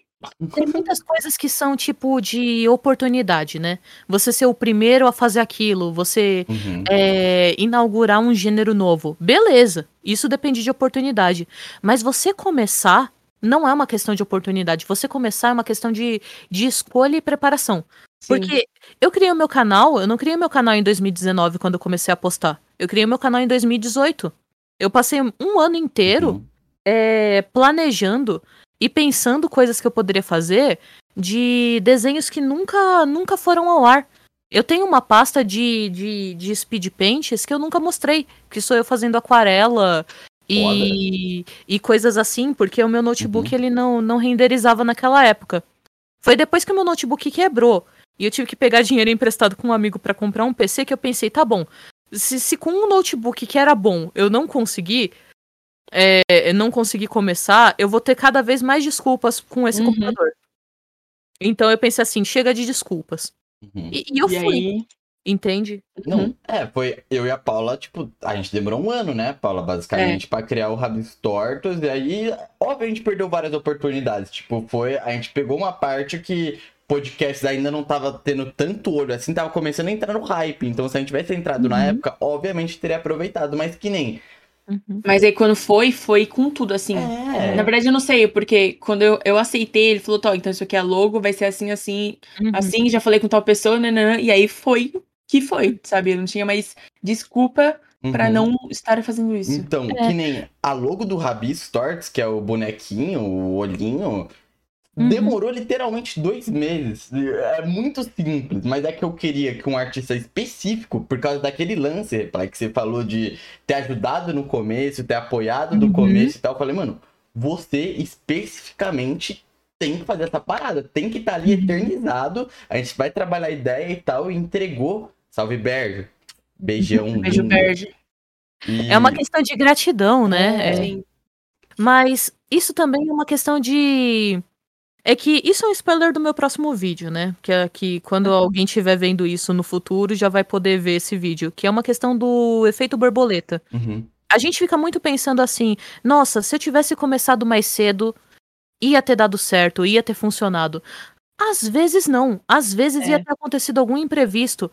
Tem muitas coisas que são tipo de oportunidade, né? Você ser o primeiro a fazer aquilo, você uhum. é, inaugurar um gênero novo. Beleza, isso depende de oportunidade. Mas você começar não é uma questão de oportunidade. Você começar é uma questão de, de escolha e preparação. Sim. Porque eu criei o meu canal, eu não criei o meu canal em 2019 quando eu comecei a postar. Eu criei o meu canal em 2018. Eu passei um ano inteiro uhum. é, planejando e pensando coisas que eu poderia fazer de desenhos que nunca, nunca foram ao ar. Eu tenho uma pasta de, de, de speed paints que eu nunca mostrei, que sou eu fazendo aquarela, e, e coisas assim, porque o meu notebook uhum. ele não, não renderizava naquela época. Foi depois que o meu notebook quebrou e eu tive que pegar dinheiro emprestado com um amigo para comprar um PC que eu pensei, tá bom, se, se com um notebook que era bom eu não consegui, é, não consegui começar, eu vou ter cada vez mais desculpas com esse uhum. computador. Então eu pensei assim, chega de desculpas. Uhum. E, e, eu e fui. Aí... Entende? Não, uhum. é, foi eu e a Paula, tipo, a gente demorou um ano, né, Paula, basicamente, é. para criar o Rabis Tortos, e aí, óbvio, a gente perdeu várias oportunidades, tipo, foi, a gente pegou uma parte que podcasts ainda não tava tendo tanto olho assim, tava começando a entrar no hype, então se a gente tivesse entrado uhum. na época, obviamente teria aproveitado, mas que nem, Uhum. Mas aí quando foi, foi com tudo, assim. É. Na verdade, eu não sei, porque quando eu, eu aceitei, ele falou, então isso aqui é logo, vai ser assim, assim, uhum. assim, já falei com tal pessoa, nanã, e aí foi que foi, sabe? Eu não tinha mais desculpa uhum. para não estar fazendo isso. Então, é. que nem a logo do Rabi Storts, que é o bonequinho, o olhinho, Uhum. Demorou literalmente dois meses. É muito simples, mas é que eu queria que um artista específico, por causa daquele lance, pai, que você falou de ter ajudado no começo, ter apoiado no Uhum. começo e tal. Eu falei, mano, você especificamente tem que fazer essa parada, tem que estar ali Uhum. eternizado. A gente vai trabalhar a ideia e tal, e entregou. Salve, Berg. Beijão. Beijo. Berge. E- É uma questão de gratidão, né? É, Sim. Mas isso também é uma questão de. É que isso é um spoiler do meu próximo vídeo, né? Que é que quando alguém estiver vendo isso no futuro já vai poder ver esse vídeo. Que é uma questão do efeito borboleta. Uhum. A gente fica muito pensando assim: nossa, se eu tivesse começado mais cedo, ia ter dado certo, ia ter funcionado. Às vezes não. Às vezes É. ia ter acontecido algum imprevisto.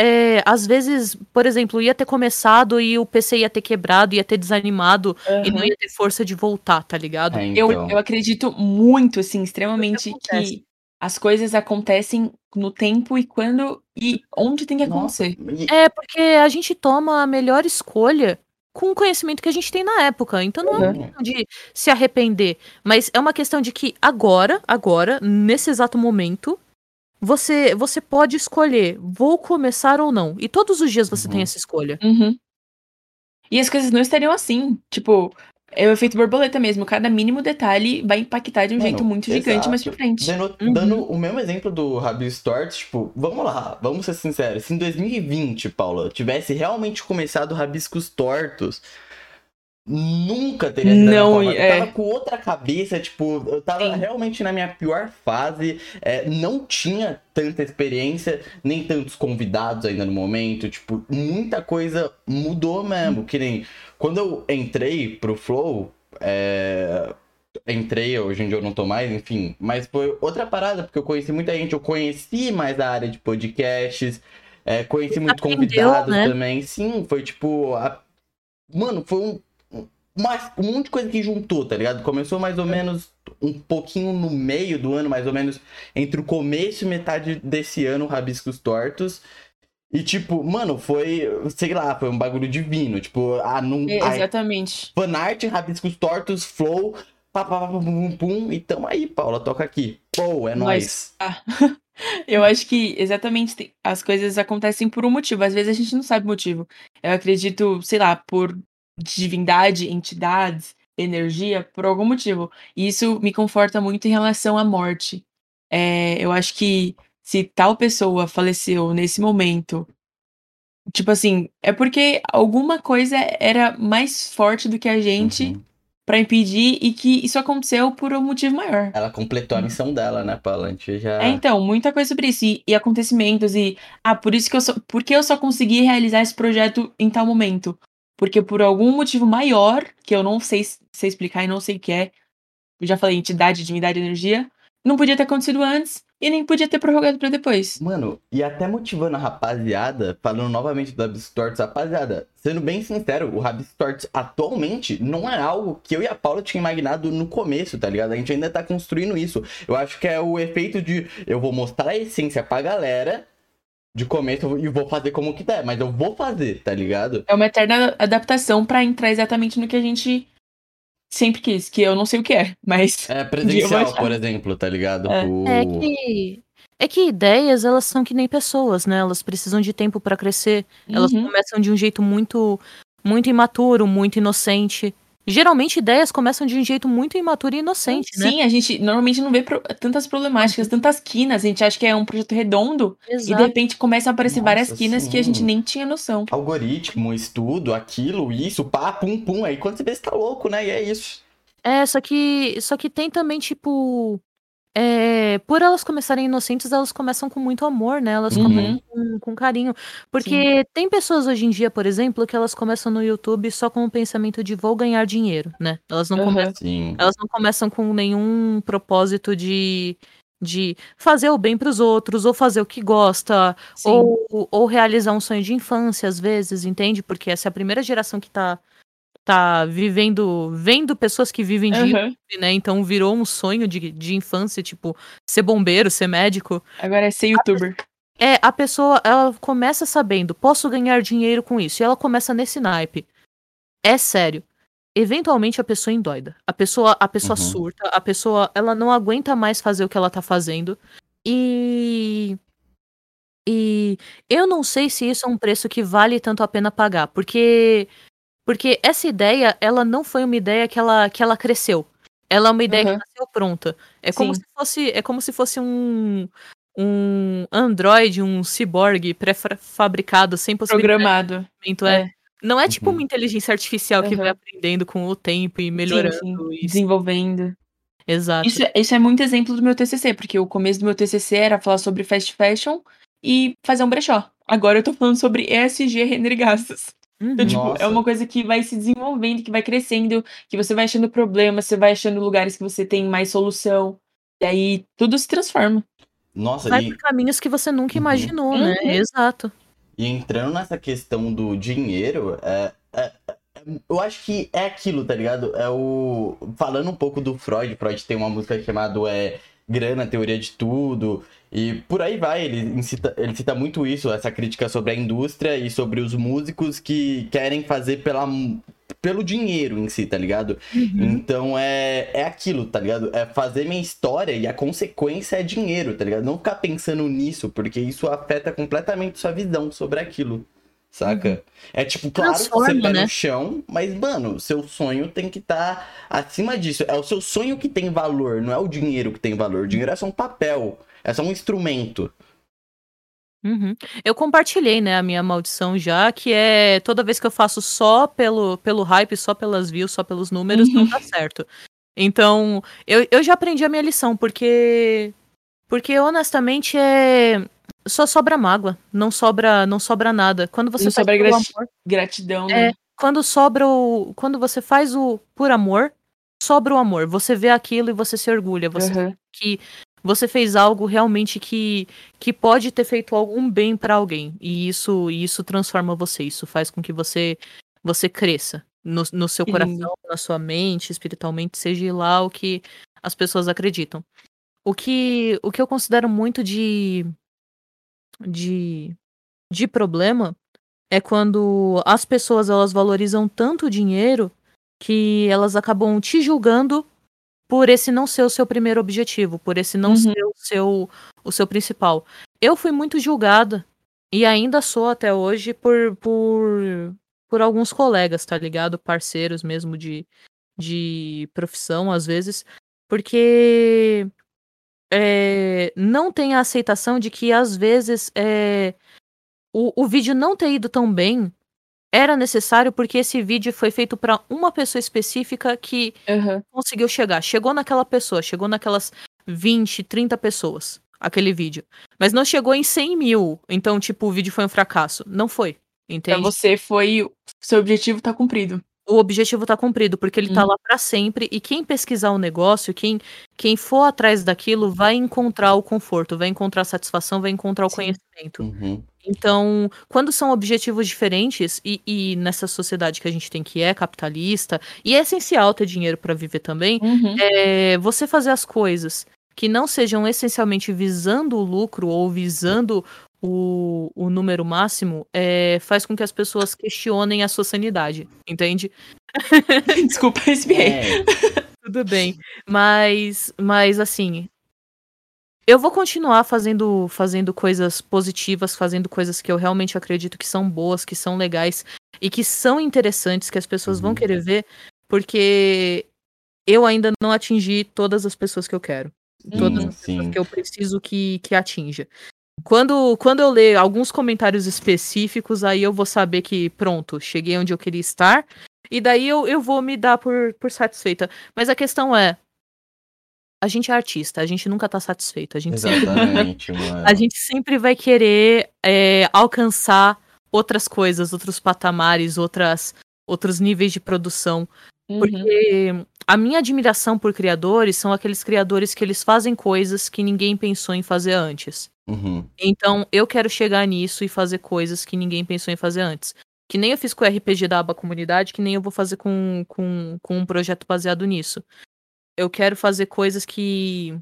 É, às vezes, por exemplo, ia ter começado e o PC ia ter quebrado, ia ter desanimado e não ia ter força de voltar, tá ligado? É, Eu, então. eu acredito muito, assim, extremamente que as coisas acontecem no tempo e quando e onde tem que Nossa, acontecer. e- É porque a gente toma a melhor escolha com o conhecimento que a gente tem na época. Então não é uma Uhum. questão de se arrepender, mas é uma questão de que agora, agora, nesse exato momento, você você pode escolher, vou começar ou não. E todos os dias você Uhum. tem essa escolha. Uhum. E as coisas não estariam assim. Tipo, é o efeito borboleta mesmo. Cada mínimo detalhe vai impactar de um Mano, jeito muito gigante exato. mais pra frente. Dando, Uhum. dando o mesmo exemplo do Rabio Stort, tipo, vamos lá, vamos ser sinceros. Se em 2020, Paula, tivesse realmente começado Rabiscos Tortos, nunca teria sido Não. Eu é. tava com outra cabeça, tipo, eu tava Sim. realmente na minha pior fase, é, não tinha tanta experiência, nem tantos convidados ainda no momento, tipo, muita coisa mudou mesmo, que nem quando eu entrei pro Flow, é, entrei, hoje em dia eu não tô mais, enfim. Mas foi outra parada, porque eu conheci muita gente, eu conheci mais a área de podcasts, é, conheci muito Aprendeu, convidado né? também. Sim, foi tipo. a- Mano, foi um, uma- um monte de coisa que juntou, tá ligado? Começou mais ou menos um pouquinho no meio do ano, mais ou menos entre o começo e metade desse ano, Rabiscos Tortos. E, tipo, mano, foi, sei lá, foi um bagulho divino. Tipo, a, não, É, a, exatamente. fanart, rabiscos tortos, flow, pá, pá, pá, pum, pum, e tamo aí, Paula, toca aqui. Pô, é nóis. Ah, eu acho que exatamente as coisas acontecem por um motivo. Às vezes a gente não sabe o motivo. Eu acredito, sei lá, por divindade, entidades, energia, por algum motivo. E isso me conforta muito em relação à morte. É, eu acho que se tal pessoa faleceu nesse momento, tipo assim, é porque alguma coisa era mais forte do que a gente Uhum. pra impedir e que isso aconteceu por um motivo maior. Ela completou a missão dela, né, Paula? Já... É, então, muita coisa sobre isso. E, e acontecimentos. E. Ah, por isso que eu só. Por que eu só consegui realizar esse projeto em tal momento? Porque por algum motivo maior, que eu não sei, explicar e não sei o que é. Eu já falei, entidade, divindade, energia. Não podia ter acontecido antes e nem podia ter prorrogado pra depois. Mano, e até motivando a rapaziada, falando novamente do Rabiscos Tortos, rapaziada, sendo bem sincero, o Rabiscos Tortos atualmente não é algo que eu e a Paula tinha imaginado no começo, tá ligado? A gente ainda tá construindo isso. Eu acho que é o efeito de eu vou mostrar a essência pra galera de começo e vou fazer como que der, mas eu vou fazer, tá ligado? É uma eterna adaptação pra entrar exatamente no que a gente sempre quis, que eu não sei o que é, mas. É presencial, por exemplo, tá ligado? É. O... É que é que ideias, elas são que nem pessoas, né? Elas precisam de tempo pra crescer. Elas Uhum. começam de um jeito muito muito imaturo, muito inocente. Geralmente ideias começam de um jeito muito imaturo e inocente, né? Sim, a gente normalmente não vê pro- tantas problemáticas, tantas quinas. A gente acha que é um projeto redondo e de Exato. repente começam a aparecer várias Nossa, quinas que a gente sim. nem tinha noção. Algoritmo, estudo, aquilo, isso, pá, pum, pum. Aí quando você vê, você tá louco, né? E é isso. É, só que só que tem também tipo é, por elas começarem inocentes, elas começam com muito amor, né? Elas Uhum. começam com, com carinho. Porque tem pessoas hoje em dia, por exemplo, que elas começam no YouTube só com o pensamento de vou ganhar dinheiro, né? Elas não Aham. começam Sim. Elas não começam com nenhum propósito de, de fazer o bem pros outros, ou fazer o que gosta, Sim. ou, ou realizar um sonho de infância, às vezes, entende? Porque essa é a primeira geração que tá, tá vivendo, vendo pessoas que vivem de. YouTube, né? Então virou um sonho de, de infância, tipo, ser bombeiro, ser médico. Agora é ser youtuber. É, a pessoa, ela começa sabendo, posso ganhar dinheiro com isso, e ela começa nesse naipe. É sério. eventualmente a pessoa endoida. A pessoa, a pessoa Uhum. surta, a pessoa, ela não aguenta mais fazer o que ela tá fazendo. E e eu não sei se isso é um preço que vale tanto a pena pagar, porque porque essa ideia, ela não foi uma ideia que ela que ela cresceu. Ela é uma ideia Aham. que nasceu pronta. É como Sim. se fosse é como se fosse um um androide, um ciborgue pré-fabricado sem possibilidade Programado. é. É. Não é tipo Uhum. uma inteligência artificial que vai aprendendo com o tempo e Sim, melhorando sim. e Desenvolvendo. Exato. Isso, é- isso é muito exemplo do meu TCC, porque o começo do meu TCC era falar sobre fast fashion e fazer um brechó. Agora eu tô falando sobre ESG render gastos. Então, Uhum. tipo, é uma coisa que vai se desenvolvendo, que vai crescendo, que você vai achando problemas, você vai achando lugares que você tem mais solução. E aí tudo se transforma. Nossa, Vai e, por caminhos que você nunca Uhum. imaginou, né? Uhum. Exato. e entrando nessa questão do dinheiro, é, é- é- eu acho que é aquilo, tá ligado? É o. Falando um pouco do Freud, Freud tem uma música chamada é, Grana, Teoria de Tudo. E por aí vai, ele, incita, ele cita muito isso, essa crítica sobre a indústria e sobre os músicos que querem fazer pela, pelo dinheiro em si, tá ligado? Uhum. Então é, é aquilo, tá ligado? É fazer minha história e a consequência é dinheiro, tá ligado? Não ficar pensando nisso, porque isso afeta completamente sua visão sobre aquilo. Saca? É tipo, claro, que você Transforma, pé né? no chão, mas, mano, seu sonho tem que estar acima disso. É o seu sonho que tem valor, não é o dinheiro que tem valor. O dinheiro é só um papel, é só um instrumento. Uhum. Eu compartilhei, né, a minha maldição já, que é toda vez que eu faço só pelo, pelo hype, só pelas views, só pelos números, não dá certo. Então, eu, eu já aprendi a minha lição, porque. Porque honestamente é. Só sobra mágoa, não sobra, não sobra nada. Quando você Não faz sobra amor, Gratidão, É, né? quando sobra o. Quando você faz o por amor, sobra o amor. Você vê aquilo e você se orgulha. Você Aham. que você fez algo realmente que, que pode ter feito algum bem pra alguém. E isso, isso transforma você. Isso faz com que você você cresça no, no seu coração, na sua mente, espiritualmente, seja lá o que as pessoas acreditam. O que, o que eu considero muito de, de, de problema é quando as pessoas elas valorizam tanto o dinheiro que elas acabam te julgando por esse não ser o seu primeiro objetivo, por esse não Uhum. ser o seu, o seu principal. Eu fui muito julgada e ainda sou até hoje por, por, por alguns colegas, tá ligado? Parceiros mesmo de, de profissão, às vezes, porque é, não tem a aceitação de que às vezes é, o, o vídeo não ter ido tão bem era necessário porque esse vídeo foi feito para uma pessoa específica que Aham. conseguiu chegar. Chegou naquela pessoa, chegou naquelas 20, 30 pessoas, aquele vídeo. Mas não chegou em 100 mil. Então, tipo, o vídeo foi um fracasso. Não foi. Pra Entende? você foi. Seu objetivo tá cumprido. O objetivo tá cumprido, porque ele tá Uhum. lá para sempre. E quem pesquisar o negócio, quem, quem for atrás daquilo, vai encontrar o conforto, vai encontrar a satisfação, vai encontrar o Sim. conhecimento. Uhum. Então, quando são objetivos diferentes, e, e nessa sociedade que a gente tem que é capitalista, e é essencial ter dinheiro para viver também, Uhum. é, você fazer as coisas que não sejam essencialmente visando o lucro ou visando o, o número máximo, é, faz com que as pessoas questionem a sua sanidade, entende? Desculpa, espiei. É, Tudo bem. Mas, mas assim, eu vou continuar fazendo, fazendo coisas positivas, fazendo coisas que eu realmente acredito que são boas, que são legais e que são interessantes, que as pessoas vão Uhum. querer ver, porque eu ainda não atingi todas as pessoas que eu quero. Todas Sim, as pessoas sim. que eu preciso que, que atinja. Quando, quando eu ler alguns comentários específicos, aí eu vou saber que, pronto, cheguei onde eu queria estar. E daí eu, eu vou me dar por, por satisfeita. Mas a questão é. A gente é artista, a gente nunca tá satisfeito. A gente, sempre, exatamente, mano. a gente sempre vai querer é, alcançar outras coisas, outros patamares, outras, outros níveis de produção. Uhum. Porque a minha admiração por criadores são aqueles criadores que eles fazem coisas que ninguém pensou em fazer antes. Uhum. Então, eu quero chegar nisso e fazer coisas que ninguém pensou em fazer antes. Que nem eu fiz com o RPG da aba comunidade, que nem eu vou fazer com, com, com um projeto baseado nisso. Eu quero fazer coisas que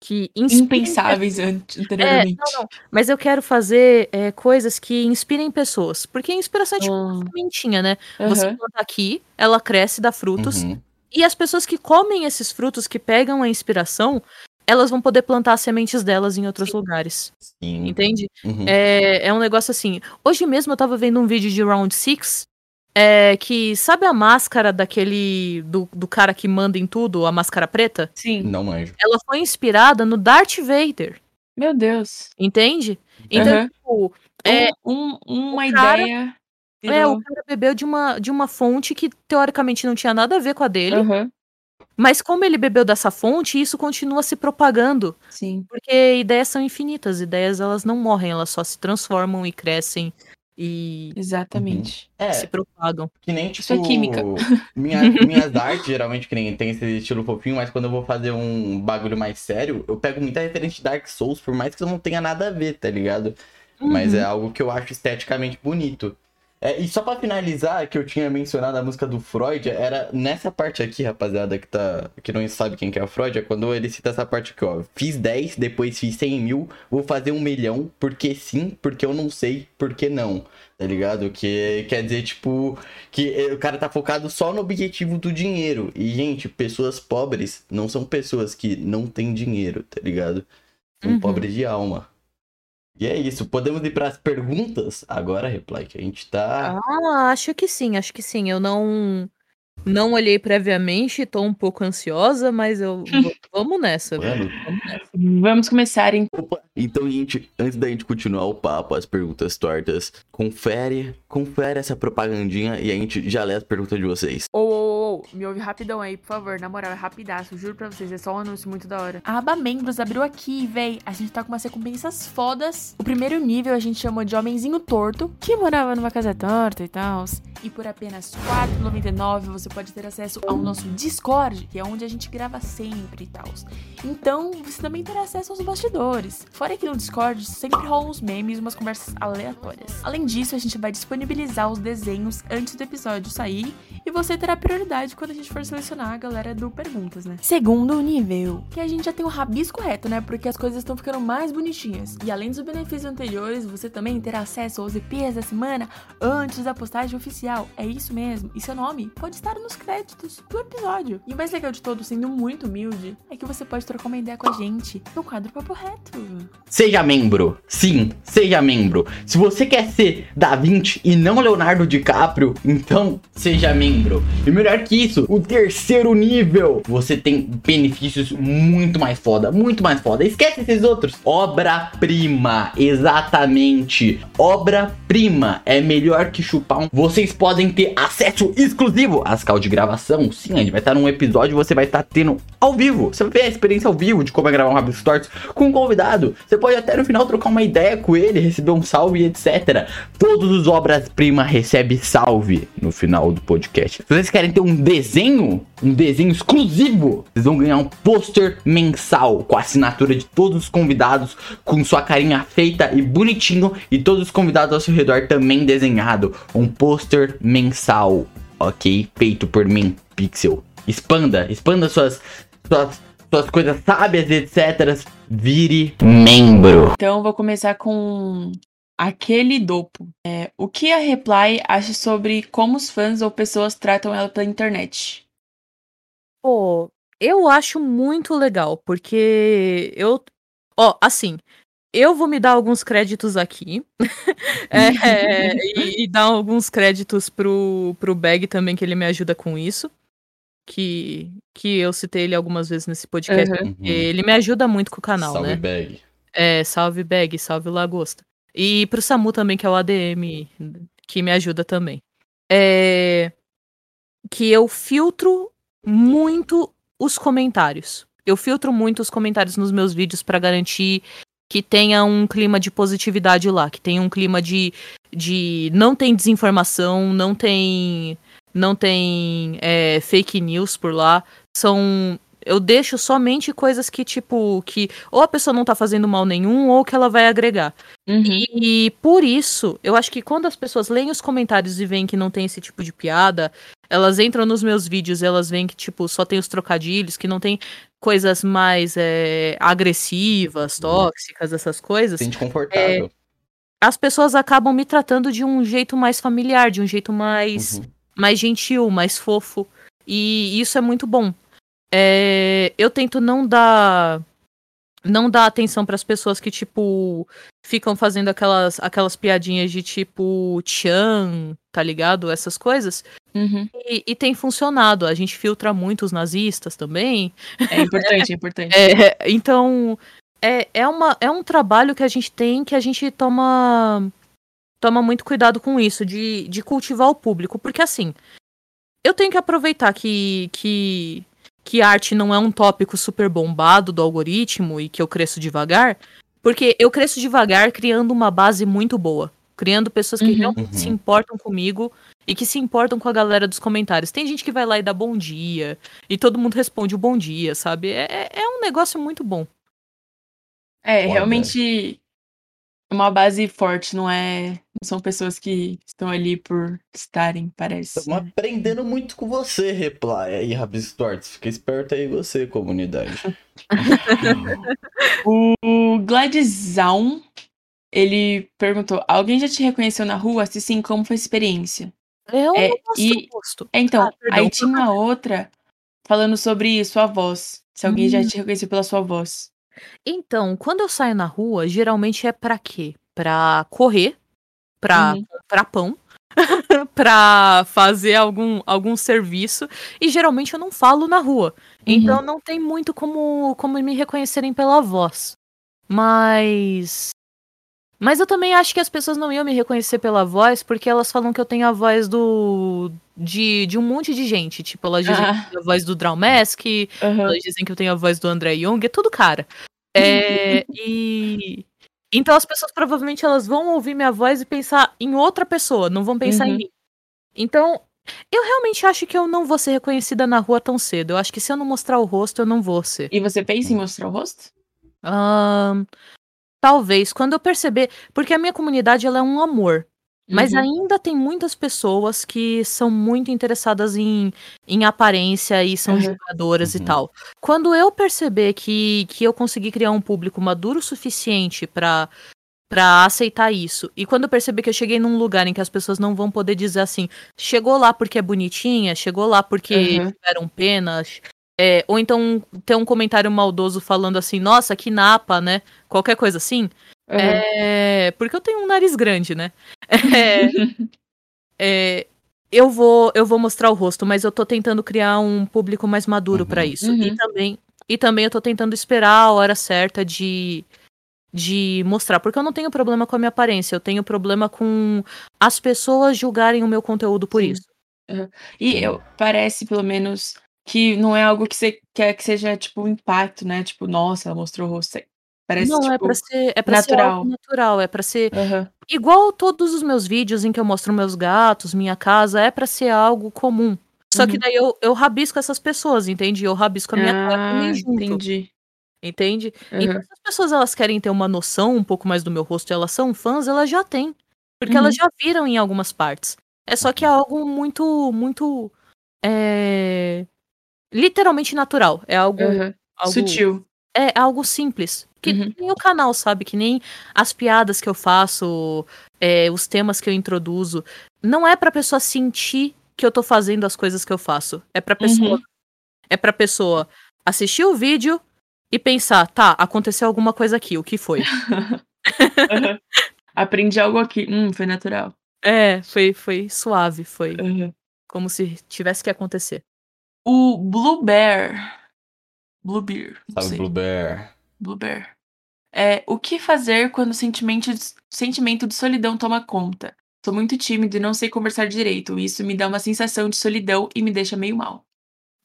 que inspirem Impensáveis É, anteriormente. não, não. Mas eu quero fazer é, coisas que inspirem pessoas. Porque a inspiração é tipo uma Hum, sementinha, né? Você aham. planta aqui, ela cresce, dá frutos. Uhum. E as pessoas que comem esses frutos, que pegam a inspiração, elas vão poder plantar as sementes delas em outros lugares. Sim. Entende? Uhum. É, é um negócio assim. Hoje mesmo eu tava vendo um vídeo de Round Six é, que sabe a máscara daquele. Do, do cara que manda em tudo, a máscara preta? Sim. Não manjo. Ela foi inspirada no Darth Vader. Meu Deus. Entende? Então, Aham. tipo, é, Um- um- uma cara- ideia. é, virou- o cara bebeu de uma, de uma fonte que teoricamente não tinha nada a ver com a dele. Aham, Mas como ele bebeu dessa fonte, isso continua se propagando. Sim. Porque ideias são infinitas. Ideias elas não morrem, elas só se transformam e crescem e Exatamente. É, se propagam. que nem tipo. Isso é química. Minha, minhas artes, geralmente, que nem tem esse estilo fofinho, mas quando eu vou fazer um bagulho mais sério, eu pego muita referência de Dark Souls, por mais que não tenha nada a ver, tá ligado? Mas Uhum. é algo que eu acho esteticamente bonito. É, e só pra finalizar, que eu tinha mencionado a música do Freud, era nessa parte aqui, rapaziada, que, tá, que não sabe quem que é o Freud, é quando ele cita essa parte aqui, ó. Fiz 10, depois fiz 100 mil, vou fazer um milhão, porque sim, porque eu não sei, porque não. Tá ligado? Que quer dizer, tipo, que eh, o cara tá focado só no objetivo do dinheiro. E, gente, pessoas pobres não são pessoas que não têm dinheiro, tá ligado? São Uhum. pobres de alma. E é isso. Podemos ir pras perguntas? Agora, Reply, que a gente tá. Ah, acho que sim, acho que sim. Eu não não olhei previamente, tô um pouco ansiosa, mas eu vamos nessa, velho. Vamos nessa. Vamos começar em Opa, então, gente, antes da gente continuar o papo, as perguntas tortas, confere, confere essa propagandinha e a gente já lê as perguntas de vocês. Ô, me ouve rapidão aí, por favor. Na moral, é rapidaço. Juro pra vocês, é só um anúncio muito da hora. A aba membros abriu aqui, véi. A gente tá com umas recompensas fodas. O primeiro nível a gente chamou de Homenzinho Torto, que morava numa casa torta e tal. E por apenas R$ 4,99 você pode ter acesso ao nosso Discord, que é onde a gente grava sempre e tal. Então, você também terá acesso aos bastidores. Fora que no Discord sempre rolam uns memes e umas conversas aleatórias. Além disso, a gente vai disponibilizar os desenhos antes do episódio sair e você terá prioridade quando a gente for selecionar a galera do Perguntas, né? Segundo nível, que a gente já tem o rabisco reto, né? Porque as coisas estão ficando mais bonitinhas. E além dos benefícios anteriores, você também terá acesso aos EPs da semana antes da postagem oficial. É isso mesmo. E seu nome pode estar nos créditos do episódio. E o mais legal de todo, sendo muito humilde, é que você pode trocar uma ideia com a gente no quadro Papo Reto. Seja membro. Sim, seja membro. Se você quer ser Da Vinci e não Leonardo DiCaprio, então seja membro. E melhor que isso, o terceiro nível, você tem benefícios muito mais foda, muito mais foda. Esquece esses outros. Obra-prima, exatamente. Obra-prima é melhor que chupar um. Vocês podem ter acesso exclusivo às calls de gravação. Sim, a gente vai estar num episódio, você vai estar tendo ao vivo. Você vai ver a experiência ao vivo de como é gravar um Rabisco Tortos com um convidado. Você pode até no final trocar uma ideia com ele, receber um salve etc. Todos os obras-prima recebem salve no final do podcast. Se vocês querem ter um desenho, um desenho exclusivo, vocês vão ganhar um pôster mensal com a assinatura de todos os convidados, com sua carinha feita e bonitinho, e todos os convidados ao seu redor também desenhado. Um pôster mensal, ok? Feito por mim, Pixel. Expanda, expanda suas, suas, suas coisas sábias, etc. Vire membro. Então, vou começar com aquele dopo. É, o que a Reply acha sobre como os fãs ou pessoas tratam ela pela internet? Pô, eu acho muito legal, porque eu. Ó, assim, eu vou me dar alguns créditos aqui. É, e, e dar alguns créditos pro, pro Bag também, que ele me ajuda com isso. Que, que eu citei ele algumas vezes nesse podcast. Uhum. porque Ele me ajuda muito com o canal, Salve né? bag. É, salve Bag, salve Lagosta. E pro Samu também, que é o ADM, que me ajuda também. É, que eu filtro muito os comentários. Eu filtro muito os comentários nos meus vídeos pra garantir que tenha um clima de positividade lá, que tenha um clima de, de não tem desinformação, não tem não tem é, fake news por lá. São eu deixo somente coisas que tipo que ou a pessoa não tá fazendo mal nenhum ou que ela vai agregar. Uhum. E por isso, eu acho que quando as pessoas leem os comentários e veem que não tem esse tipo de piada, elas entram nos meus vídeos, elas veem que, tipo, só tem os trocadilhos, que não tem. coisas mais é, agressivas, tóxicas, essas coisas, Sente confortável. as pessoas acabam me tratando de um jeito mais familiar, de um jeito mais, Uhum. mais gentil, mais fofo. E isso é muito bom. É, eu tento não dar não dar atenção para as pessoas que tipo ficam fazendo aquelas aquelas piadinhas de tipo tchan, tá ligado? Essas coisas. Uhum. E, e tem funcionado. A gente filtra muito os nazistas também. É importante, é importante. É, então, é, é, uma, é um trabalho que a gente tem que a gente toma, toma muito cuidado com isso, de, de cultivar o público. Porque, assim, eu tenho que aproveitar que, que, que arte não é um tópico super bombado do algoritmo e que eu cresço devagar, porque eu cresço devagar criando uma base muito boa. Criando pessoas que Uhum. realmente se Uhum. importam comigo e que se importam com a galera dos comentários. Tem gente que vai lá e dá bom dia, e todo mundo responde o bom dia, sabe? É, é- é um negócio muito bom. É, realmente uma base forte, não é. Não são pessoas que estão ali por estarem, parece. Estamos né? aprendendo muito com você, Reply. Aí, Rabis Torts, fica esperto aí você, comunidade. O Gladizão, ele perguntou: alguém já te reconheceu na rua? Se sim, como foi a experiência? Eu É, e- o rosto. É, Então, Ah, perdão. aí tinha uma outra falando sobre sua voz. Se alguém já Hum. te reconheceu pela sua voz. Então, quando eu saio na rua, geralmente é pra quê? Pra correr, pra Uhum. comprar pão, pra fazer algum, algum serviço. E geralmente eu não falo na rua. Então não tem muito como, como me reconhecerem pela voz. Mas. Mas eu também acho que as pessoas não iam me reconhecer pela voz, porque elas falam que eu tenho a voz do. De, de um monte de gente. Tipo, elas dizem Ah. que eu tenho a voz do Draumask, Aham. elas dizem que eu tenho a voz do André Young, é tudo cara. É, e. Então as pessoas provavelmente elas vão ouvir minha voz e pensar em outra pessoa, não vão pensar em Uhum. mim. Então, eu realmente acho que eu não vou ser reconhecida na rua tão cedo. Eu acho que se eu não mostrar o rosto, eu não vou ser. E você pensa em mostrar o rosto? Ahn, talvez, quando eu perceber. Porque a minha comunidade ela é um amor. Mas Uhum. ainda tem muitas pessoas que são muito interessadas em, em aparência e são Uhum. julgadoras e Uhum. tal. Quando eu perceber que, que eu consegui criar um público maduro o suficiente pra para aceitar isso, e quando eu perceber que eu cheguei num lugar em que as pessoas não vão poder dizer assim, chegou lá porque é bonitinha, chegou lá porque Uhum. tiveram penas, é, ou então ter um comentário maldoso falando assim, nossa, que napa, né? Qualquer coisa assim. Aham. É, porque eu tenho um nariz grande, né? É, é, eu vou eu vou mostrar o rosto, mas eu tô tentando criar um público mais maduro pra Uhum. isso. E Uhum. também e também eu tô tentando esperar a hora certa de de mostrar, porque eu não tenho problema com a minha aparência, eu tenho problema com as pessoas julgarem o meu conteúdo por Sim. isso. E eu, parece, pelo menos, que não é algo que você quer que seja, tipo, um impacto, né? Tipo, nossa, ela mostrou o rosto. Parece, não, tipo... é pra ser, é pra ser natural. algo natural, é pra ser aham. igual todos os meus vídeos em que eu mostro meus gatos, minha casa, é pra ser algo comum. Só que Uhum. daí eu, eu rabisco essas pessoas, entende? Eu rabisco a minha cara também Ah, junto, entendi. entende? Então, Aham. se as pessoas elas querem ter uma noção um pouco mais do meu rosto e elas são fãs, elas já têm. Porque elas Uhum. já viram em algumas partes. É só que é algo muito, muito. é, literalmente natural. É algo. Algo Sutil. é algo simples. Que Uhum. nem o canal, sabe? Que nem as piadas que eu faço, é, os temas que eu introduzo. Não é pra pessoa sentir que eu tô fazendo as coisas que eu faço. É pra pessoa. Uhum. É pra pessoa assistir o vídeo e pensar, tá, aconteceu alguma coisa aqui, o que foi? Aham. Aprendi algo aqui. Hum, foi natural. é, foi, foi suave, foi Aham. como se tivesse que acontecer. O Blue Bear. Blue Bear. Sabe. Blue Bear? Blue Bear. É, o que fazer quando o sentimento de, sentimento de solidão toma conta? Sou muito tímido e não sei conversar direito. Isso me dá uma sensação de solidão e me deixa meio mal.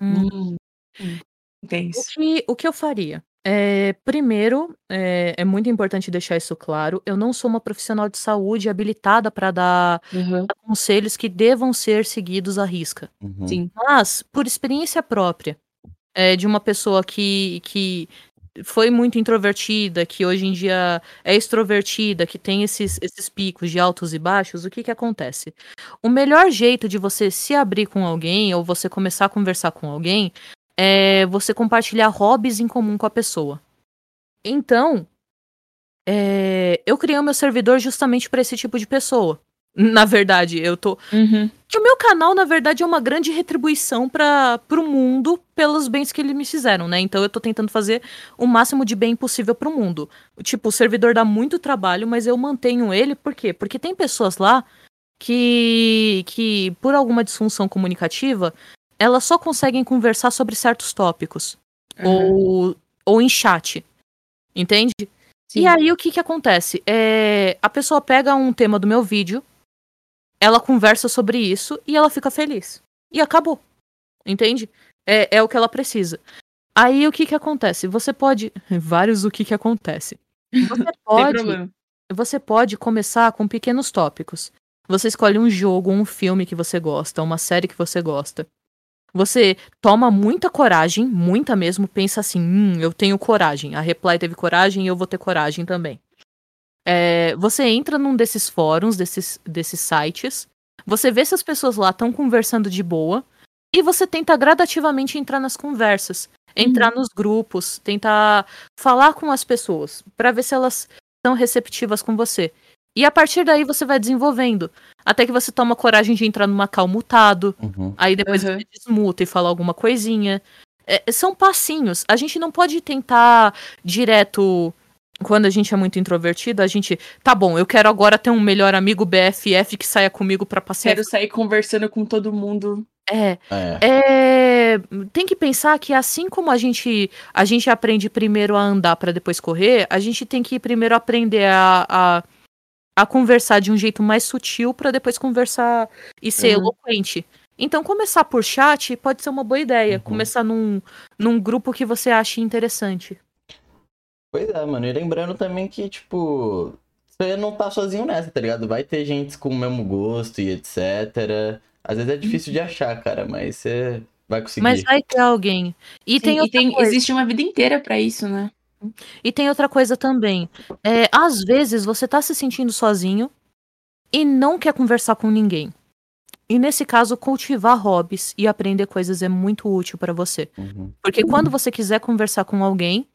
Hum. Hum. Hum. O que, o que eu faria? É, primeiro, é, é muito importante deixar isso claro. Eu não sou uma profissional de saúde habilitada para dar Aham. conselhos que devam ser seguidos à risca. Uhum. Sim. Mas, por experiência própria, é, de uma pessoa que, que foi muito introvertida, que hoje em dia é extrovertida, que tem esses, esses picos de altos e baixos, o que, que acontece? O melhor jeito de você se abrir com alguém ou você começar a conversar com alguém é você compartilhar hobbies em comum com a pessoa. Então, é, eu criei o meu servidor justamente para esse tipo de pessoa. Na verdade, eu tô. Uhum. Que o meu canal, na verdade, é uma grande retribuição para o mundo pelos bens que eles me fizeram, né? Então eu tô tentando fazer o máximo de bem possível pro mundo. Tipo, o servidor dá muito trabalho, mas eu mantenho ele, por quê? Porque tem pessoas lá que, que por alguma disfunção comunicativa, elas só conseguem conversar sobre certos tópicos. Uhum. Ou, ou em chat. Entende? Sim. E aí o que que acontece? É, a pessoa pega um tema do meu vídeo, ela conversa sobre isso e ela fica feliz. E acabou. Entende? É, é o que ela precisa. Aí o que que acontece? Você pode. Vários o que que acontece. Você pode. Você pode começar com pequenos tópicos. Você escolhe um jogo, um filme que você gosta, uma série que você gosta. Você toma muita coragem, muita mesmo, pensa assim, hum, eu tenho coragem. A Reply teve coragem e eu vou ter coragem também. É, você entra num desses fóruns, desses, desses sites, você vê se as pessoas lá estão conversando de boa, e você tenta gradativamente entrar nas conversas, entrar nos grupos, tentar falar com as pessoas, pra ver se elas estão receptivas com você. E a partir daí você vai desenvolvendo. Até que você toma coragem de entrar numa call mutado. Uhum. Aí depois Uhum. você desmuta e fala alguma coisinha. É, são passinhos. A gente não pode tentar direto. Quando a gente é muito introvertido, a gente. Tá bom, eu quero agora ter um melhor amigo BFF que saia comigo pra passear. Quero sair conversando com todo mundo. É, É. é, tem que pensar que assim como a gente a gente aprende primeiro a andar para depois correr, a gente tem que primeiro aprender a, a, a conversar de um jeito mais sutil para depois conversar e ser Uhum. eloquente. Então começar por chat pode ser uma boa ideia, Uhum. começar num, num grupo que você ache interessante. Pois é, mano. E lembrando também que, tipo, você não tá sozinho nessa, tá ligado? Vai ter gente com o mesmo gosto e etc. Às vezes é difícil de achar, cara, mas você vai conseguir. Mas vai ter alguém. E Sim, tem e tem, coisa. existe uma vida inteira pra isso, né? E tem outra coisa também. É, às vezes você tá se sentindo sozinho e não quer conversar com ninguém. E nesse caso, cultivar hobbies e aprender coisas é muito útil pra você. Uhum. Porque quando você quiser conversar com alguém,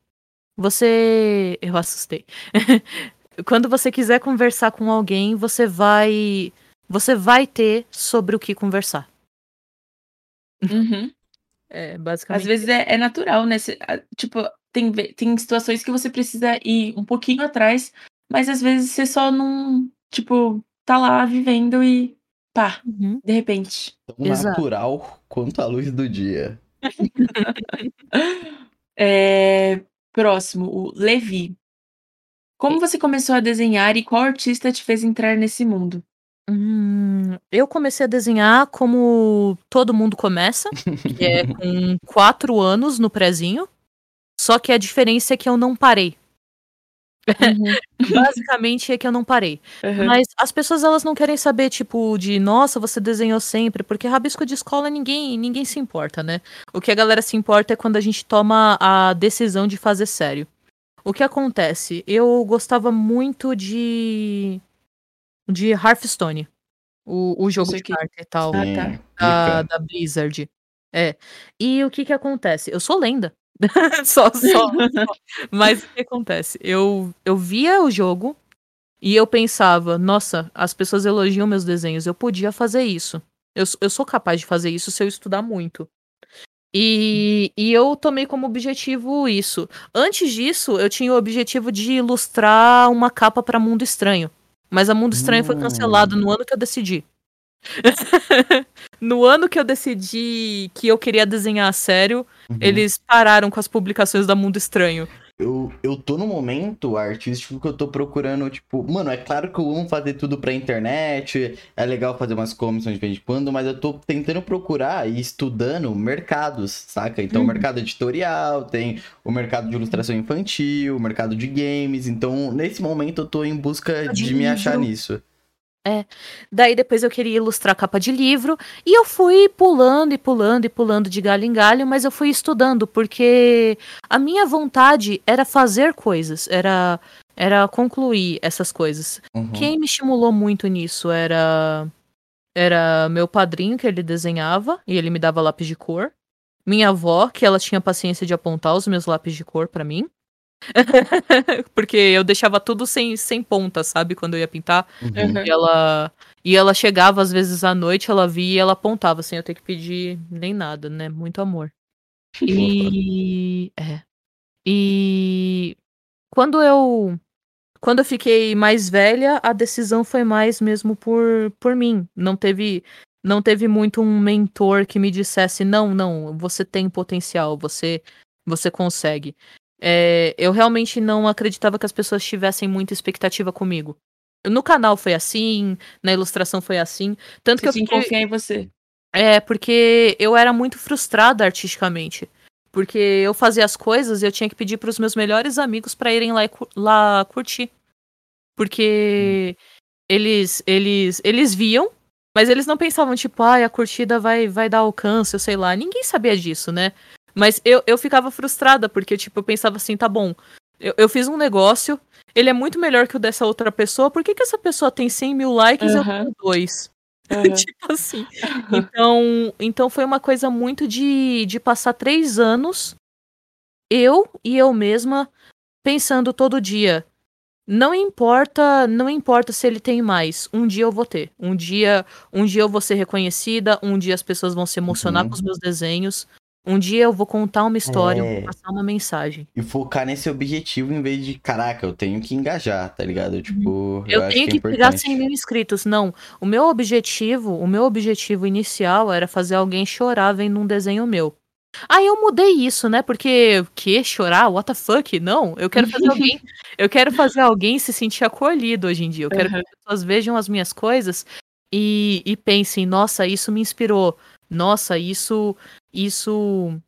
você. Eu assustei. quando você quiser conversar com alguém, você vai. Você vai ter sobre o que conversar. Uhum. É, basicamente. Às vezes é, é natural, né? Cê- a- tipo, tem, tem situações que você precisa ir um pouquinho atrás, mas às vezes você só não, tipo, tá lá vivendo e pá, Uhum. de repente. Tão Exato. natural quanto a luz do dia. É, próximo, o Levi. Como você começou a desenhar e qual artista te fez entrar nesse mundo? Hum, eu comecei a desenhar como todo mundo começa, que é com quatro anos no prezinho. Só que a diferença é que eu não parei. Basicamente é que eu não parei. Uhum. Mas as pessoas elas não querem saber, tipo, de nossa, você desenhou sempre, porque rabisco de escola ninguém, ninguém se importa, né? O que a galera se importa é quando a gente toma a decisão de fazer sério. O que acontece? Eu gostava muito de. de Hearthstone. O, o jogo de que- carta e tal. Ah, Sim, tá. Da, da Blizzard. É. E o que que acontece? Eu sou lenda. só, só, só. Mas o que acontece? Eu, eu via o jogo e eu pensava, nossa, as pessoas elogiam meus desenhos, eu podia fazer isso. Eu, eu sou capaz de fazer isso se eu estudar muito. E, e eu tomei como objetivo isso. Antes disso, eu tinha o objetivo de ilustrar uma capa para Mundo Estranho. Mas a Mundo Estranho foi cancelado no ano que eu decidi. no ano que eu decidi que eu queria desenhar a sério, Uhum. eles pararam com as publicações da Mundo Estranho. Eu, eu tô no momento artístico que eu tô procurando, tipo, mano, é claro que eu amo fazer tudo pra internet, é legal fazer umas comissões de vez em quando, mas eu tô tentando procurar e estudando mercados, saca? Então, o Uhum. mercado editorial, tem o mercado de ilustração infantil, o mercado de games, então, nesse momento eu tô em busca De de, me achar livro. Nisso. Daí depois eu queria ilustrar capa de livro e eu fui pulando e pulando e pulando de galho em galho, mas eu fui estudando porque a minha vontade era fazer coisas, era era concluir essas coisas. Uhum. Quem me estimulou muito nisso era era meu padrinho que ele desenhava e ele me dava lápis de cor. minha avó, que ela tinha paciência de apontar os meus lápis de cor para mim. Porque eu deixava tudo sem, sem ponta, sabe? Quando eu ia pintar. Uhum. E ela, e ela chegava, às vezes, à noite, ela via e ela apontava, sem eu ter que pedir nem nada, né? Muito amor. E. É. E. Quando eu. Quando eu fiquei mais velha, a decisão foi mais mesmo por, por mim. Não teve. Não teve muito um mentor que me dissesse, não, não, você tem potencial, você, você consegue. É, eu realmente não acreditava que as pessoas tivessem muita expectativa comigo. No canal foi assim, na ilustração foi assim. Tanto Você que eu fiquei... confiar em você. É, porque eu era muito frustrada artisticamente. Porque eu fazia as coisas e eu tinha que pedir para os meus melhores amigos para irem lá, e cu- lá curtir. Porque eles, eles, eles viam, mas eles não pensavam, tipo, ai, a curtida vai, vai dar alcance, eu sei lá. Ninguém sabia disso, né? Mas eu, eu ficava frustrada, porque, tipo, eu pensava assim, tá bom, eu, eu fiz um negócio, ele é muito melhor que o dessa outra pessoa, por que, que essa pessoa tem 100 mil likes e eu tenho dois? Aham. tipo assim. Então, então foi uma coisa muito de, de passar três anos, eu e eu mesma, pensando todo dia. Não importa, não importa se ele tem mais. Um dia eu vou ter. Um dia, um dia eu vou ser reconhecida. Um dia as pessoas vão se emocionar Uhum. com os meus desenhos. Um dia eu vou contar uma história, É. vou passar uma mensagem. E focar nesse objetivo em vez de, caraca, eu tenho que engajar, tá ligado? Tipo, eu, Eu tenho que, que, é pegar importante. 100 mil inscritos. Não. O meu objetivo, o meu objetivo inicial era fazer alguém chorar vendo um desenho meu. Aí eu mudei isso, né? Porque que chorar? What the fuck? Não, eu quero fazer alguém, eu quero fazer alguém se sentir acolhido hoje em dia. Eu quero que Aham. as pessoas vejam as minhas coisas e, e pensem, nossa, isso me inspirou. Nossa, isso isso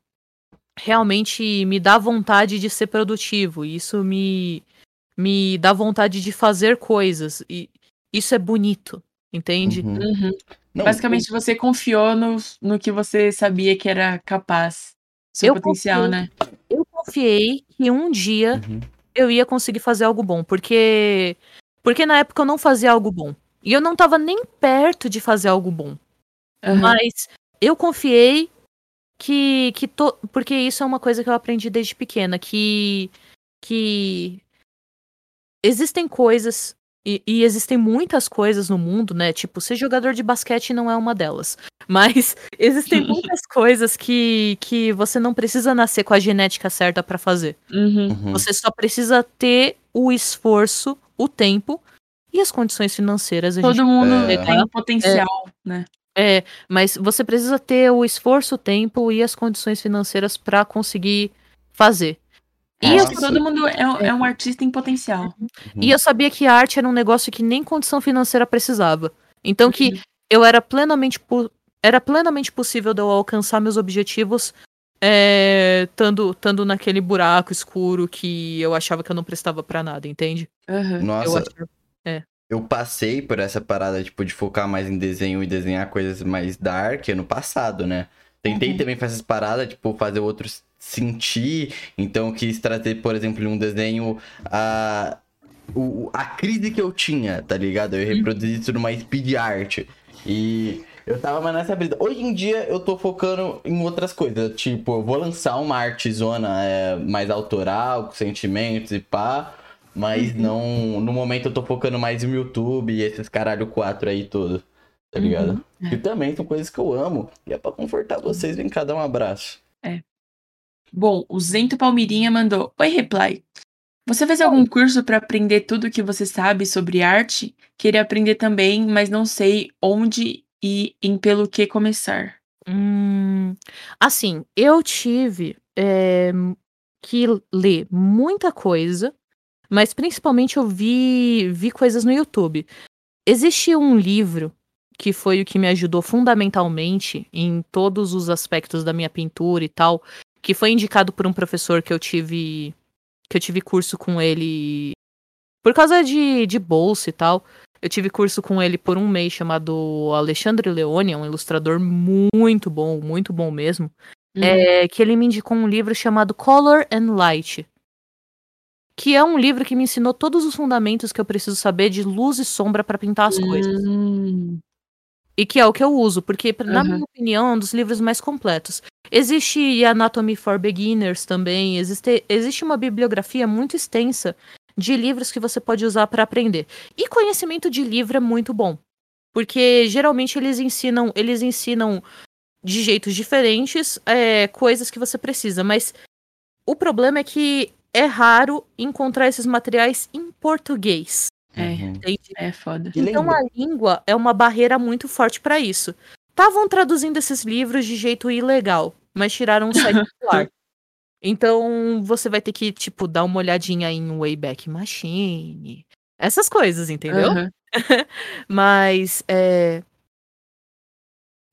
realmente me dá vontade de ser produtivo. Isso me me dá vontade de fazer coisas e isso é bonito, entende? Uhum. Uhum. Não, Basicamente, você confiou no, no que você sabia que era capaz. Seu Eu potencial, confiei. né? Eu confiei que um dia Uhum. eu ia conseguir fazer algo bom, porque porque na época eu não fazia algo bom. E eu não tava nem perto de fazer algo bom. Mas eu confiei que, que to... porque isso é uma coisa que eu aprendi desde pequena, que que existem coisas e, e existem muitas coisas no mundo, né? Tipo, ser jogador de basquete não é uma delas. Mas existem muitas coisas que, que você não precisa nascer com a genética certa pra fazer. Uhum. Uhum. Você só precisa ter o esforço, o tempo e as condições financeiras. A gente Todo mundo É. tem um potencial, né? É, mas você precisa ter o esforço, o tempo e as condições financeiras pra conseguir fazer. E Eu todo mundo é, um- é um artista em potencial. Uhum. e eu sabia que a arte era um negócio que nem condição financeira precisava. Então que Uhum. eu era plenamente po- era plenamente possível de eu alcançar meus objetivos é, tando, tando naquele buraco escuro que eu achava que eu não prestava pra nada, entende? Eu Nossa, achava- eu passei por essa parada, tipo, de focar mais em desenho e desenhar coisas mais dark ano passado, né? Tentei Uhum. também fazer essas paradas, tipo, fazer outros sentir. Então, eu quis trazer, por exemplo, em um desenho a, o, a crise que eu tinha, tá ligado? Eu reproduzi isso numa speed art. E eu tava mais nessa brisa. Hoje em dia, eu tô focando em outras coisas. Tipo, eu vou lançar uma artezona é, mais autoral, com sentimentos e pá. Mas não. No momento eu tô focando mais no YouTube e esses caralho quatro aí tudo. Tá ligado? Uhum, Que também são coisas que eu amo. E é pra confortar vocês. Vem cá dar um abraço. Bom, o Zento Palmirinha mandou: Oi, Reply. Você fez algum curso pra aprender tudo o que você sabe sobre arte? Queria aprender também, mas não sei onde e em pelo que começar. Hum, assim, eu tive é, que ler muita coisa, mas principalmente eu vi, vi coisas no YouTube. Existe um livro que foi o que me ajudou fundamentalmente em todos os aspectos da minha pintura e tal, que foi indicado por um professor que eu tive que eu tive curso com ele por causa de, de bolsa e tal. Eu tive curso com ele por um mês chamado Alexandre Leone, é um ilustrador muito bom, muito bom mesmo. Uhum. É, que ele me indicou um livro chamado Color and Light. Que é um livro que me ensinou todos os fundamentos que eu preciso saber de luz e sombra para pintar as coisas. Hum, E que é o que eu uso, porque, na Aham. minha opinião, é um dos livros mais completos. Existe Anatomy for Beginners também, existe, existe uma bibliografia muito extensa de livros que você pode usar para aprender. E conhecimento de livro é muito bom, porque geralmente eles ensinam, eles ensinam de jeitos diferentes é, coisas que você precisa, mas o problema é que é raro encontrar esses materiais em português. É, Uhum. entende? é foda. Então a língua é uma barreira muito forte para isso. Estavam traduzindo esses livros de jeito ilegal, mas tiraram o site do ar. Então você vai ter que, tipo, dar uma olhadinha em Wayback Machine. Essas coisas, entendeu? Aham. Mas é,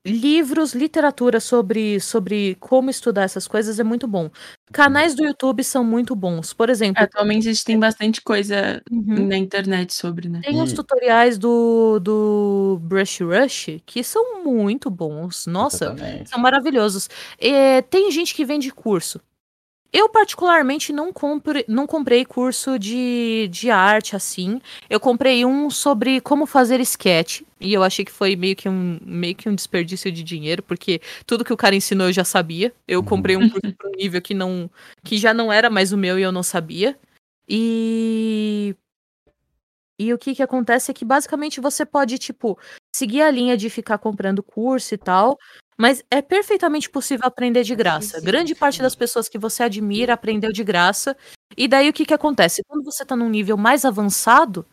livros, literatura sobre, sobre como estudar essas coisas é muito bom. Canais do YouTube são muito bons. Por exemplo, Atualmente a gente tem bastante coisa Uhum. na internet sobre, né? Tem os E- tutoriais do, do Brush Rush que são muito bons. Nossa, são maravilhosos. É, tem gente que vende curso. Eu, particularmente, não, não comprei curso de, de arte assim. Eu comprei um sobre como fazer sketch. E eu achei que foi meio que um, meio que um desperdício de dinheiro, porque tudo que o cara ensinou eu já sabia. Eu comprei um curso para um nível que, não, que já não era mais o meu e eu não sabia. E. E o que que acontece é que basicamente você pode, tipo, seguir a linha de ficar comprando curso e tal, mas é perfeitamente possível aprender de graça. Grande parte das pessoas que você admira aprendeu de graça. E daí o que que acontece? Quando você tá num nível mais avançado,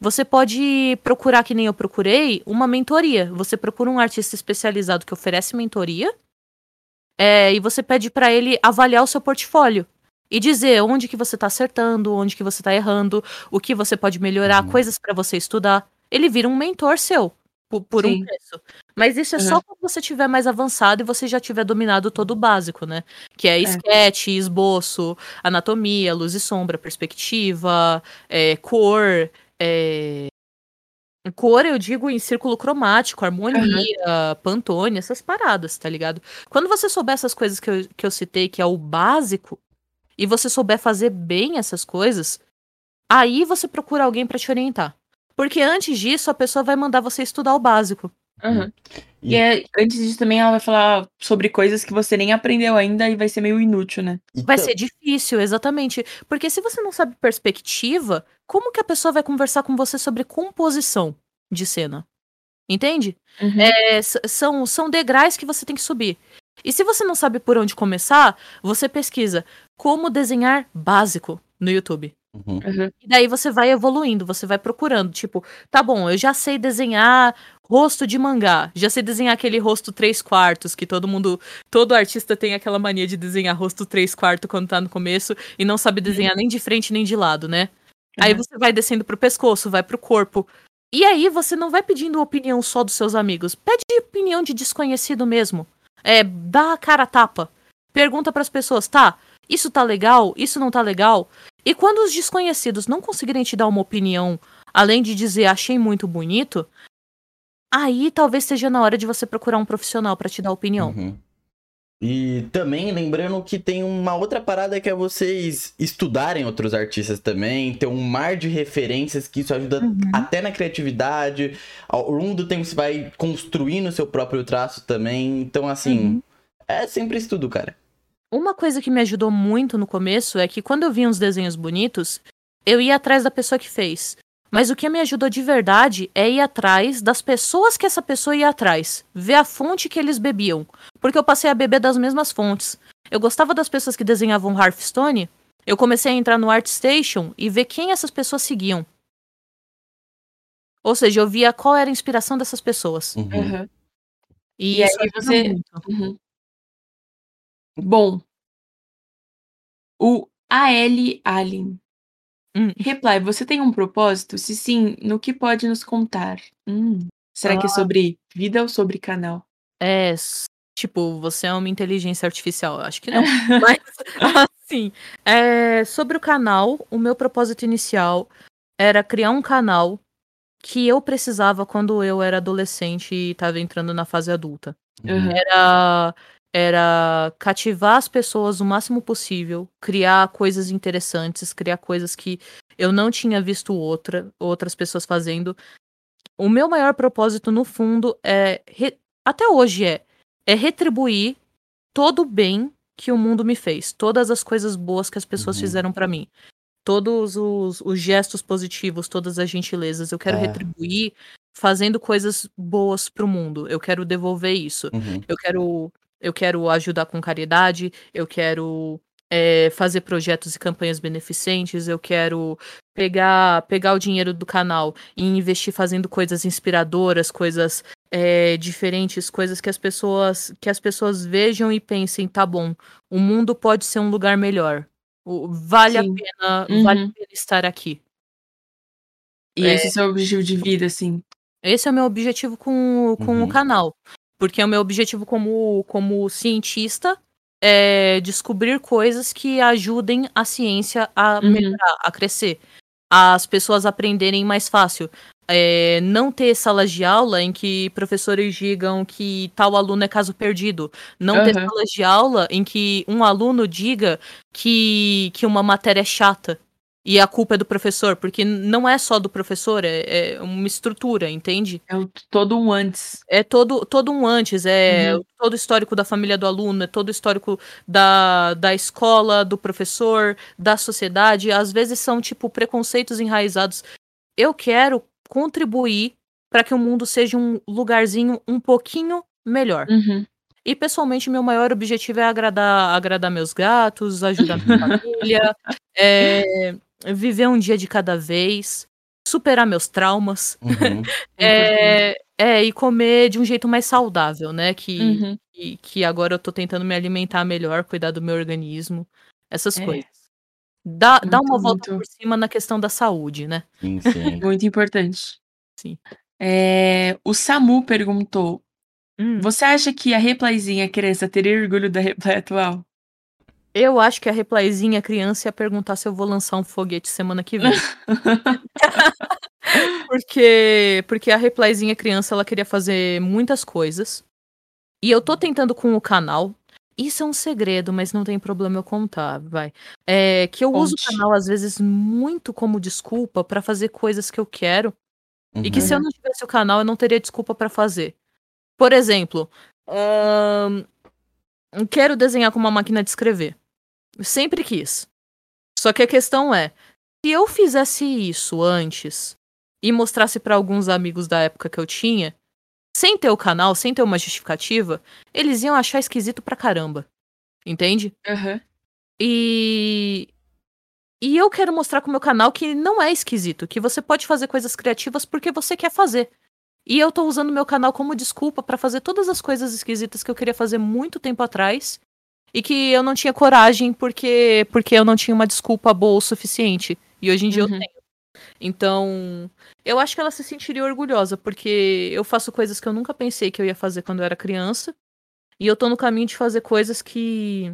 você pode procurar, que nem eu procurei, uma mentoria. Você procura um artista especializado que oferece mentoria, é, e você pede pra ele avaliar o seu portfólio. E dizer onde que você tá acertando, onde que você tá errando, o que você pode melhorar, Uhum. coisas pra você estudar. Ele vira um mentor seu, por, por um preço. Mas isso é só Uhum. quando você tiver mais avançado e você já tiver dominado todo o básico, né? Que é sketch, esboço, anatomia, luz e sombra, perspectiva, é, cor, é, Cor, eu digo em círculo cromático, harmonia, pantone, essas paradas, tá ligado? Quando você souber essas coisas que eu, que eu citei, que é o básico, e você souber fazer bem essas coisas, aí você procura alguém pra te orientar. Porque antes disso, a pessoa vai mandar você estudar o básico. Aham. E- E é, antes disso também ela vai falar sobre coisas que você nem aprendeu ainda e vai ser meio inútil, né? Vai ser difícil, exatamente. Porque se você não sabe perspectiva, como que a pessoa vai conversar com você sobre composição de cena? Entende? Uhum. É, são, são degraus que você tem que subir. E se você não sabe por onde começar, você pesquisa como desenhar básico no YouTube. Uhum. Uhum. E daí você vai evoluindo, você vai procurando. Tipo, tá bom, eu já sei desenhar rosto de mangá. Já sei desenhar aquele rosto três quartos, que todo mundo. Todo artista tem aquela mania de desenhar rosto três quartos quando tá no começo e não sabe desenhar nem de frente nem de lado, né? Aí Uhum. você vai descendo pro pescoço, vai pro corpo. E aí você não vai pedindo opinião só dos seus amigos. Pede opinião de desconhecido mesmo. É, dá a cara a tapa. Pergunta pras pessoas, tá? Isso tá legal? Isso não tá legal? E quando os desconhecidos não conseguirem te dar uma opinião, além de dizer achei muito bonito, aí talvez seja na hora de você procurar um profissional pra te dar opinião. Uhum. E também lembrando que tem uma outra parada que é vocês estudarem outros artistas também, ter um mar de referências que isso ajuda Uhum. até na criatividade. Ao longo do tempo você vai construindo o seu próprio traço também. Então, assim, Uhum. é sempre estudo, cara. Uma coisa que me ajudou muito no começo é que quando eu via uns desenhos bonitos, eu ia atrás da pessoa que fez. Mas o que me ajudou de verdade é ir atrás das pessoas que essa pessoa ia atrás, ver a fonte que eles bebiam, porque eu passei a beber das mesmas fontes. Eu gostava das pessoas que desenhavam Hearthstone, eu comecei a entrar no ArtStation e ver quem essas pessoas seguiam. Ou seja, eu via qual era a inspiração dessas pessoas. Uhum. E, E isso aí você- muito. Uhum. Bom. O AL Alien. Hum. Reply, você tem um propósito? Se sim, no que pode nos contar? Hum. Será que é Ah. sobre vida ou sobre canal? É, tipo, você é uma inteligência artificial. Eu Acho que não. Mas, assim, é, sobre o canal, o meu propósito inicial era criar um canal que eu precisava quando eu era adolescente e estava entrando na fase adulta. Uhum. Era, era cativar as pessoas o máximo possível, criar coisas interessantes, criar coisas que eu não tinha visto outra, outras pessoas fazendo. o meu maior propósito, no fundo, é. re- Até hoje é. É retribuir todo o bem que o mundo me fez. Todas as coisas boas que as pessoas Uhum. fizeram pra mim. Todos os, os gestos positivos, todas as gentilezas. Eu quero É. retribuir fazendo coisas boas pro mundo. Eu quero devolver isso. Uhum. Eu quero, eu quero ajudar com caridade, eu quero é, fazer projetos e campanhas beneficentes, eu quero pegar, pegar o dinheiro do canal e investir fazendo coisas inspiradoras, coisas é, diferentes, coisas que as pessoas que as pessoas vejam e pensem, tá bom, o mundo pode ser um lugar melhor. Vale a pena, Uhum. vale a pena estar aqui. E É. esse é o seu objetivo de vida, assim. Esse é o meu objetivo com, com Uhum. o canal. Porque é o meu objetivo como, como cientista é descobrir coisas que ajudem a ciência a Uhum. melhorar, a crescer. As pessoas aprenderem mais fácil. É, não ter salas de aula em que professores digam que tal aluno é caso perdido. Não ter Aham. salas de aula em que um aluno diga que, que uma matéria é chata. E a culpa é do professor, porque não é só do professor, é, é uma estrutura, entende? É o, todo um antes. É todo, todo um antes, é Uhum. todo o histórico da família do aluno, é todo o histórico da, da escola, do professor, da sociedade. Às vezes são, tipo, preconceitos enraizados. Eu quero contribuir para que o mundo seja um lugarzinho um pouquinho melhor. Uhum. E pessoalmente, meu maior objetivo é agradar, agradar meus gatos, ajudar minha família, é, viver um dia de cada vez, superar meus traumas. Uhum. É, é, e comer de um jeito mais saudável, né? Que, Uhum. que, que agora eu tô tentando me alimentar melhor, cuidar do meu organismo, essas É. coisas. Dá, dá uma Muito, volta muito. por cima na questão da saúde, né? Sim, sim. Muito importante. Sim. É, o Samu perguntou: Hum, Você acha que a Replaizinha criança teria orgulho da Replay atual? Eu acho que a Replaizinha criança ia perguntar se eu vou lançar um foguete semana que vem. porque, porque a Replayzinha criança ela queria fazer muitas coisas. E eu tô tentando com o canal. Isso é um segredo, mas não tem problema eu contar, vai. É que eu uso o canal às vezes muito como desculpa pra fazer coisas que eu quero e que Uhum. se eu não tivesse o canal eu não teria desculpa pra fazer. Por exemplo, quero desenhar com uma máquina de escrever. Sempre quis. Só que a questão é, se eu fizesse isso antes e mostrasse pra alguns amigos da época que eu tinha, sem ter o canal, sem ter uma justificativa, eles iam achar esquisito pra caramba. Entende? Aham. E e eu quero mostrar com o meu canal que não é esquisito, que você pode fazer coisas criativas porque você quer fazer. E eu tô usando meu canal como desculpa pra fazer todas as coisas esquisitas que eu queria fazer muito tempo atrás e que eu não tinha coragem porque porque eu não tinha uma desculpa boa o suficiente. E hoje em dia eu Uhum. tenho. Então, eu acho que ela se sentiria orgulhosa porque eu faço coisas que eu nunca pensei que eu ia fazer quando eu era criança. E eu tô no caminho de fazer coisas que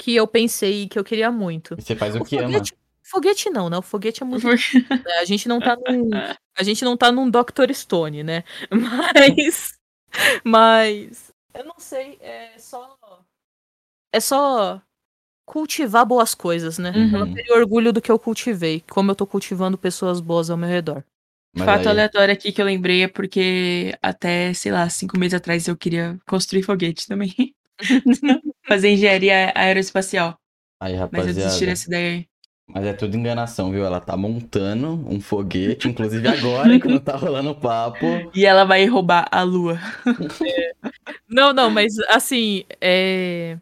que eu pensei que eu queria muito. Você faz o, O que ama. foguete, foguete não, né? O foguete é muito. Né? A gente não tá num. A gente não tá num Dr. Stone, né? Mas. Mas. Eu não sei, é só. É só cultivar boas coisas, né? Uhum. Eu teria orgulho do que eu cultivei, como eu tô cultivando pessoas boas ao meu redor. Mas Fato aí- aleatório aqui que eu lembrei é porque até, sei lá, cinco meses atrás eu queria construir foguete também. Fazer engenharia aeroespacial. Aí, Mas eu desisti rapaziada. dessa ideia aí. Mas é tudo enganação, viu? Ela tá montando um foguete, inclusive agora, quando tá rolando o papo. E ela vai roubar a lua. Não, não, mas assim, é.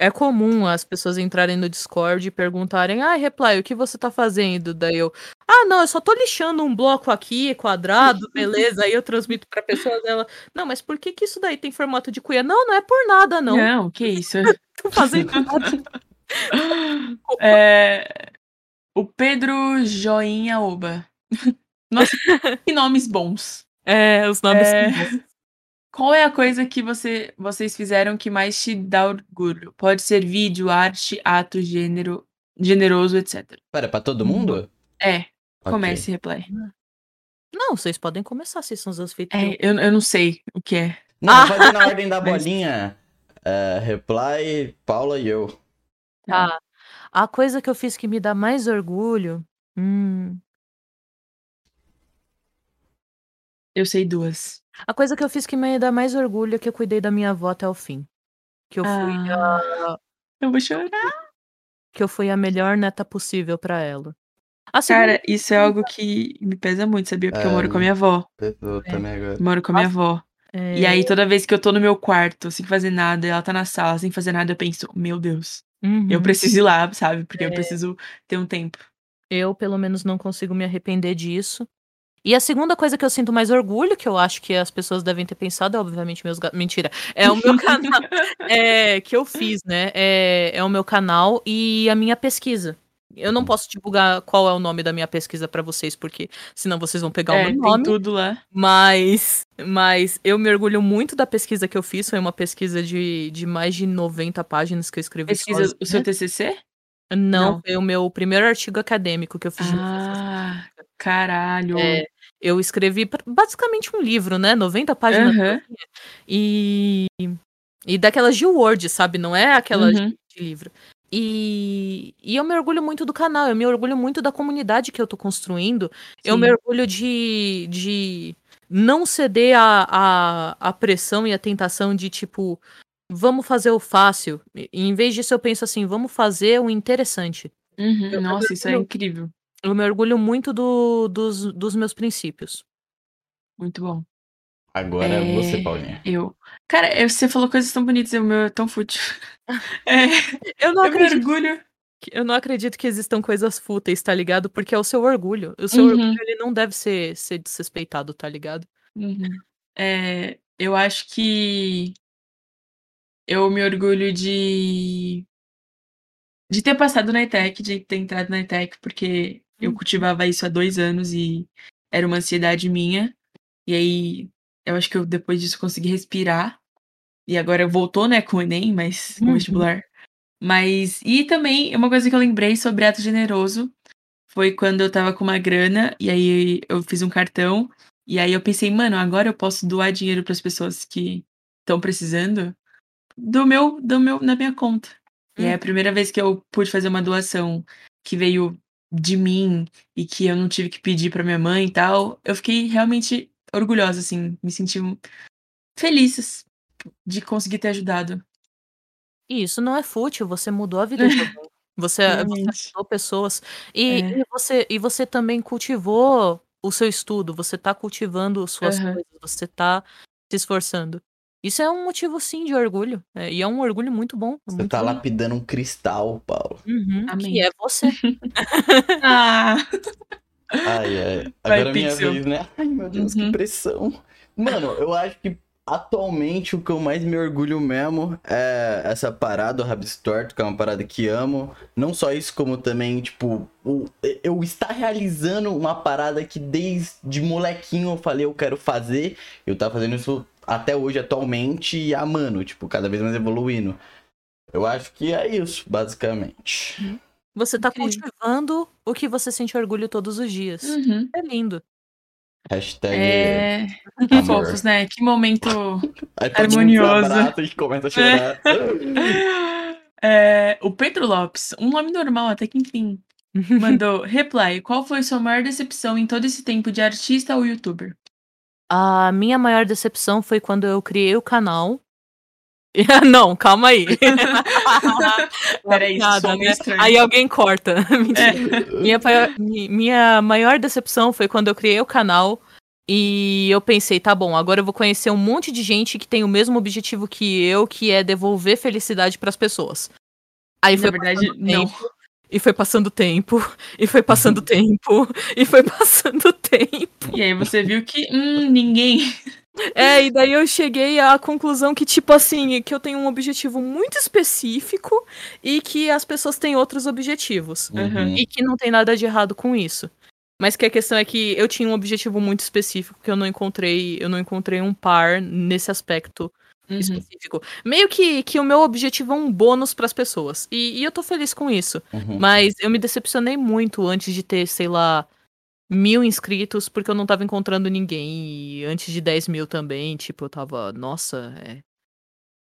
É comum as pessoas entrarem no Discord e perguntarem: Ah, Reply, o que você tá fazendo? Daí eu, ah, não, eu só tô lixando um bloco aqui, quadrado, beleza. Aí eu transmito pra pessoa dela, não, mas por que que isso daí tem formato de cuia? Não, não é por nada, não. Não, que isso. Tô fazendo nada. É, O Pedro Joinha Oba. Nossa, que nomes bons. É, os nomes É. bons. Qual é a coisa que você, vocês fizeram que mais te dá orgulho? Pode ser vídeo, arte, ato, gênero, generoso, etc. Pera, pra todo mundo? É, Ok. comece, replay. Não, vocês podem começar, vocês são os anfitriões. É, eu, eu não sei o que é. Não, Ah. vou fazer na ordem da bolinha. É, reply, Paula e eu. Tá. A coisa que eu fiz que me dá mais orgulho. Hum. Eu sei duas. A coisa que eu fiz que me dá mais orgulho é que eu cuidei da minha avó até o fim. Que eu fui Ah, a eu vou chorar. que eu fui a melhor neta possível pra ela. A segunda Cara, isso é algo que me pesa muito, sabia? Porque eu É, moro com a minha avó. Eu É. também agora. Moro com a minha Nossa. avó. é, E aí, toda vez que eu tô no meu quarto, sem fazer nada, e ela tá na sala, sem fazer nada, eu penso, meu Deus, eu uhum. preciso ir lá, sabe? Porque eu É. preciso ter um tempo. Eu, pelo menos, não consigo me arrepender disso. E a segunda coisa que eu sinto mais orgulho, que eu acho que as pessoas devem ter pensado, é obviamente meus. Mentira. É o meu canal é, que eu fiz, né? É, é o meu canal e a minha pesquisa. Eu não posso divulgar qual é o nome da minha pesquisa pra vocês, porque senão vocês vão pegar É, o tem meu nome. tudo lá. Mas, mas eu me orgulho muito da pesquisa que eu fiz. Foi uma pesquisa de, de mais de 90 páginas que eu escrevi Pesquisa sozinha. o seu TCC? Não, Não. foi o meu primeiro artigo acadêmico que eu fiz. Ah, caralho. É, eu escrevi basicamente um livro, né? 90 páginas. Aham. E, e daquelas de Word, sabe? Não é aquelas Uhum. de livro. E, e eu me orgulho muito do canal, eu me orgulho muito da comunidade que eu tô construindo. Eu Sim. me orgulho de, de não ceder à a, a, pressão e à tentação de, tipo, vamos fazer o fácil. E, em vez disso, eu penso assim, vamos fazer o interessante. Uhum, Eu- eu Nossa, isso é incrível. Eu me orgulho muito do, dos, dos meus princípios. Muito bom. Agora é você, Paulinha. Eu. Cara, você falou coisas tão bonitas, e o meu é tão fútil. É, Eu não eu me acredito orgulho. que- Eu não acredito que existam coisas fúteis, tá ligado? Porque é o seu orgulho. O seu Uhum. orgulho ele não deve ser, ser desrespeitado, tá ligado? Uhum. É, eu acho que eu me orgulho de de ter passado na ETEC, de ter entrado na ETEC, porque eu Uhum. cultivava isso há dois anos e era uma ansiedade minha. E aí eu acho que eu depois disso consegui respirar. E agora voltou, né, com o Enem, mas com o Uhum. vestibular. Mas. E também, uma coisa que eu lembrei sobre ato generoso foi quando eu tava com uma grana, e aí eu fiz um cartão. E aí eu pensei, mano, agora eu posso doar dinheiro para as pessoas que estão precisando do meu, do meu, na minha conta. E é a primeira vez que eu pude fazer uma doação que veio de mim e que eu não tive que pedir para minha mãe e tal. Eu fiquei realmente orgulhosa, assim, me senti feliz de conseguir ter ajudado. E isso não é fútil, você mudou a vida de alguém. Você, ajudou pessoas. E, É. e você, e você também cultivou o seu estudo, você tá cultivando suas Aham. coisas, você tá se esforçando. Isso é um motivo, sim, de orgulho. é, e é um orgulho muito bom. Você muito tá lindo. lapidando um cristal, Paulo. Uhum, Amém. que é você. Ah! Ai, ai. Vai, Agora é minha Pixel. vez, né? Ai, meu Deus, Uhum. que pressão. Mano, eu acho que atualmente o que eu mais me orgulho mesmo é essa parada, o Rabistorto, que é uma parada que amo. Não só isso, como também, tipo, o, eu estar realizando uma parada que desde molequinho eu falei eu quero fazer. Eu tava fazendo isso até hoje, atualmente, e amando, tipo, cada vez mais evoluindo. Eu acho que é isso, basicamente. Você tá Incrível. cultivando o que você sente orgulho todos os dias. Uhum. É lindo. Hashtag É. amor. Fofos, né? Que momento. Harmonioso. abraça e começa a chorar. É, o Pedro Lopes, um nome normal, até que enfim, mandou reply. Qual foi sua maior decepção em todo esse tempo de artista ou youtuber? A minha maior decepção foi quando eu criei o canal. Não, calma aí. Peraí, Nada, né? Aí alguém corta. Mentira. Minha, minha maior decepção foi quando eu criei o canal e eu pensei, tá bom, agora eu vou conhecer um monte de gente que tem o mesmo objetivo que eu, que é devolver felicidade pras pessoas. Aí Na foi verdade, não. tempo, e foi passando tempo, e foi passando tempo, e foi passando tempo. E aí você viu que, hum, ninguém. É, e daí eu cheguei à conclusão que, tipo assim, que eu tenho um objetivo muito específico e que as pessoas têm outros objetivos. Uhum. E que não tem nada de errado com isso. Mas que a questão é que eu tinha um objetivo muito específico que eu não encontrei, eu não encontrei um par nesse aspecto Uhum. específico. Meio que, que o meu objetivo é um bônus pras pessoas. E, e eu tô feliz com isso. Uhum. Mas eu me decepcionei muito antes de ter, sei lá, mil inscritos, porque eu não tava encontrando ninguém. E antes de 10 mil também, tipo, eu tava, nossa, é.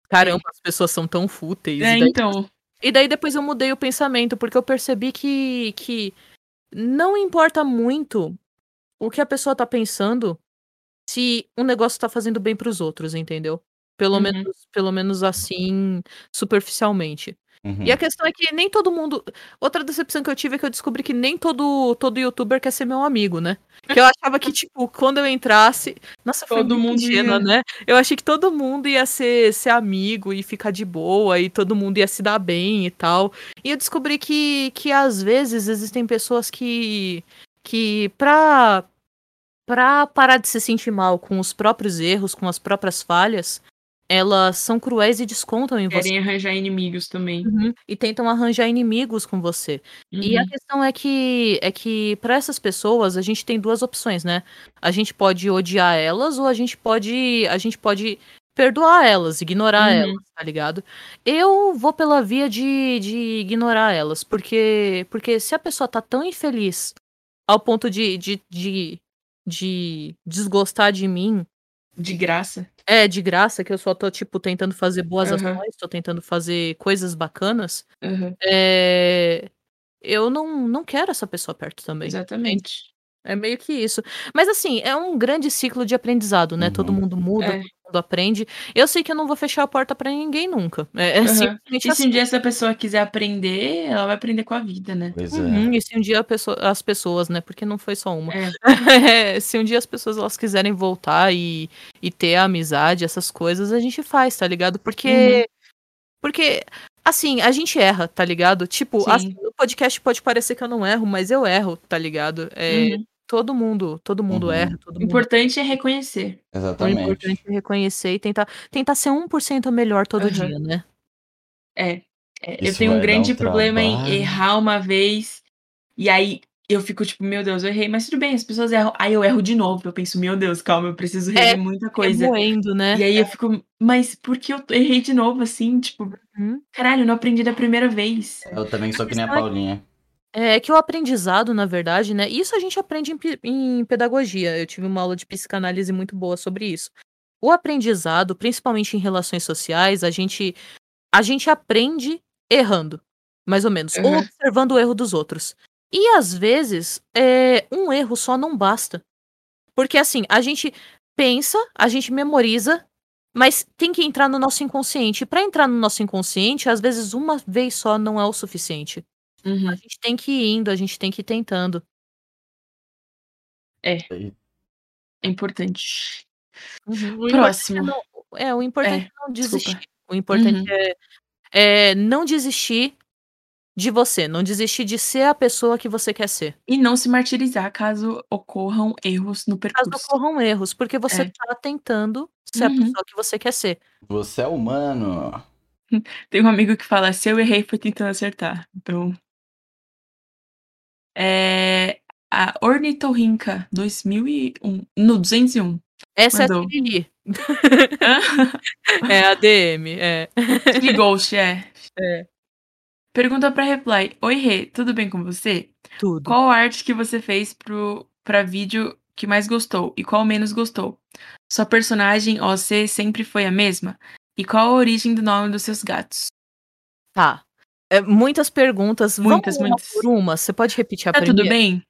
Caramba, as pessoas são tão fúteis. É, e, daí, então. e daí depois eu mudei o pensamento, porque eu percebi que, que não importa muito o que a pessoa tá pensando se um negócio tá fazendo bem pros outros, entendeu? Pelo Uhum. menos pelo menos assim, superficialmente. Uhum. E a questão é que nem todo mundo. Outra decepção que eu tive é que eu descobri que nem todo, todo youtuber quer ser meu amigo, né? Que eu achava que, tipo, quando eu entrasse. Nossa, foi Todo muito mundo ingênua, ia- né? Eu achei que todo mundo ia ser, ser amigo e ficar de boa, e todo mundo ia se dar bem e tal. E eu descobri que, que às vezes existem pessoas que. que pra. pra parar de se sentir mal com os próprios erros, com as próprias falhas, elas são cruéis e descontam em você. Querem arranjar inimigos também. Uhum. E tentam arranjar inimigos com você. E a Uhum. questão é que é que para essas pessoas a gente tem duas opções, né? A gente pode odiar elas ou a gente pode a gente pode perdoar elas, ignorar Uhum. elas, tá ligado? Eu vou pela via de, de ignorar elas, porque porque se a pessoa tá tão infeliz ao ponto de, de, de, de desgostar de mim, De graça. É de graça que eu só tô tipo tentando fazer boas Aham. ações, tô tentando fazer coisas bacanas, Uhum. é, eu não, não quero essa pessoa perto também. Exatamente. É meio que isso. Mas assim, é um grande ciclo de aprendizado, né? Todo Uhum. mundo muda, É. todo mundo aprende. Eu sei que eu não vou fechar a porta pra ninguém nunca. É, é Aham. simplesmente E se um assim. dia essa pessoa quiser aprender, ela vai aprender com a vida, né? Pois é. Uhum, e se um dia a pessoa- as pessoas, né? Porque não foi só uma. É. Se um dia as pessoas elas quiserem voltar e, e ter a amizade, essas coisas, a gente faz, tá ligado? Porque. Uhum. Porque, assim, a gente erra, tá ligado? Tipo, Sim. assim, no podcast pode parecer que eu não erro, mas eu erro, tá ligado? É, Uhum. Todo mundo, todo mundo Uhum. erra, todo O mundo. importante é reconhecer. O Exatamente. importante é reconhecer e tentar, tentar ser 1% melhor todo Aham. dia, né? É. É, eu tenho um grande um problema em errar uma vez. E aí eu fico tipo, meu Deus, eu errei, mas tudo bem, as pessoas erram. Aí eu erro de novo. Eu penso, meu Deus, calma, eu preciso rever É, muita coisa. Remoendo, né? E aí eu fico, mas por que eu errei de novo assim? Tipo, Uhum. caralho, eu não aprendi da primeira vez. Eu também sou que nem a é Paulinha. É que o aprendizado, na verdade, né? Isso a gente aprende em, em pedagogia. Eu tive uma aula de psicanálise muito boa sobre isso. O aprendizado, principalmente em relações sociais, a gente a gente aprende errando, mais ou menos, ou Uhum. observando o erro dos outros. E às vezes, é, um erro só não basta. Porque assim, a gente pensa, a gente memoriza, mas tem que entrar no nosso inconsciente. E para entrar no nosso inconsciente, às vezes uma vez só não é o suficiente. Uhum. A gente tem que ir indo, a gente tem que ir tentando. É importante. Uhum. O Próximo. importante é, não, é, o importante é, não desculpa. desistir. O importante Uhum. é, é não desistir de você, não desistir de ser a pessoa que você quer ser. E não se martirizar caso ocorram erros no Caso percurso. ocorram erros, porque você É. tá tentando ser a Uhum. pessoa que você quer ser. Você é humano. Tem um amigo que fala, se eu errei foi tentando acertar. Então. É. A Ornitorrinca 2001. No 201. Essa Mandou. é a Siri. É a DM, é. Chili Ghost, é. É. Pergunta pra Reply. Oi, Rê, tudo bem com você? Tudo. Qual arte que você fez pro, pra vídeo que mais gostou e qual menos gostou? Sua personagem OC sempre foi a mesma? E qual a origem do nome dos seus gatos? Tá. É, muitas perguntas. Muitas, Vamos uma muitas. por uma. Você pode repetir a Tá primeira? tudo bem?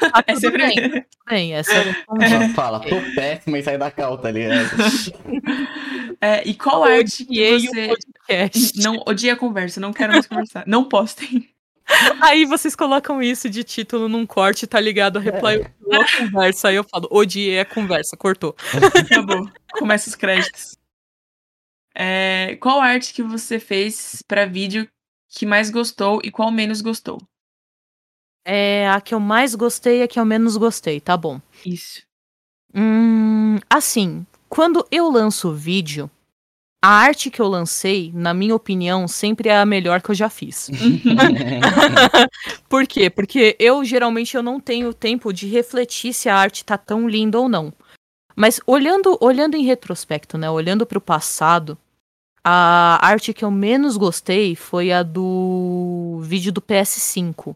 Tá É tudo sempre- bem. Tudo bem. Essa. Ela fala, tô péssima e sai da cal, tá ligado? É, e qual arte que você. podcast. Não, odiei a conversa, não quero mais conversar. Não postem. Aí vocês colocam isso de título num corte, tá ligado? A reply a conversa. Aí eu falo, odiei a conversa, cortou. Acabou. Começa os créditos. É, qual arte que você fez pra vídeo que mais gostou e qual menos gostou? É a que eu mais gostei e a que eu menos gostei, tá bom. Isso. Hum, assim, quando eu lanço vídeo, a arte que eu lancei, na minha opinião, sempre é a melhor que eu já fiz. Por quê? Porque eu geralmente eu não tenho tempo de refletir se a arte tá tão linda ou não. Mas olhando, olhando em retrospecto, né, olhando pro passado, a arte que eu menos gostei foi a do vídeo do PS5,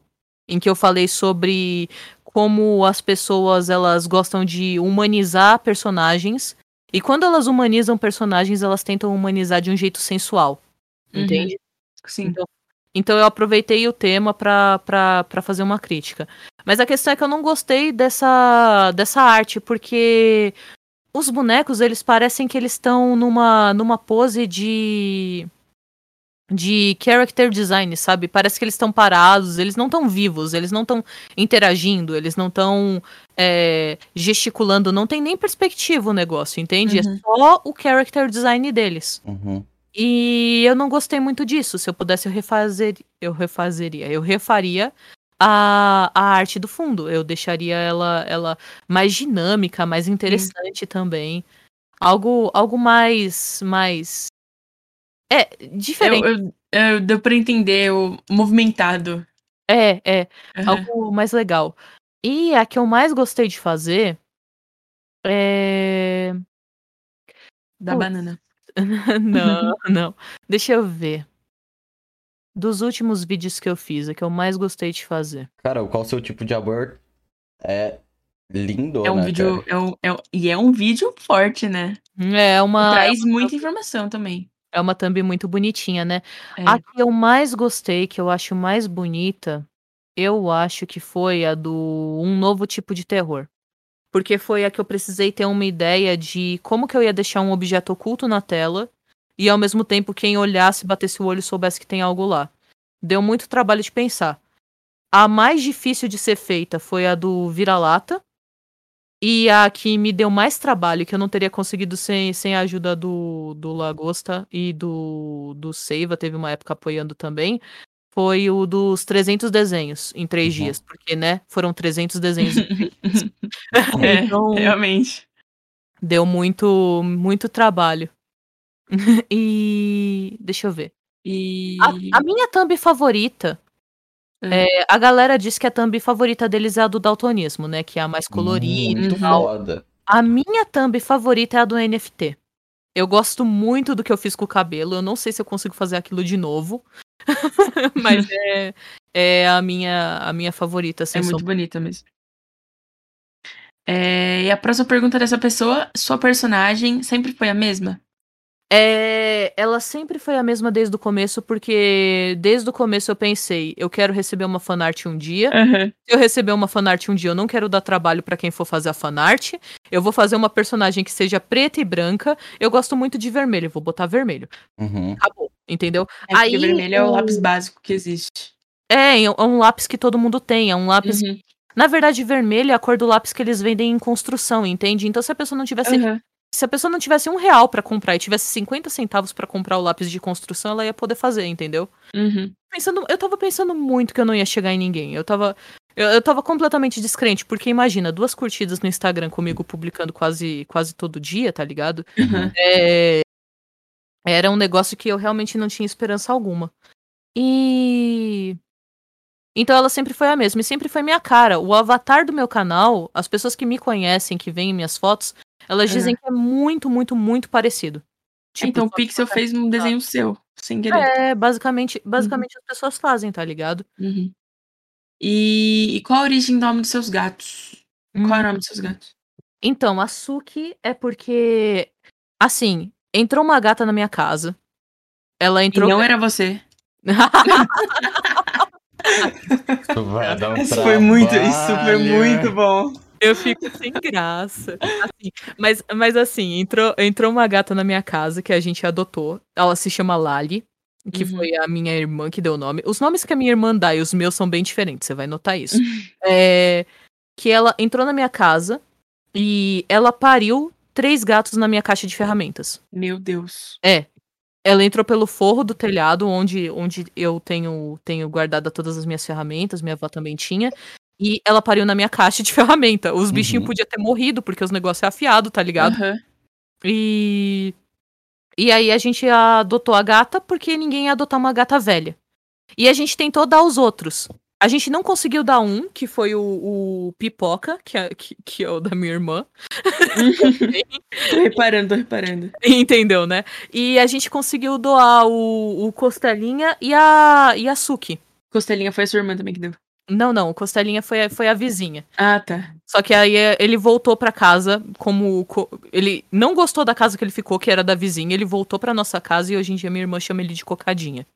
em que eu falei sobre como as pessoas elas gostam de humanizar personagens e quando elas humanizam personagens, elas tentam humanizar de um jeito sensual. Uhum. Entende? Sim. Então, então eu aproveitei o tema pra fazer uma crítica. Mas a questão é que eu não gostei dessa, dessa arte, porque os bonecos, eles parecem que eles estão numa, numa pose de. de character design, sabe? Parece que eles estão parados, eles não estão vivos, eles não estão interagindo, eles não estão é, gesticulando, não tem nem perspectiva o negócio, entende? Uhum. É só o character design deles. Uhum. E eu não gostei muito disso. Se eu pudesse, eu refazer, eu refazeria, eu refaria a, a arte do fundo. Eu deixaria ela, ela mais dinâmica, mais interessante também. Algo, algo mais, mais é diferente. Eu, eu, eu- deu pra entender o movimentado. É, é Aham. algo mais legal. E a que eu mais gostei de fazer é Da Putz. banana. não, não. Deixa eu ver. Dos últimos vídeos que eu fiz, a que eu mais gostei de fazer. Cara, qual o seu tipo de amor é lindo, É um né, vídeo. É um, é um- e é um vídeo forte, né? É uma, Traz muita informação também. é uma thumb muito bonitinha, né? É. A que eu mais gostei, que eu acho mais bonita, eu acho que foi a do Um Novo Tipo de Terror. Porque foi a que eu precisei ter uma ideia de como que eu ia deixar um objeto oculto na tela e ao mesmo tempo quem olhasse, batesse o olho soubesse que tem algo lá. Deu muito trabalho de pensar. A mais difícil de ser feita foi a do vira-lata. E a que me deu mais trabalho, que eu não teria conseguido sem, sem a ajuda do, do Lagosta e do, do Seiva, teve uma época apoiando também, foi o dos 300 desenhos em três Uhum. dias. Porque, né, foram 300 desenhos. em É, Então- realmente. deu muito, muito trabalho. e. Deixa eu ver. E. A, a minha thumb favorita. Hum. é, a galera diz que a thumb favorita deles é a do daltonismo, né? Que é a mais colorida Muito e tal. foda. A minha thumb favorita é a do NFT. Eu gosto muito do que eu fiz com o cabelo. Eu não sei se eu consigo fazer aquilo de novo. Mas é, é a, minha, a minha favorita, É sem muito bonita mesmo. É, e a próxima pergunta dessa pessoa: sua personagem sempre foi a mesma? É, ela sempre foi a mesma desde o começo, porque desde o começo eu pensei, eu quero receber uma fanart um dia. Aham. Se eu receber uma fanart um dia, eu não quero dar trabalho pra quem for fazer a fanart. Eu vou fazer uma personagem que seja preta e branca. Eu gosto muito de vermelho, vou botar vermelho. Uhum. Acabou, entendeu? É porque Aí, vermelho é o lápis básico que existe. É, é um lápis que todo mundo tem, é um lápis. Uhum. Na verdade, vermelho é a cor do lápis que eles vendem em construção, entende? Então, se a pessoa não tivesse, Aham. Se a pessoa não tivesse um real pra comprar e tivesse 50 centavos pra comprar o lápis de construção, ela ia poder fazer, entendeu? Uhum. Pensando, eu tava pensando muito que eu não ia chegar em ninguém. Eu tava, eu, eu tava completamente descrente, porque imagina, duas curtidas no Instagram comigo publicando quase, quase todo dia, tá ligado? Uhum. É, era um negócio que eu realmente não tinha esperança alguma. E. Então ela sempre foi a mesma, e sempre foi minha cara. O avatar do meu canal, as pessoas que me conhecem, que veem minhas fotos, elas Uhum. dizem que é muito, muito, muito parecido. Tipo, então o Pixel fez um desenho seu, sem querer. É, basicamente, basicamente as pessoas fazem, tá ligado? Uhum. E, e qual a origem do nome dos seus gatos? Qual é o nome dos seus gatos? Então, a Suki é porque. Assim, entrou uma gata na minha casa. Ela E entrou. não era você. Isso vai dar um Isso foi muito, isso foi muito bom. Eu fico sem graça. Assim, mas, mas assim, entrou, entrou uma gata na minha casa que a gente adotou. Ela se chama Lali, que Uhum. foi a minha irmã que deu o nome. Os nomes que a minha irmã dá e os meus são bem diferentes, você vai notar isso. É, que ela entrou na minha casa e ela pariu três gatos na minha caixa de ferramentas. Meu Deus. É. Ela entrou pelo forro do telhado, onde, onde eu tenho, tenho guardado todas as minhas ferramentas, minha avó também tinha. E ela pariu na minha caixa de ferramenta. Os bichinhos Uhum. podiam ter morrido, porque os negócios é afiado, tá ligado? Aham. E. E aí a gente adotou a gata porque ninguém ia adotar uma gata velha. E a gente tentou dar os outros. A gente não conseguiu dar um, que foi o, o Pipoca, que é, que, que é o da minha irmã. Tô reparando, tô reparando. Entendeu, né? E a gente conseguiu doar o, o Costelinha e a, e a Suki. Costelinha foi a sua irmã também que deu. Não, não, o Costelinha foi, a- foi a vizinha. Ah, tá. Só que aí é, ele voltou pra casa como. co- Ele não gostou da casa que ele ficou, que era da vizinha. Ele voltou pra nossa casa e hoje em dia minha irmã chama ele de Cocadinha.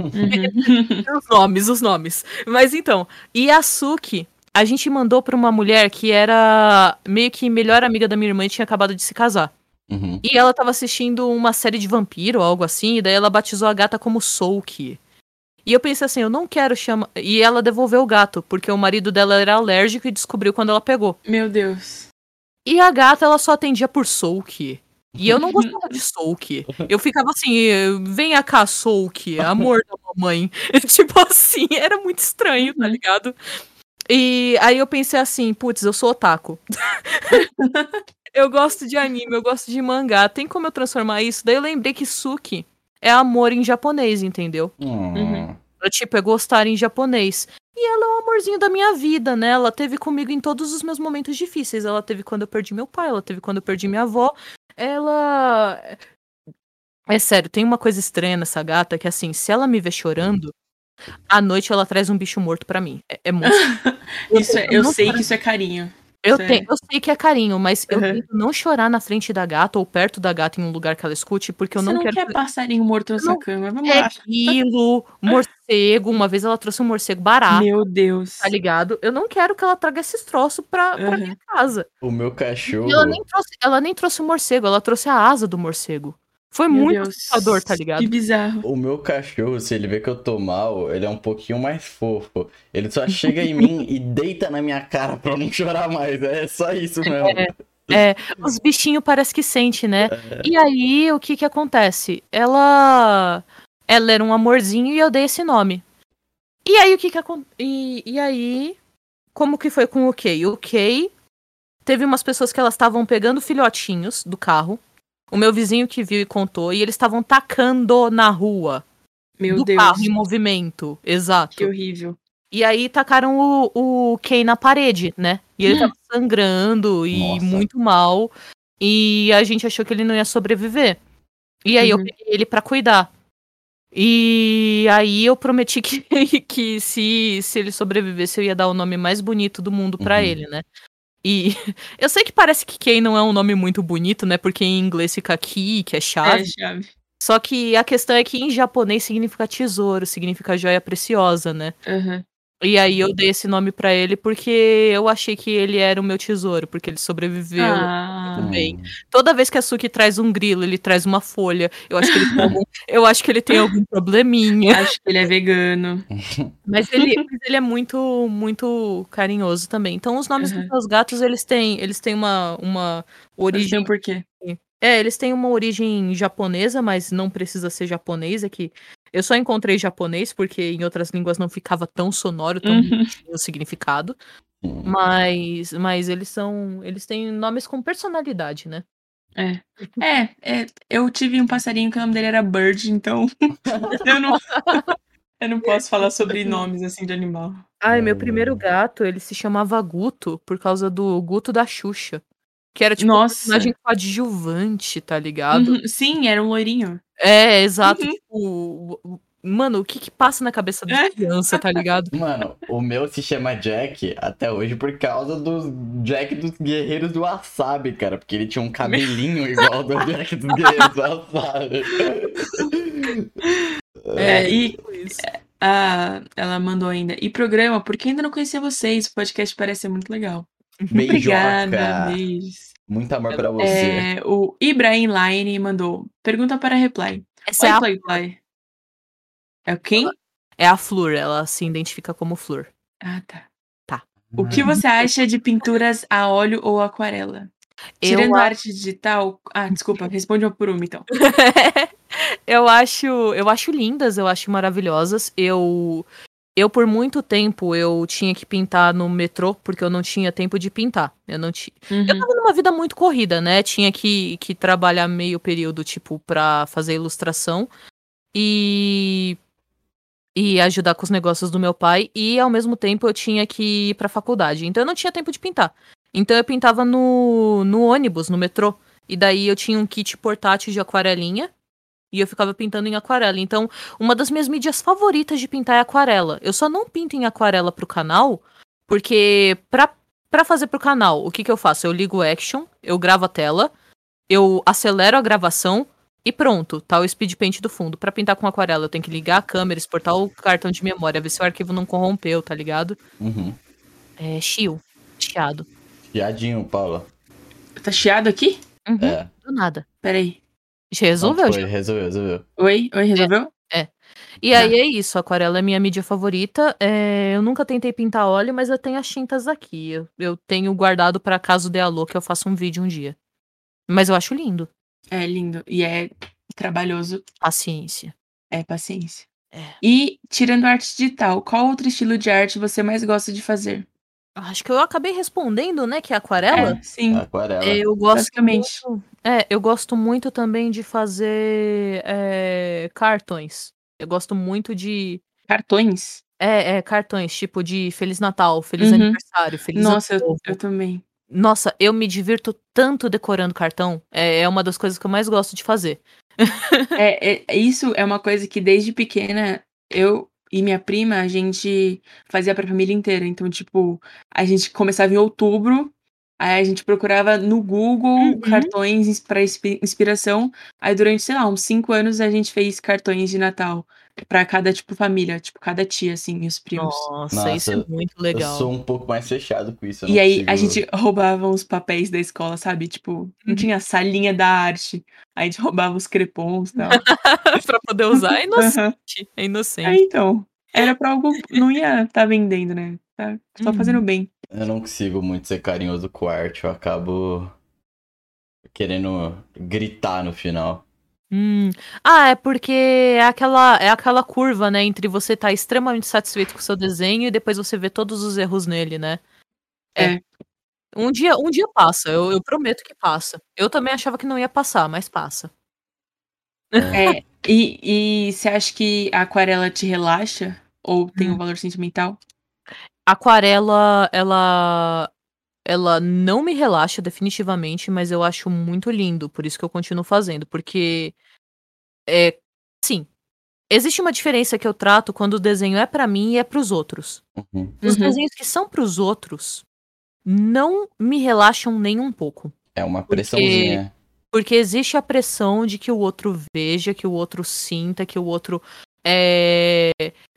Uhum. Os nomes, os nomes. Mas então, e a Suki a gente mandou pra uma mulher que era meio que melhor amiga da minha irmã e tinha acabado de se casar. Uhum. E ela tava assistindo uma série de vampiro ou algo assim, e daí ela batizou a gata como Soulki. E eu pensei assim, eu não quero chamar. E ela devolveu o gato, porque o marido dela era alérgico e descobriu quando ela pegou. Meu Deus. E a gata, ela só atendia por Soulki. E eu não gostava de Soulki. Eu ficava assim, venha cá, Soulki, amor da mamãe. tipo assim, era muito estranho, tá ligado? E aí eu pensei assim, putz, eu sou otaku. eu gosto de anime, eu gosto de mangá. Tem como eu transformar isso? Daí eu lembrei que Suki é amor em japonês, entendeu? Hum. É, Tipo, é gostar em japonês. E ela é o amorzinho da minha vida, né? Ela teve comigo em todos os meus momentos difíceis. Ela teve quando eu perdi meu pai, ela teve quando eu perdi minha avó. Ela. É sério, tem uma coisa estranha nessa gata que, assim, se ela me ver chorando, à noite ela traz um bicho morto pra mim. É, é muito. Isso é, eu sei que isso é carinho. Eu, tenho, eu sei que é carinho, mas eu Uhum. tento não chorar na frente da gata ou perto da gata em um lugar que ela escute, porque eu Você não, não quero. quer passarinho morto na sua Não cama. Vamos É lá. aquilo, morcego. Uma vez ela trouxe um morcego barato, Meu Deus. tá ligado? Eu não quero que ela traga esses troços pra, pra Uhum. minha casa. O meu cachorro. E ela nem, trouxe, ela nem trouxe o morcego, ela trouxe a asa do morcego. Foi Meu muito Deus. assustador, tá ligado? Que bizarro. O meu cachorro, se ele vê que eu tô mal, ele é um pouquinho mais fofo. Ele só chega em mim e deita na minha cara pra eu não chorar mais. É só isso mesmo. É, os bichinhos parece que sente, né? É. E aí, o que que acontece? Ela ela era um amorzinho e eu dei esse nome. E aí, o que que acontece? E, e aí, como que foi com o Kay? O Kay teve umas pessoas que elas estavam pegando filhotinhos do carro. O meu vizinho que viu e contou, e eles estavam tacando na rua Meu do Deus. carro em movimento. Exato. Que horrível. E aí tacaram o, o Kay na parede, né? E ele Hum. tava sangrando e Nossa. muito mal. E a gente achou que ele não ia sobreviver. E aí eu Uhum. peguei ele pra cuidar. E aí eu prometi que, que se, se ele sobrevivesse, eu ia dar o nome mais bonito do mundo pra Uhum. ele, né? E eu sei que parece que Kay não é um nome muito bonito, né? Porque em inglês fica Ki, que é chave. É, chave. Só que a questão é que em japonês significa tesouro, significa joia preciosa, né? Aham. E aí eu dei esse nome pra ele porque eu achei que ele era o meu tesouro, porque ele sobreviveu. Ah, bem. Toda vez que a Suki traz um grilo, ele traz uma folha. Eu acho que ele tem algum, eu acho que ele tem algum probleminha. acho que ele é vegano. Mas ele, mas ele é muito, muito carinhoso também. Então os nomes Uhum. dos meus gatos, eles têm, eles têm uma, uma Origem. origem. um porquê. É, eles têm uma origem japonesa, mas não precisa ser japonês. É que eu só encontrei japonês porque em outras línguas não ficava tão sonoro, tão Uhum. o significado. Hum. Mas, mas eles são. Eles têm nomes com personalidade, né? É. É, é, eu tive um passarinho que o nome dele era Bird, então eu não, eu não posso falar sobre nomes assim de animal. Ai, meu Hum. primeiro gato, ele se chamava Guto por causa do Guto da Xuxa. Que era tipo um Nossa. personagem coadjuvante, tá ligado? Uhum, Sim, era um loirinho. É, exato. Uhum. Tipo, mano, o que que passa na cabeça da É. criança, tá ligado? Mano, o meu se chama Jack até hoje por causa dos Jack dos Guerreiros do Wasabi, cara. Porque ele tinha um cabelinho igual ao do Jack dos Guerreiros do Wasabi. É, e isso. ah, ela mandou ainda. E programa, porque ainda não conhecia vocês. O podcast parece ser muito legal. Beijoca. Obrigada, beijos. Muito amor pra você. É, o Ibrahim Line mandou. Pergunta para reply. Essa é Oi, a, Play Play. É o quem? é a Flor, ela se identifica como Flor. Ah, tá. Tá. O que você acha de pinturas a óleo ou aquarela? Eu Tirando a- arte digital. Ah, desculpa, responde uma por uma então. eu acho, eu acho lindas, eu acho maravilhosas. Eu eu por muito tempo eu tinha que pintar no metrô porque eu não tinha tempo de pintar. Eu não tinha Eu Uhum. tava numa vida muito corrida, né? Tinha que, que trabalhar meio período, tipo, pra fazer ilustração e. e ajudar com os negócios do meu pai. E ao mesmo tempo eu tinha que ir pra faculdade. Então eu não tinha tempo de pintar. Então eu pintava no, no ônibus, no metrô. E daí eu tinha um kit portátil de aquarelinha. E eu ficava pintando em aquarela. Então, uma das minhas mídias favoritas de pintar é aquarela. Eu só não pinto em aquarela pro canal, porque pra Pra fazer pro canal, o que que eu faço? Eu ligo o Action, eu gravo a tela, eu acelero a gravação e pronto, tá o speed paint do fundo. Pra pintar com aquarela, eu tenho que ligar a câmera, exportar o cartão de memória, ver se o arquivo não corrompeu, tá ligado? Uhum. É chio. Chiado. Chiadinho, Paula. Tá chiado aqui? Uhum, É. Do nada. Peraí. Resolveu, Não, foi, já. resolveu, resolveu. Oi? Oi, resolveu? E Tá. aí é isso, aquarela é minha mídia favorita. É, eu nunca tentei pintar óleo, mas eu tenho as tintas aqui. Eu, eu tenho guardado pra caso dê alô que eu faça um vídeo um dia. Mas eu acho lindo. É lindo. E é trabalhoso. Paciência. É paciência. É. E, tirando arte digital, qual outro estilo de arte você mais gosta de fazer? Acho que eu acabei respondendo, né, que é aquarela. É, sim. Aquarela. Eu gosto basicamente. muito. É, eu gosto muito também de fazer é, cartões. Eu gosto muito de. Cartões? É, é, cartões, tipo de Feliz Natal, Feliz Uhum. aniversário, Feliz Nossa, Ano eu, Novo. eu também. Nossa, eu me divirto tanto decorando cartão. É, é uma das coisas que eu mais gosto de fazer. É, é- isso é uma coisa que desde pequena eu e minha prima a gente fazia pra família inteira. Então, tipo, a gente começava em outubro, aí a gente procurava no Google Uhum. cartões inspi- inspiração. Aí durante, sei lá, uns cinco anos a gente fez cartões de Natal pra cada, tipo, família, tipo, cada tia, assim, e os primos. Nossa, isso é Nossa, muito Eu legal. sou um pouco mais fechado com isso. eu E aí a consigo- gente roubava os papéis da escola, sabe? Tipo, não Uhum. tinha salinha da arte. Aí a gente roubava os crepons e tal. pra poder usar é inocente. É É, inocente. então. Era pra algo. Não ia tá vendendo, né? Tá só Uhum. fazendo bem. Eu não consigo muito ser carinhoso com arte, eu acabo querendo gritar no final. Hum. Ah, é porque é aquela, é aquela curva, né? Entre você estar extremamente satisfeito com o seu desenho e depois você vê todos os erros nele, né? É. Um dia, um dia passa, eu, eu prometo que passa. Eu também achava que não ia passar, mas passa. É, e, e você acha que a aquarela te relaxa? Ou tem Hum. um valor sentimental? Aquarela, ela ela não me relaxa definitivamente, mas eu acho muito lindo, por isso que eu continuo fazendo, porque é, sim, existe uma diferença que eu trato quando o desenho é pra mim e é pros outros. Uhum. Os Uhum. desenhos que são pros outros não me relaxam nem um pouco. É uma Porque- pressãozinha. Porque existe a pressão de que o outro veja, que o outro sinta, que o outro é,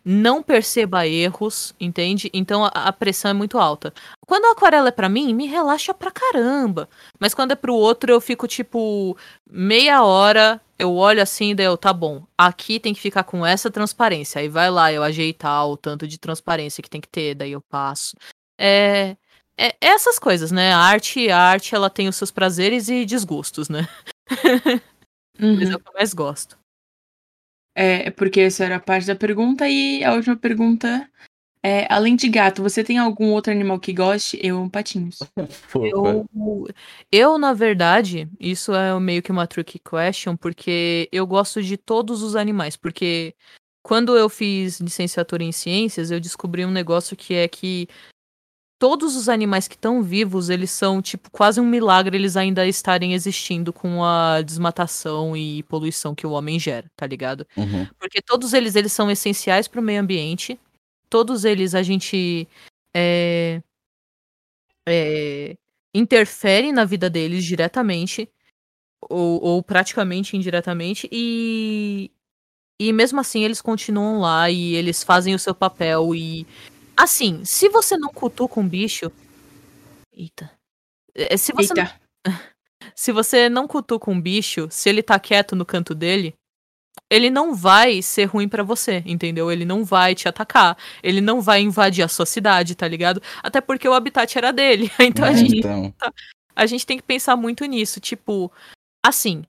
não perceba erros, entende? Então a, a pressão é muito alta. Quando a aquarela é pra mim, me relaxa pra caramba. Mas quando é pro outro, eu fico tipo meia hora, eu olho assim, daí eu, tá bom, aqui tem que ficar com essa transparência. Aí vai lá, eu ajeitar o tanto de transparência que tem que ter, daí eu passo. É, é essas coisas, né? A arte, a arte, ela tem os seus prazeres e desgostos, né? Mas é Uhum. o que eu mais gosto. É, porque essa era a parte da pergunta. E a última pergunta é: além de gato, você tem algum outro animal que goste? Eu amo patinhos. Eu, eu, na verdade, isso é meio que uma tricky question, porque eu gosto de todos os animais. Porque quando eu fiz licenciatura em ciências, eu descobri um negócio que é que todos os animais que estão vivos, eles são, tipo, quase um milagre eles ainda estarem existindo com a desmatação e poluição que o homem gera, tá ligado? Uhum. Porque todos eles, eles são essenciais para o meio ambiente. Todos eles a gente é, é, interfere na vida deles diretamente ou, ou praticamente indiretamente e e mesmo assim eles continuam lá e eles fazem o seu papel e assim, se você não cutuca um bicho, eita, É, se você não Eita. se você não cutuca um bicho, se ele tá quieto no canto dele, ele não vai ser ruim pra você, entendeu? Ele não vai te atacar, ele não vai invadir a sua cidade, tá ligado? Até porque o habitat era dele. Então a É, gente, então, a gente tem que pensar muito nisso, tipo, assim,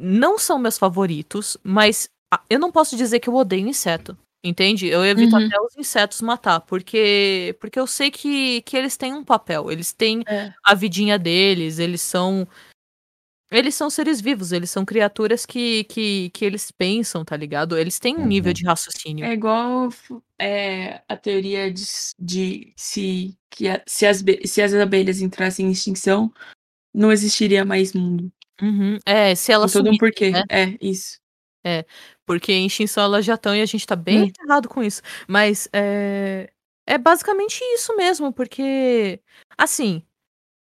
não são meus favoritos, mas ah, eu não posso dizer que eu odeio inseto. Entende? Eu evito Uhum. até os insetos matar, porque porque eu sei que, que eles têm um papel, eles têm É. a vidinha deles, eles são. Eles são seres vivos, eles são criaturas que, que, que eles pensam, tá ligado? Eles têm um nível Uhum. de raciocínio. É igual é, a teoria de, de se, que a- se, as, se as abelhas entrassem em extinção, não existiria mais mundo. Uhum. É, se ela Tem todo um porquê. né? É, isso. Porque em extinção elas já estão e a gente tá bem Hum. errado com isso. Mas é, é basicamente isso mesmo, porque, assim,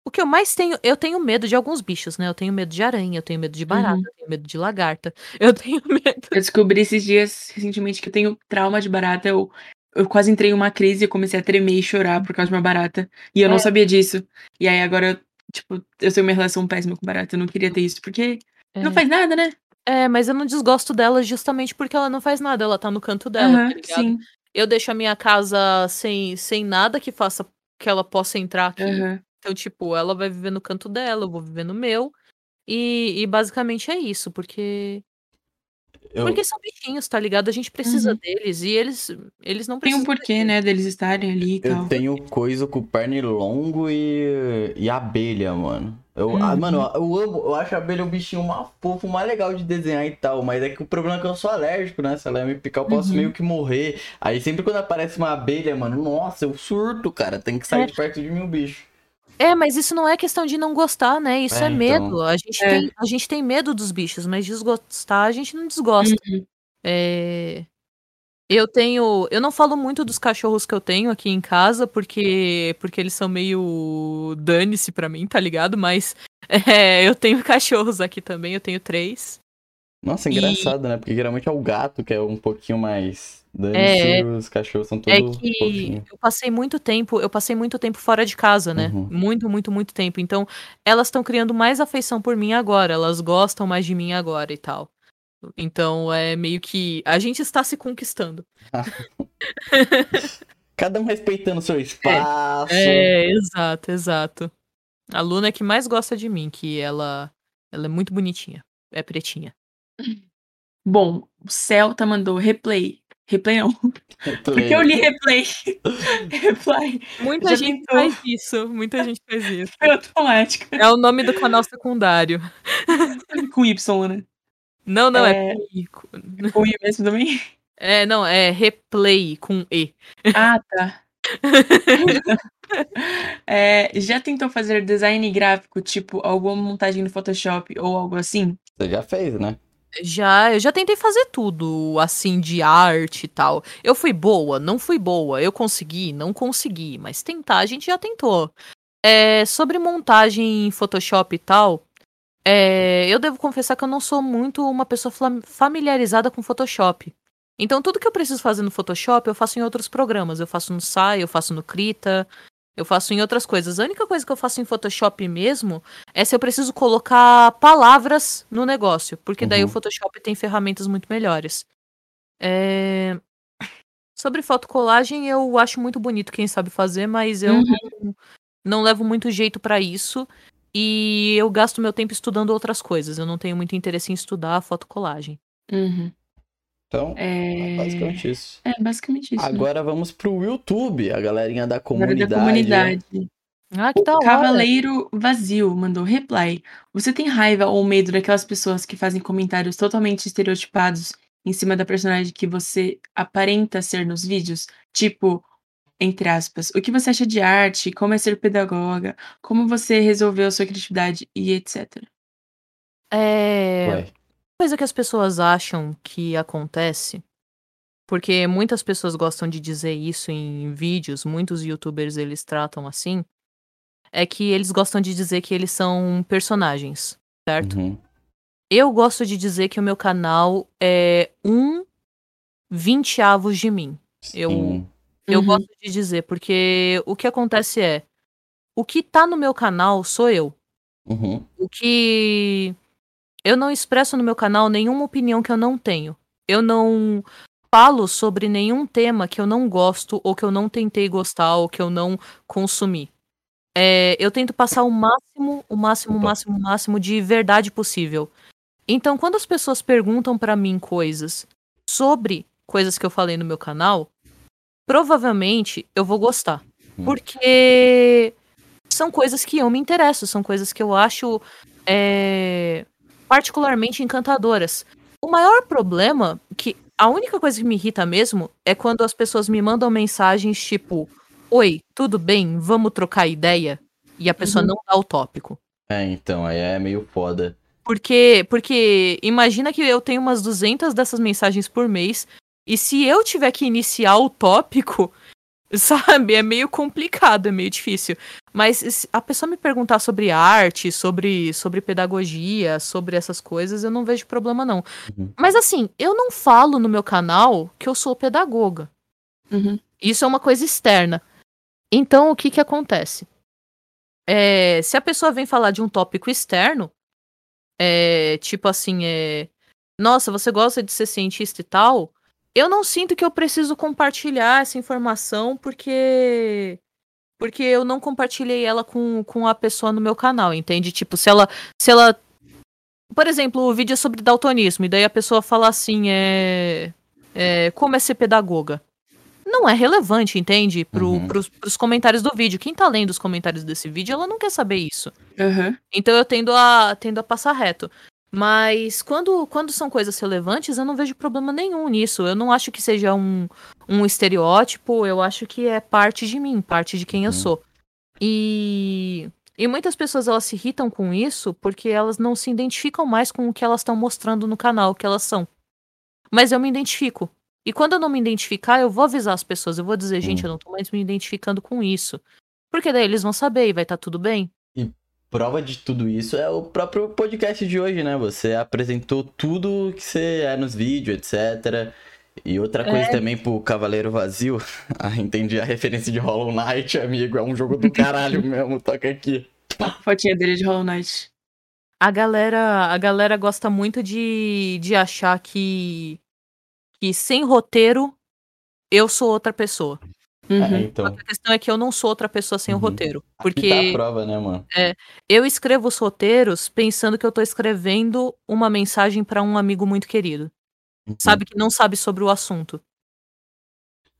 o que eu mais tenho, eu tenho medo de alguns bichos, né? Eu tenho medo de aranha, eu tenho medo de barata, Uhum. eu tenho medo de lagarta, eu tenho medo. Eu descobri esses dias, recentemente, que eu tenho trauma de barata. Eu, eu quase entrei em uma crise e comecei a tremer e chorar por causa de uma barata. E eu É. não sabia disso. E aí agora, tipo, eu tenho uma relação péssima com barata. Eu não queria ter isso, porque não É. faz nada, né? É, mas eu não desgosto dela justamente porque ela não faz nada, ela tá no canto dela, tá Aham, ligado? sim. Eu deixo a minha casa sem, sem nada que faça que ela possa entrar aqui. Aham. Então, tipo, ela vai viver no canto dela, eu vou viver no meu. E, e basicamente é isso, porque. Eu, Porque são bichinhos, tá ligado? A gente precisa Uhum. deles e eles, eles não Tem precisam. um porquê, né, deles estarem ali e eu tal. tenho coisa com pernilongo e, e abelha, mano. Eu, ah, Uhum. mano, eu amo, eu acho a abelha um bichinho mais fofo, mais legal de desenhar e tal, mas é que o problema é que eu sou alérgico, né? Se ela me picar, eu posso Uhum. meio que morrer. Aí sempre quando aparece uma abelha, mano, nossa, eu surto, cara. Tem que sair É. de perto de mim o bicho. É, mas isso não é questão de não gostar, né? Isso É, é, medo. então. A gente, É. tem, a gente tem medo dos bichos, mas desgostar a gente não desgosta. Uhum. É, Eu tenho. Eu não falo muito dos cachorros que eu tenho aqui em casa, porque, porque eles são meio dane-se pra mim, tá ligado? Mas é, eu tenho cachorros aqui também, eu tenho três. Nossa, E- engraçado, né? Porque geralmente é o gato que é um pouquinho mais dane É. os cachorros são É todos que fofinhos. eu passei muito tempo, eu passei muito tempo fora de casa, né? Uhum. Muito, muito, muito tempo. Então, elas estão criando mais afeição por mim agora, elas gostam mais de mim agora e tal. Então, é meio que a gente está se conquistando. Cada um respeitando o seu espaço. É, exato, exato. A Luna é que mais gosta de mim, que ela ela é muito bonitinha. É pretinha. Bom, o Celta mandou replay. Replay não. Porque eu li replay. replay. Muita Já gente tentou. faz isso, muita gente faz isso. Foi automática. É o nome do canal secundário. Com Y, né? Não, não, é, É. Pico. Com I mesmo também? É, não, é replay com E. Ah, tá. É, já tentou fazer design gráfico, tipo alguma montagem no Photoshop ou algo assim? Você já fez, né? Já, eu já tentei fazer tudo, assim, de arte e tal. Eu fui boa, não fui boa. Eu consegui, não consegui. Mas tentar, a gente já tentou. É, sobre montagem em Photoshop e tal, é, eu devo confessar que eu não sou muito uma pessoa familiarizada com Photoshop. Então, tudo que eu preciso fazer no Photoshop, eu faço em outros programas. Eu faço no Sai, eu faço no Krita, eu faço em outras coisas. A única coisa que eu faço em Photoshop mesmo é se eu preciso colocar palavras no negócio, porque daí Uhum. o Photoshop tem ferramentas muito melhores. É, Sobre fotocolagem, eu acho muito bonito quem sabe fazer, mas eu Uhum. não, não levo muito jeito pra isso. E eu gasto meu tempo estudando outras coisas. Eu não tenho muito interesse em estudar fotocolagem. Uhum. Então, é É... basicamente isso. é basicamente isso. né? Agora vamos pro YouTube, a galerinha da comunidade. da comunidade. Ah, que hora. Cavaleiro Vazio mandou reply. Você tem raiva ou medo daquelas pessoas que fazem comentários totalmente estereotipados em cima da personagem que você aparenta ser nos vídeos? Tipo, entre aspas, o que você acha de arte? Como é ser pedagoga? Como você resolveu sua criatividade e etc. É. Ué, coisa que as pessoas acham que acontece, porque muitas pessoas gostam de dizer isso em vídeos, muitos youtubers eles tratam assim, é que eles gostam de dizer que eles são personagens, certo? uhum. Eu gosto de dizer que o meu canal é um vinteavos de mim. Sim. Eu Uhum. gosto de dizer, porque o que acontece é, o que tá no meu canal sou eu. Uhum. O que eu não expresso no meu canal nenhuma opinião que eu não tenho. Eu não falo sobre nenhum tema que eu não gosto, ou que eu não tentei gostar, ou que eu não consumi. É, eu tento passar o máximo, o máximo, o máximo, o máximo de verdade possível. Então, quando as pessoas perguntam pra mim coisas sobre coisas que eu falei no meu canal, provavelmente eu vou gostar. Hum. Porque são coisas que eu me interesso, são coisas que eu acho é, particularmente encantadoras. O maior problema, que a única coisa que me irrita mesmo, é quando as pessoas me mandam mensagens tipo: Oi, tudo bem? Vamos trocar ideia? E a pessoa Uhum. não dá o tópico. É, então, aí é meio foda. Porque, porque imagina que eu tenho umas 200 dessas mensagens por mês, e se eu tiver que iniciar o tópico, sabe, é meio complicado, é meio difícil. Mas se a pessoa me perguntar sobre arte, sobre, sobre pedagogia, sobre essas coisas, eu não vejo problema não. Uhum. Mas assim, eu não falo no meu canal que eu sou pedagoga. Uhum. Isso é uma coisa externa. Então, o que que acontece? É, se a pessoa vem falar de um tópico externo, é, tipo assim, é, nossa, você gosta de ser cientista e tal, eu não sinto que eu preciso compartilhar essa informação porque porque eu não compartilhei ela com, com a pessoa no meu canal, entende? Tipo, se ela se ela por exemplo, o vídeo é sobre daltonismo e daí a pessoa fala assim, é, é como é ser pedagoga não é relevante, entende? Pro, uhum. pros, pros comentários do vídeo. Quem tá lendo os comentários desse vídeo, ela não quer saber isso. Uhum. Então eu tendo a, tendo a passar reto. Mas quando, quando são coisas relevantes, eu não vejo problema nenhum nisso. Eu não acho que seja um, um estereótipo, eu acho que é parte de mim, parte de quem uhum. eu sou. E, e muitas pessoas elas se irritam com isso porque elas não se identificam mais com o que elas estão mostrando no canal, o que elas são. Mas eu me identifico. E quando eu não me identificar, eu vou avisar as pessoas. Eu vou dizer, gente, eu não tô mais me identificando com isso. Porque daí eles vão saber e vai estar tá tudo bem. Prova de tudo isso é o próprio podcast de hoje, né? Você apresentou tudo que você é nos vídeos, etc. E outra coisa é... também pro Cavaleiro Vazio. ah, entendi a referência de Hollow Knight, amigo. É um jogo do caralho mesmo. Toca aqui. Fotinha dele de Hollow Knight. A galera, a galera gosta muito de, de achar que que sem roteiro eu sou outra pessoa. Uhum. É, então. A questão é que eu não sou outra pessoa sem uhum. o roteiro. Porque. Aqui tá a prova, né, mano? É, eu escrevo os roteiros pensando que eu tô escrevendo uma mensagem para um amigo muito querido. Uhum. Sabe, que não sabe sobre o assunto.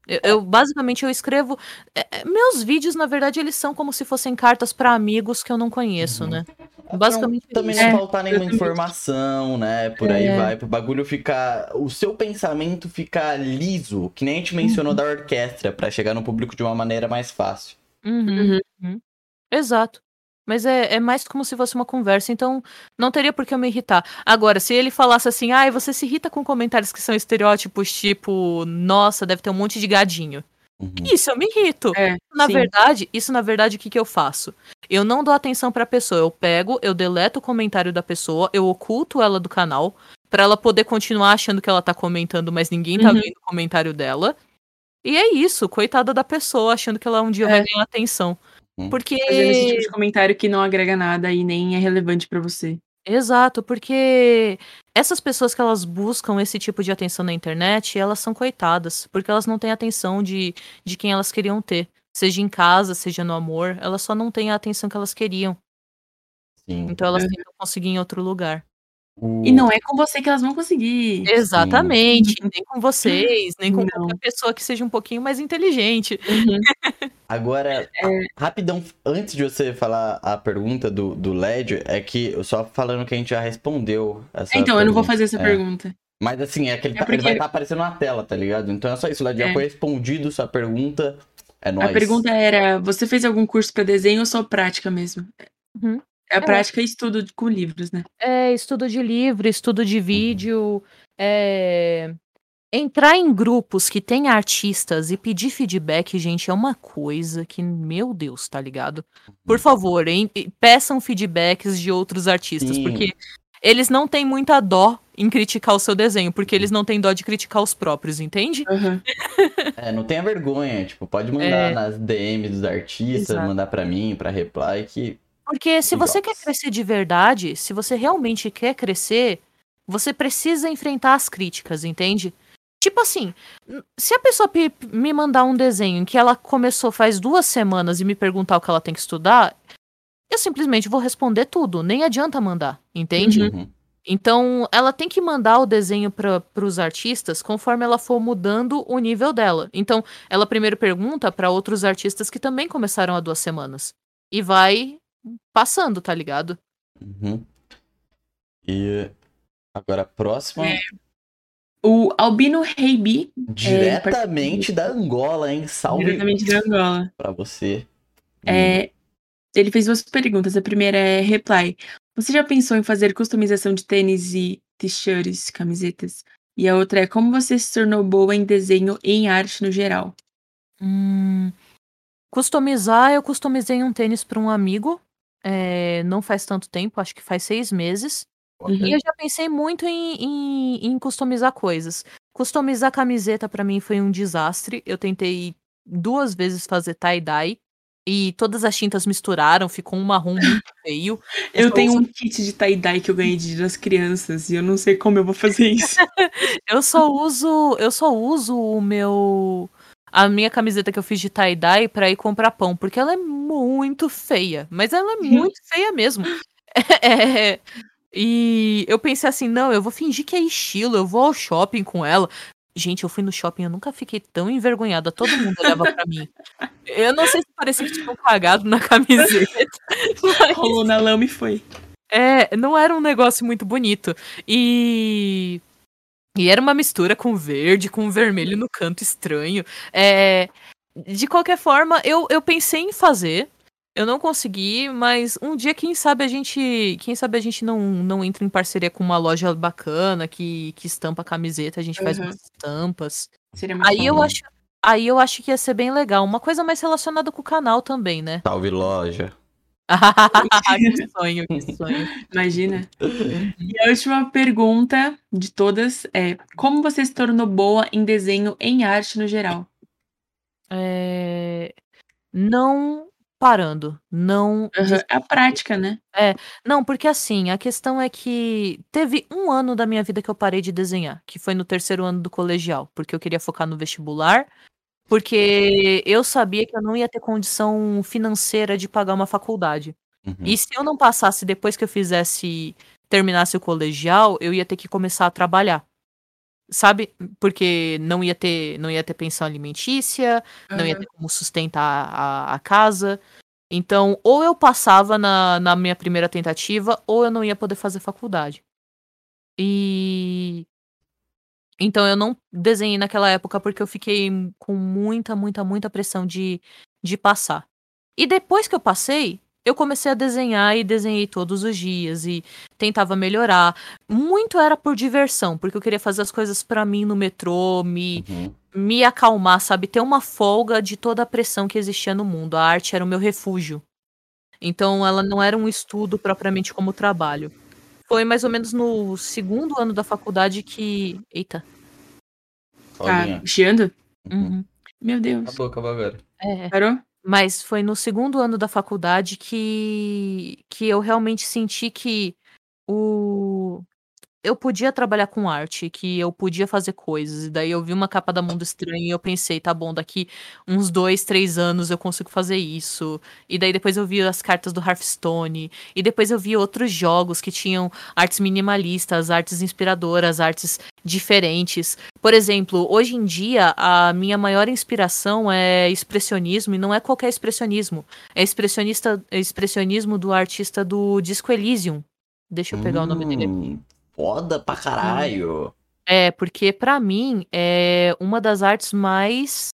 Eu, eu, basicamente eu escrevo é, é, meus vídeos na verdade eles são como se fossem cartas para amigos que eu não conheço, uhum. né? Basicamente não, também não faltar nenhuma informação, né? Por aí é. vai, pro bagulho ficar, o seu pensamento ficar liso, que nem a gente mencionou uhum. da orquestra, para chegar no público de uma maneira mais fácil. Uhum. uhum. Exato. Mas é, é mais como se fosse uma conversa, então não teria por que eu me irritar. Agora, se ele falasse assim, ai, ah, você se irrita com comentários que são estereótipos, tipo, nossa, deve ter um monte de gadinho. Uhum. Isso eu me irrito. É, na sim. verdade, isso na verdade o que, que eu faço? Eu não dou atenção pra pessoa, eu pego, eu deleto o comentário da pessoa, eu oculto ela do canal, para ela poder continuar achando que ela tá comentando, mas ninguém tá uhum. vendo o comentário dela. E é isso, coitada da pessoa, achando que ela um dia é. vai ganhar atenção. Hum. Porque. Fazendo esse tipo de comentário que não agrega nada e nem é relevante para você. Exato, porque essas pessoas que elas buscam esse tipo de atenção na internet, elas são coitadas, porque elas não têm atenção de, de quem elas queriam ter. Seja em casa, seja no amor, elas só não têm a atenção que elas queriam. Sim. Então elas é. tentam conseguir em outro lugar. E não é com você que elas vão conseguir. Exatamente, Sim. nem com vocês, nem com não. qualquer pessoa que seja um pouquinho mais inteligente. Uhum. Agora, é... rapidão, antes de você falar a pergunta do, do LED, é que, só falando que a gente já respondeu essa Então, pergunta. eu não vou fazer essa é. pergunta. Mas assim, é que ele, é porque... ele vai estar tá aparecendo na tela, tá ligado? Então é só isso, LED, já é. foi respondido sua pergunta, é nóis. A pergunta era, você fez algum curso para desenho ou só prática mesmo? Uhum. É a é. prática e estudo com livros, né? É, estudo de livro, estudo de vídeo. É... Entrar em grupos que tem artistas e pedir feedback, gente, é uma coisa que, meu Deus, tá ligado? Por uhum. favor, hein, peçam feedbacks de outros artistas, Sim. porque eles não têm muita dó em criticar o seu desenho, porque eles não têm dó de criticar os próprios, entende? Uhum. é, não tenha vergonha, tipo, pode mandar é... nas DMs dos artistas, Exato. mandar para mim, para reply, que porque se você quer crescer de verdade, se você realmente quer crescer, você precisa enfrentar as críticas, entende? Tipo assim, se a pessoa me mandar um desenho em que ela começou faz duas semanas e me perguntar o que ela tem que estudar, eu simplesmente vou responder tudo. Nem adianta mandar, entende? Uhum. Então, ela tem que mandar o desenho para os artistas conforme ela for mudando o nível dela. Então, ela primeiro pergunta para outros artistas que também começaram há duas semanas. E vai passando, tá ligado? Uhum. E agora a próxima. É. O Albino Reibi. Diretamente é, da Angola, hein? Salve. Diretamente da Angola. Pra você. É, ele fez duas perguntas. A primeira é reply. Você já pensou em fazer customização de tênis e t-shirts, camisetas? E a outra é como você se tornou boa em desenho e em arte no geral? Hum, customizar, eu customizei um tênis para um amigo é, não faz tanto tempo, acho que faz seis meses. Uhum. E eu já pensei muito em, em, em customizar coisas. Customizar camiseta para mim foi um desastre. Eu tentei duas vezes fazer tie-dye. E todas as tintas misturaram, ficou um marrom muito feio. Eu só tenho uso- um kit de tie-dye que eu ganhei de das crianças e eu não sei como eu vou fazer isso. Eu só uso, eu só uso o meu a minha camiseta que eu fiz de tie-dye pra ir comprar pão, porque ela é muito feia, mas ela é muito feia mesmo. É, e eu pensei assim, não, eu vou fingir que é estilo, eu vou ao shopping com ela. Gente, eu fui no shopping, eu nunca fiquei tão envergonhada, todo mundo olhava pra mim. Eu não sei se parecia que tinham cagado na camiseta, mas Rolou na lama e foi. é, não era um negócio muito bonito. E. E era uma mistura com verde, com vermelho no canto estranho. É, de qualquer forma, eu, eu pensei em fazer. Eu não consegui, mas um dia, quem sabe, a gente. Quem sabe a gente não, não entra em parceria com uma loja bacana que, que estampa camiseta, a gente faz Uhum. umas estampas. Seria muito Aí eu bom. acho. Aí eu acho que ia ser bem legal. Uma coisa mais relacionada com o canal também, né? Salve loja. que sonho, que sonho. Imagina. E a última pergunta de todas é: Como você se tornou boa em desenho em arte no geral? É, Não parando, não. É a prática, né? Não, porque assim, a questão é que teve um ano da minha vida que eu parei de desenhar, que foi no terceiro ano do colegial, porque eu queria focar no vestibular, porque eu sabia que eu não ia ter condição financeira de pagar uma faculdade. Uhum. E se eu não passasse depois que eu fizesse, terminasse o colegial, eu ia ter que começar a trabalhar. Sabe? Porque não ia ter, não ia ter pensão alimentícia, não ia ter como sustentar a, a casa. Então, ou eu passava na, na minha primeira tentativa, ou eu não ia poder fazer faculdade. E. Então, eu não desenhei naquela época porque eu fiquei com muita, muita, muita pressão de, de passar. E depois que eu passei, eu comecei a desenhar e desenhei todos os dias e tentava melhorar. Muito era por diversão, porque eu queria fazer as coisas pra mim no metrô, me, Uhum. me acalmar, sabe? Ter uma folga de toda a pressão que existia no mundo. A arte era o meu refúgio. Então ela não era um estudo propriamente como trabalho. Foi mais ou menos no segundo ano da faculdade que. Eita. Tá chiando? Uhum. Uhum. Meu Deus. Acabou, acabou agora. É. Parou? Mas foi no segundo ano da faculdade que, que eu realmente senti que o eu podia trabalhar com arte, que eu podia fazer coisas. E daí eu vi uma capa da Mundo Estranho e eu pensei, tá bom, daqui uns dois, três anos eu consigo fazer isso. E daí depois eu vi as cartas do Hearthstone. E depois eu vi outros jogos que tinham artes minimalistas, artes inspiradoras, artes diferentes. Por exemplo, hoje em dia, a minha maior inspiração é expressionismo, e não é qualquer expressionismo. É expressionista, é expressionismo do artista do Disco Elysium. Deixa eu pegar o nome dele. Hum, Foda pra caralho. É, porque pra mim é uma das artes mais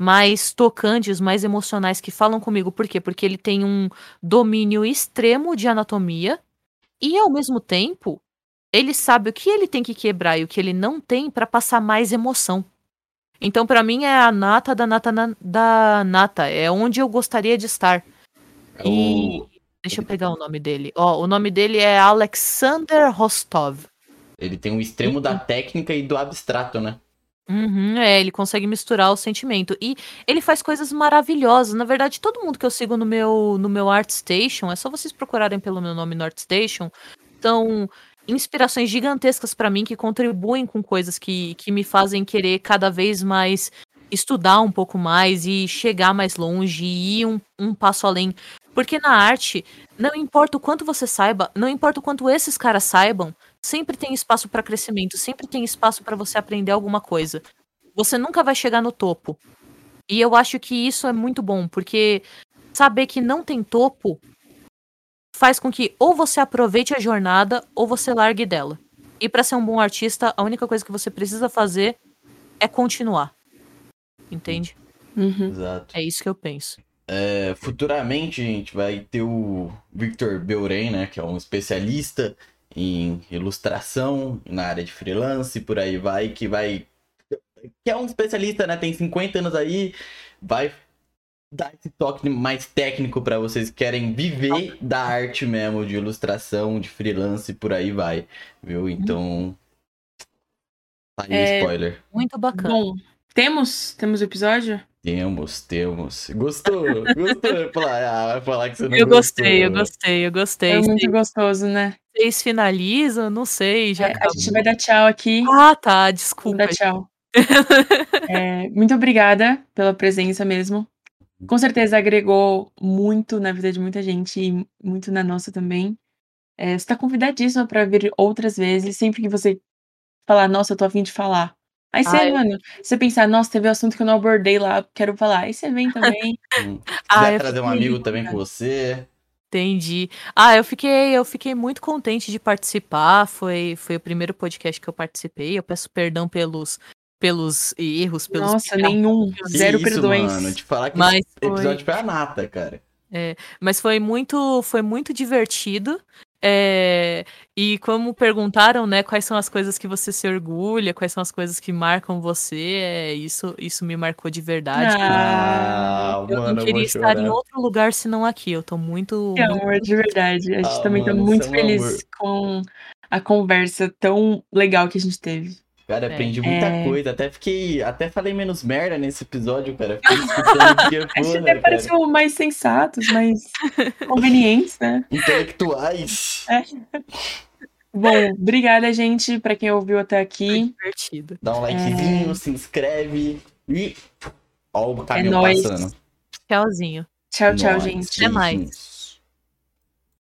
mais tocantes, mais emocionais que falam comigo. Por quê? Porque ele tem um domínio extremo de anatomia e ao mesmo tempo ele sabe o que ele tem que quebrar e o que ele não tem pra passar mais emoção. Então pra mim é a nata da nata na- da nata, é onde eu gostaria de estar. É E o- deixa eu pegar o nome dele. Ó, o nome dele é Alexander Rostov. Ele tem um extremo da técnica e do abstrato, né? Uhum, é, ele consegue misturar o sentimento. E ele faz coisas maravilhosas. Na verdade, todo mundo que eu sigo no meu, no meu ArtStation, é só vocês procurarem pelo meu nome no ArtStation, são inspirações gigantescas pra mim que contribuem com coisas que, que me fazem querer cada vez mais estudar um pouco mais e chegar mais longe e ir um, um passo além. Porque na arte, não importa o quanto você saiba, não importa o quanto esses caras saibam, sempre tem espaço para crescimento, sempre tem espaço para você aprender alguma coisa. Você nunca vai chegar no topo. E eu acho que isso é muito bom, porque saber que não tem topo faz com que ou você aproveite a jornada ou você largue dela. E para ser um bom artista, a única coisa que você precisa fazer é continuar. Entende? Uhum. Exato. É isso que eu penso. É, futuramente a gente vai ter o Victor Beuren, né? Que é um especialista em ilustração na área de freelance, por aí vai, que vai. Que é um especialista, né? Tem 50 anos aí, vai dar esse toque mais técnico para vocês que querem viver da arte mesmo, de ilustração, de freelance, por aí vai, viu? Então. Tá aí o É, spoiler. Muito bacana. Bom, temos, temos episódio? Temos, temos. Gostou? Gostou? Falar, ah, vai falar que você não Eu gostei, eu gostou. gostei, eu gostei. É muito gostoso, né? Vocês finalizam? Não sei, já É, a gente vai dar tchau aqui. Ah, tá, desculpa. dar tchau. É, muito obrigada pela presença mesmo. Com certeza agregou muito na vida de muita gente e muito na nossa também. É, você está convidadíssima para vir outras vezes, sempre que você falar, nossa, eu tô afim de falar. Aí você, Ah, mano, você pensar, nossa, teve um assunto que eu não abordei lá, quero falar. Aí você vem também. Hum. Ah, Quiser trazer um amigo também com você. Entendi. Ah, eu fiquei, eu fiquei muito contente de participar. Foi, foi o primeiro podcast que eu participei. Eu peço perdão pelos, pelos erros, pelos Nossa, nenhum. Que Zero isso, perdões. mano. Te falar que Mas esse episódio foi a nata, cara. Mas foi muito, foi muito divertido. É, e como perguntaram, né, quais são as coisas que você se orgulha, quais são as coisas que marcam você, é, isso, isso me marcou de verdade. Ah, eu mano, não eu queria vou estar em chorar. outro lugar senão aqui. Eu tô muito, muito amor, de verdade. A gente Ah, também tá mano, muito você é feliz amor. com a conversa tão legal que a gente teve. Cara, É. aprendi muita É. coisa. Até fiquei. Até falei menos merda nesse episódio, cara. Fiquei escutando porra, até cara. pareceu mais sensatos, mais convenientes, né? Intelectuais. Bom, obrigada, gente, pra quem ouviu até foi aqui. divertido. Dá um likezinho, se inscreve e. Ó o caminhão nóis. passando. Tchauzinho. Tchau, tchau, Nóis. gente. Até mais.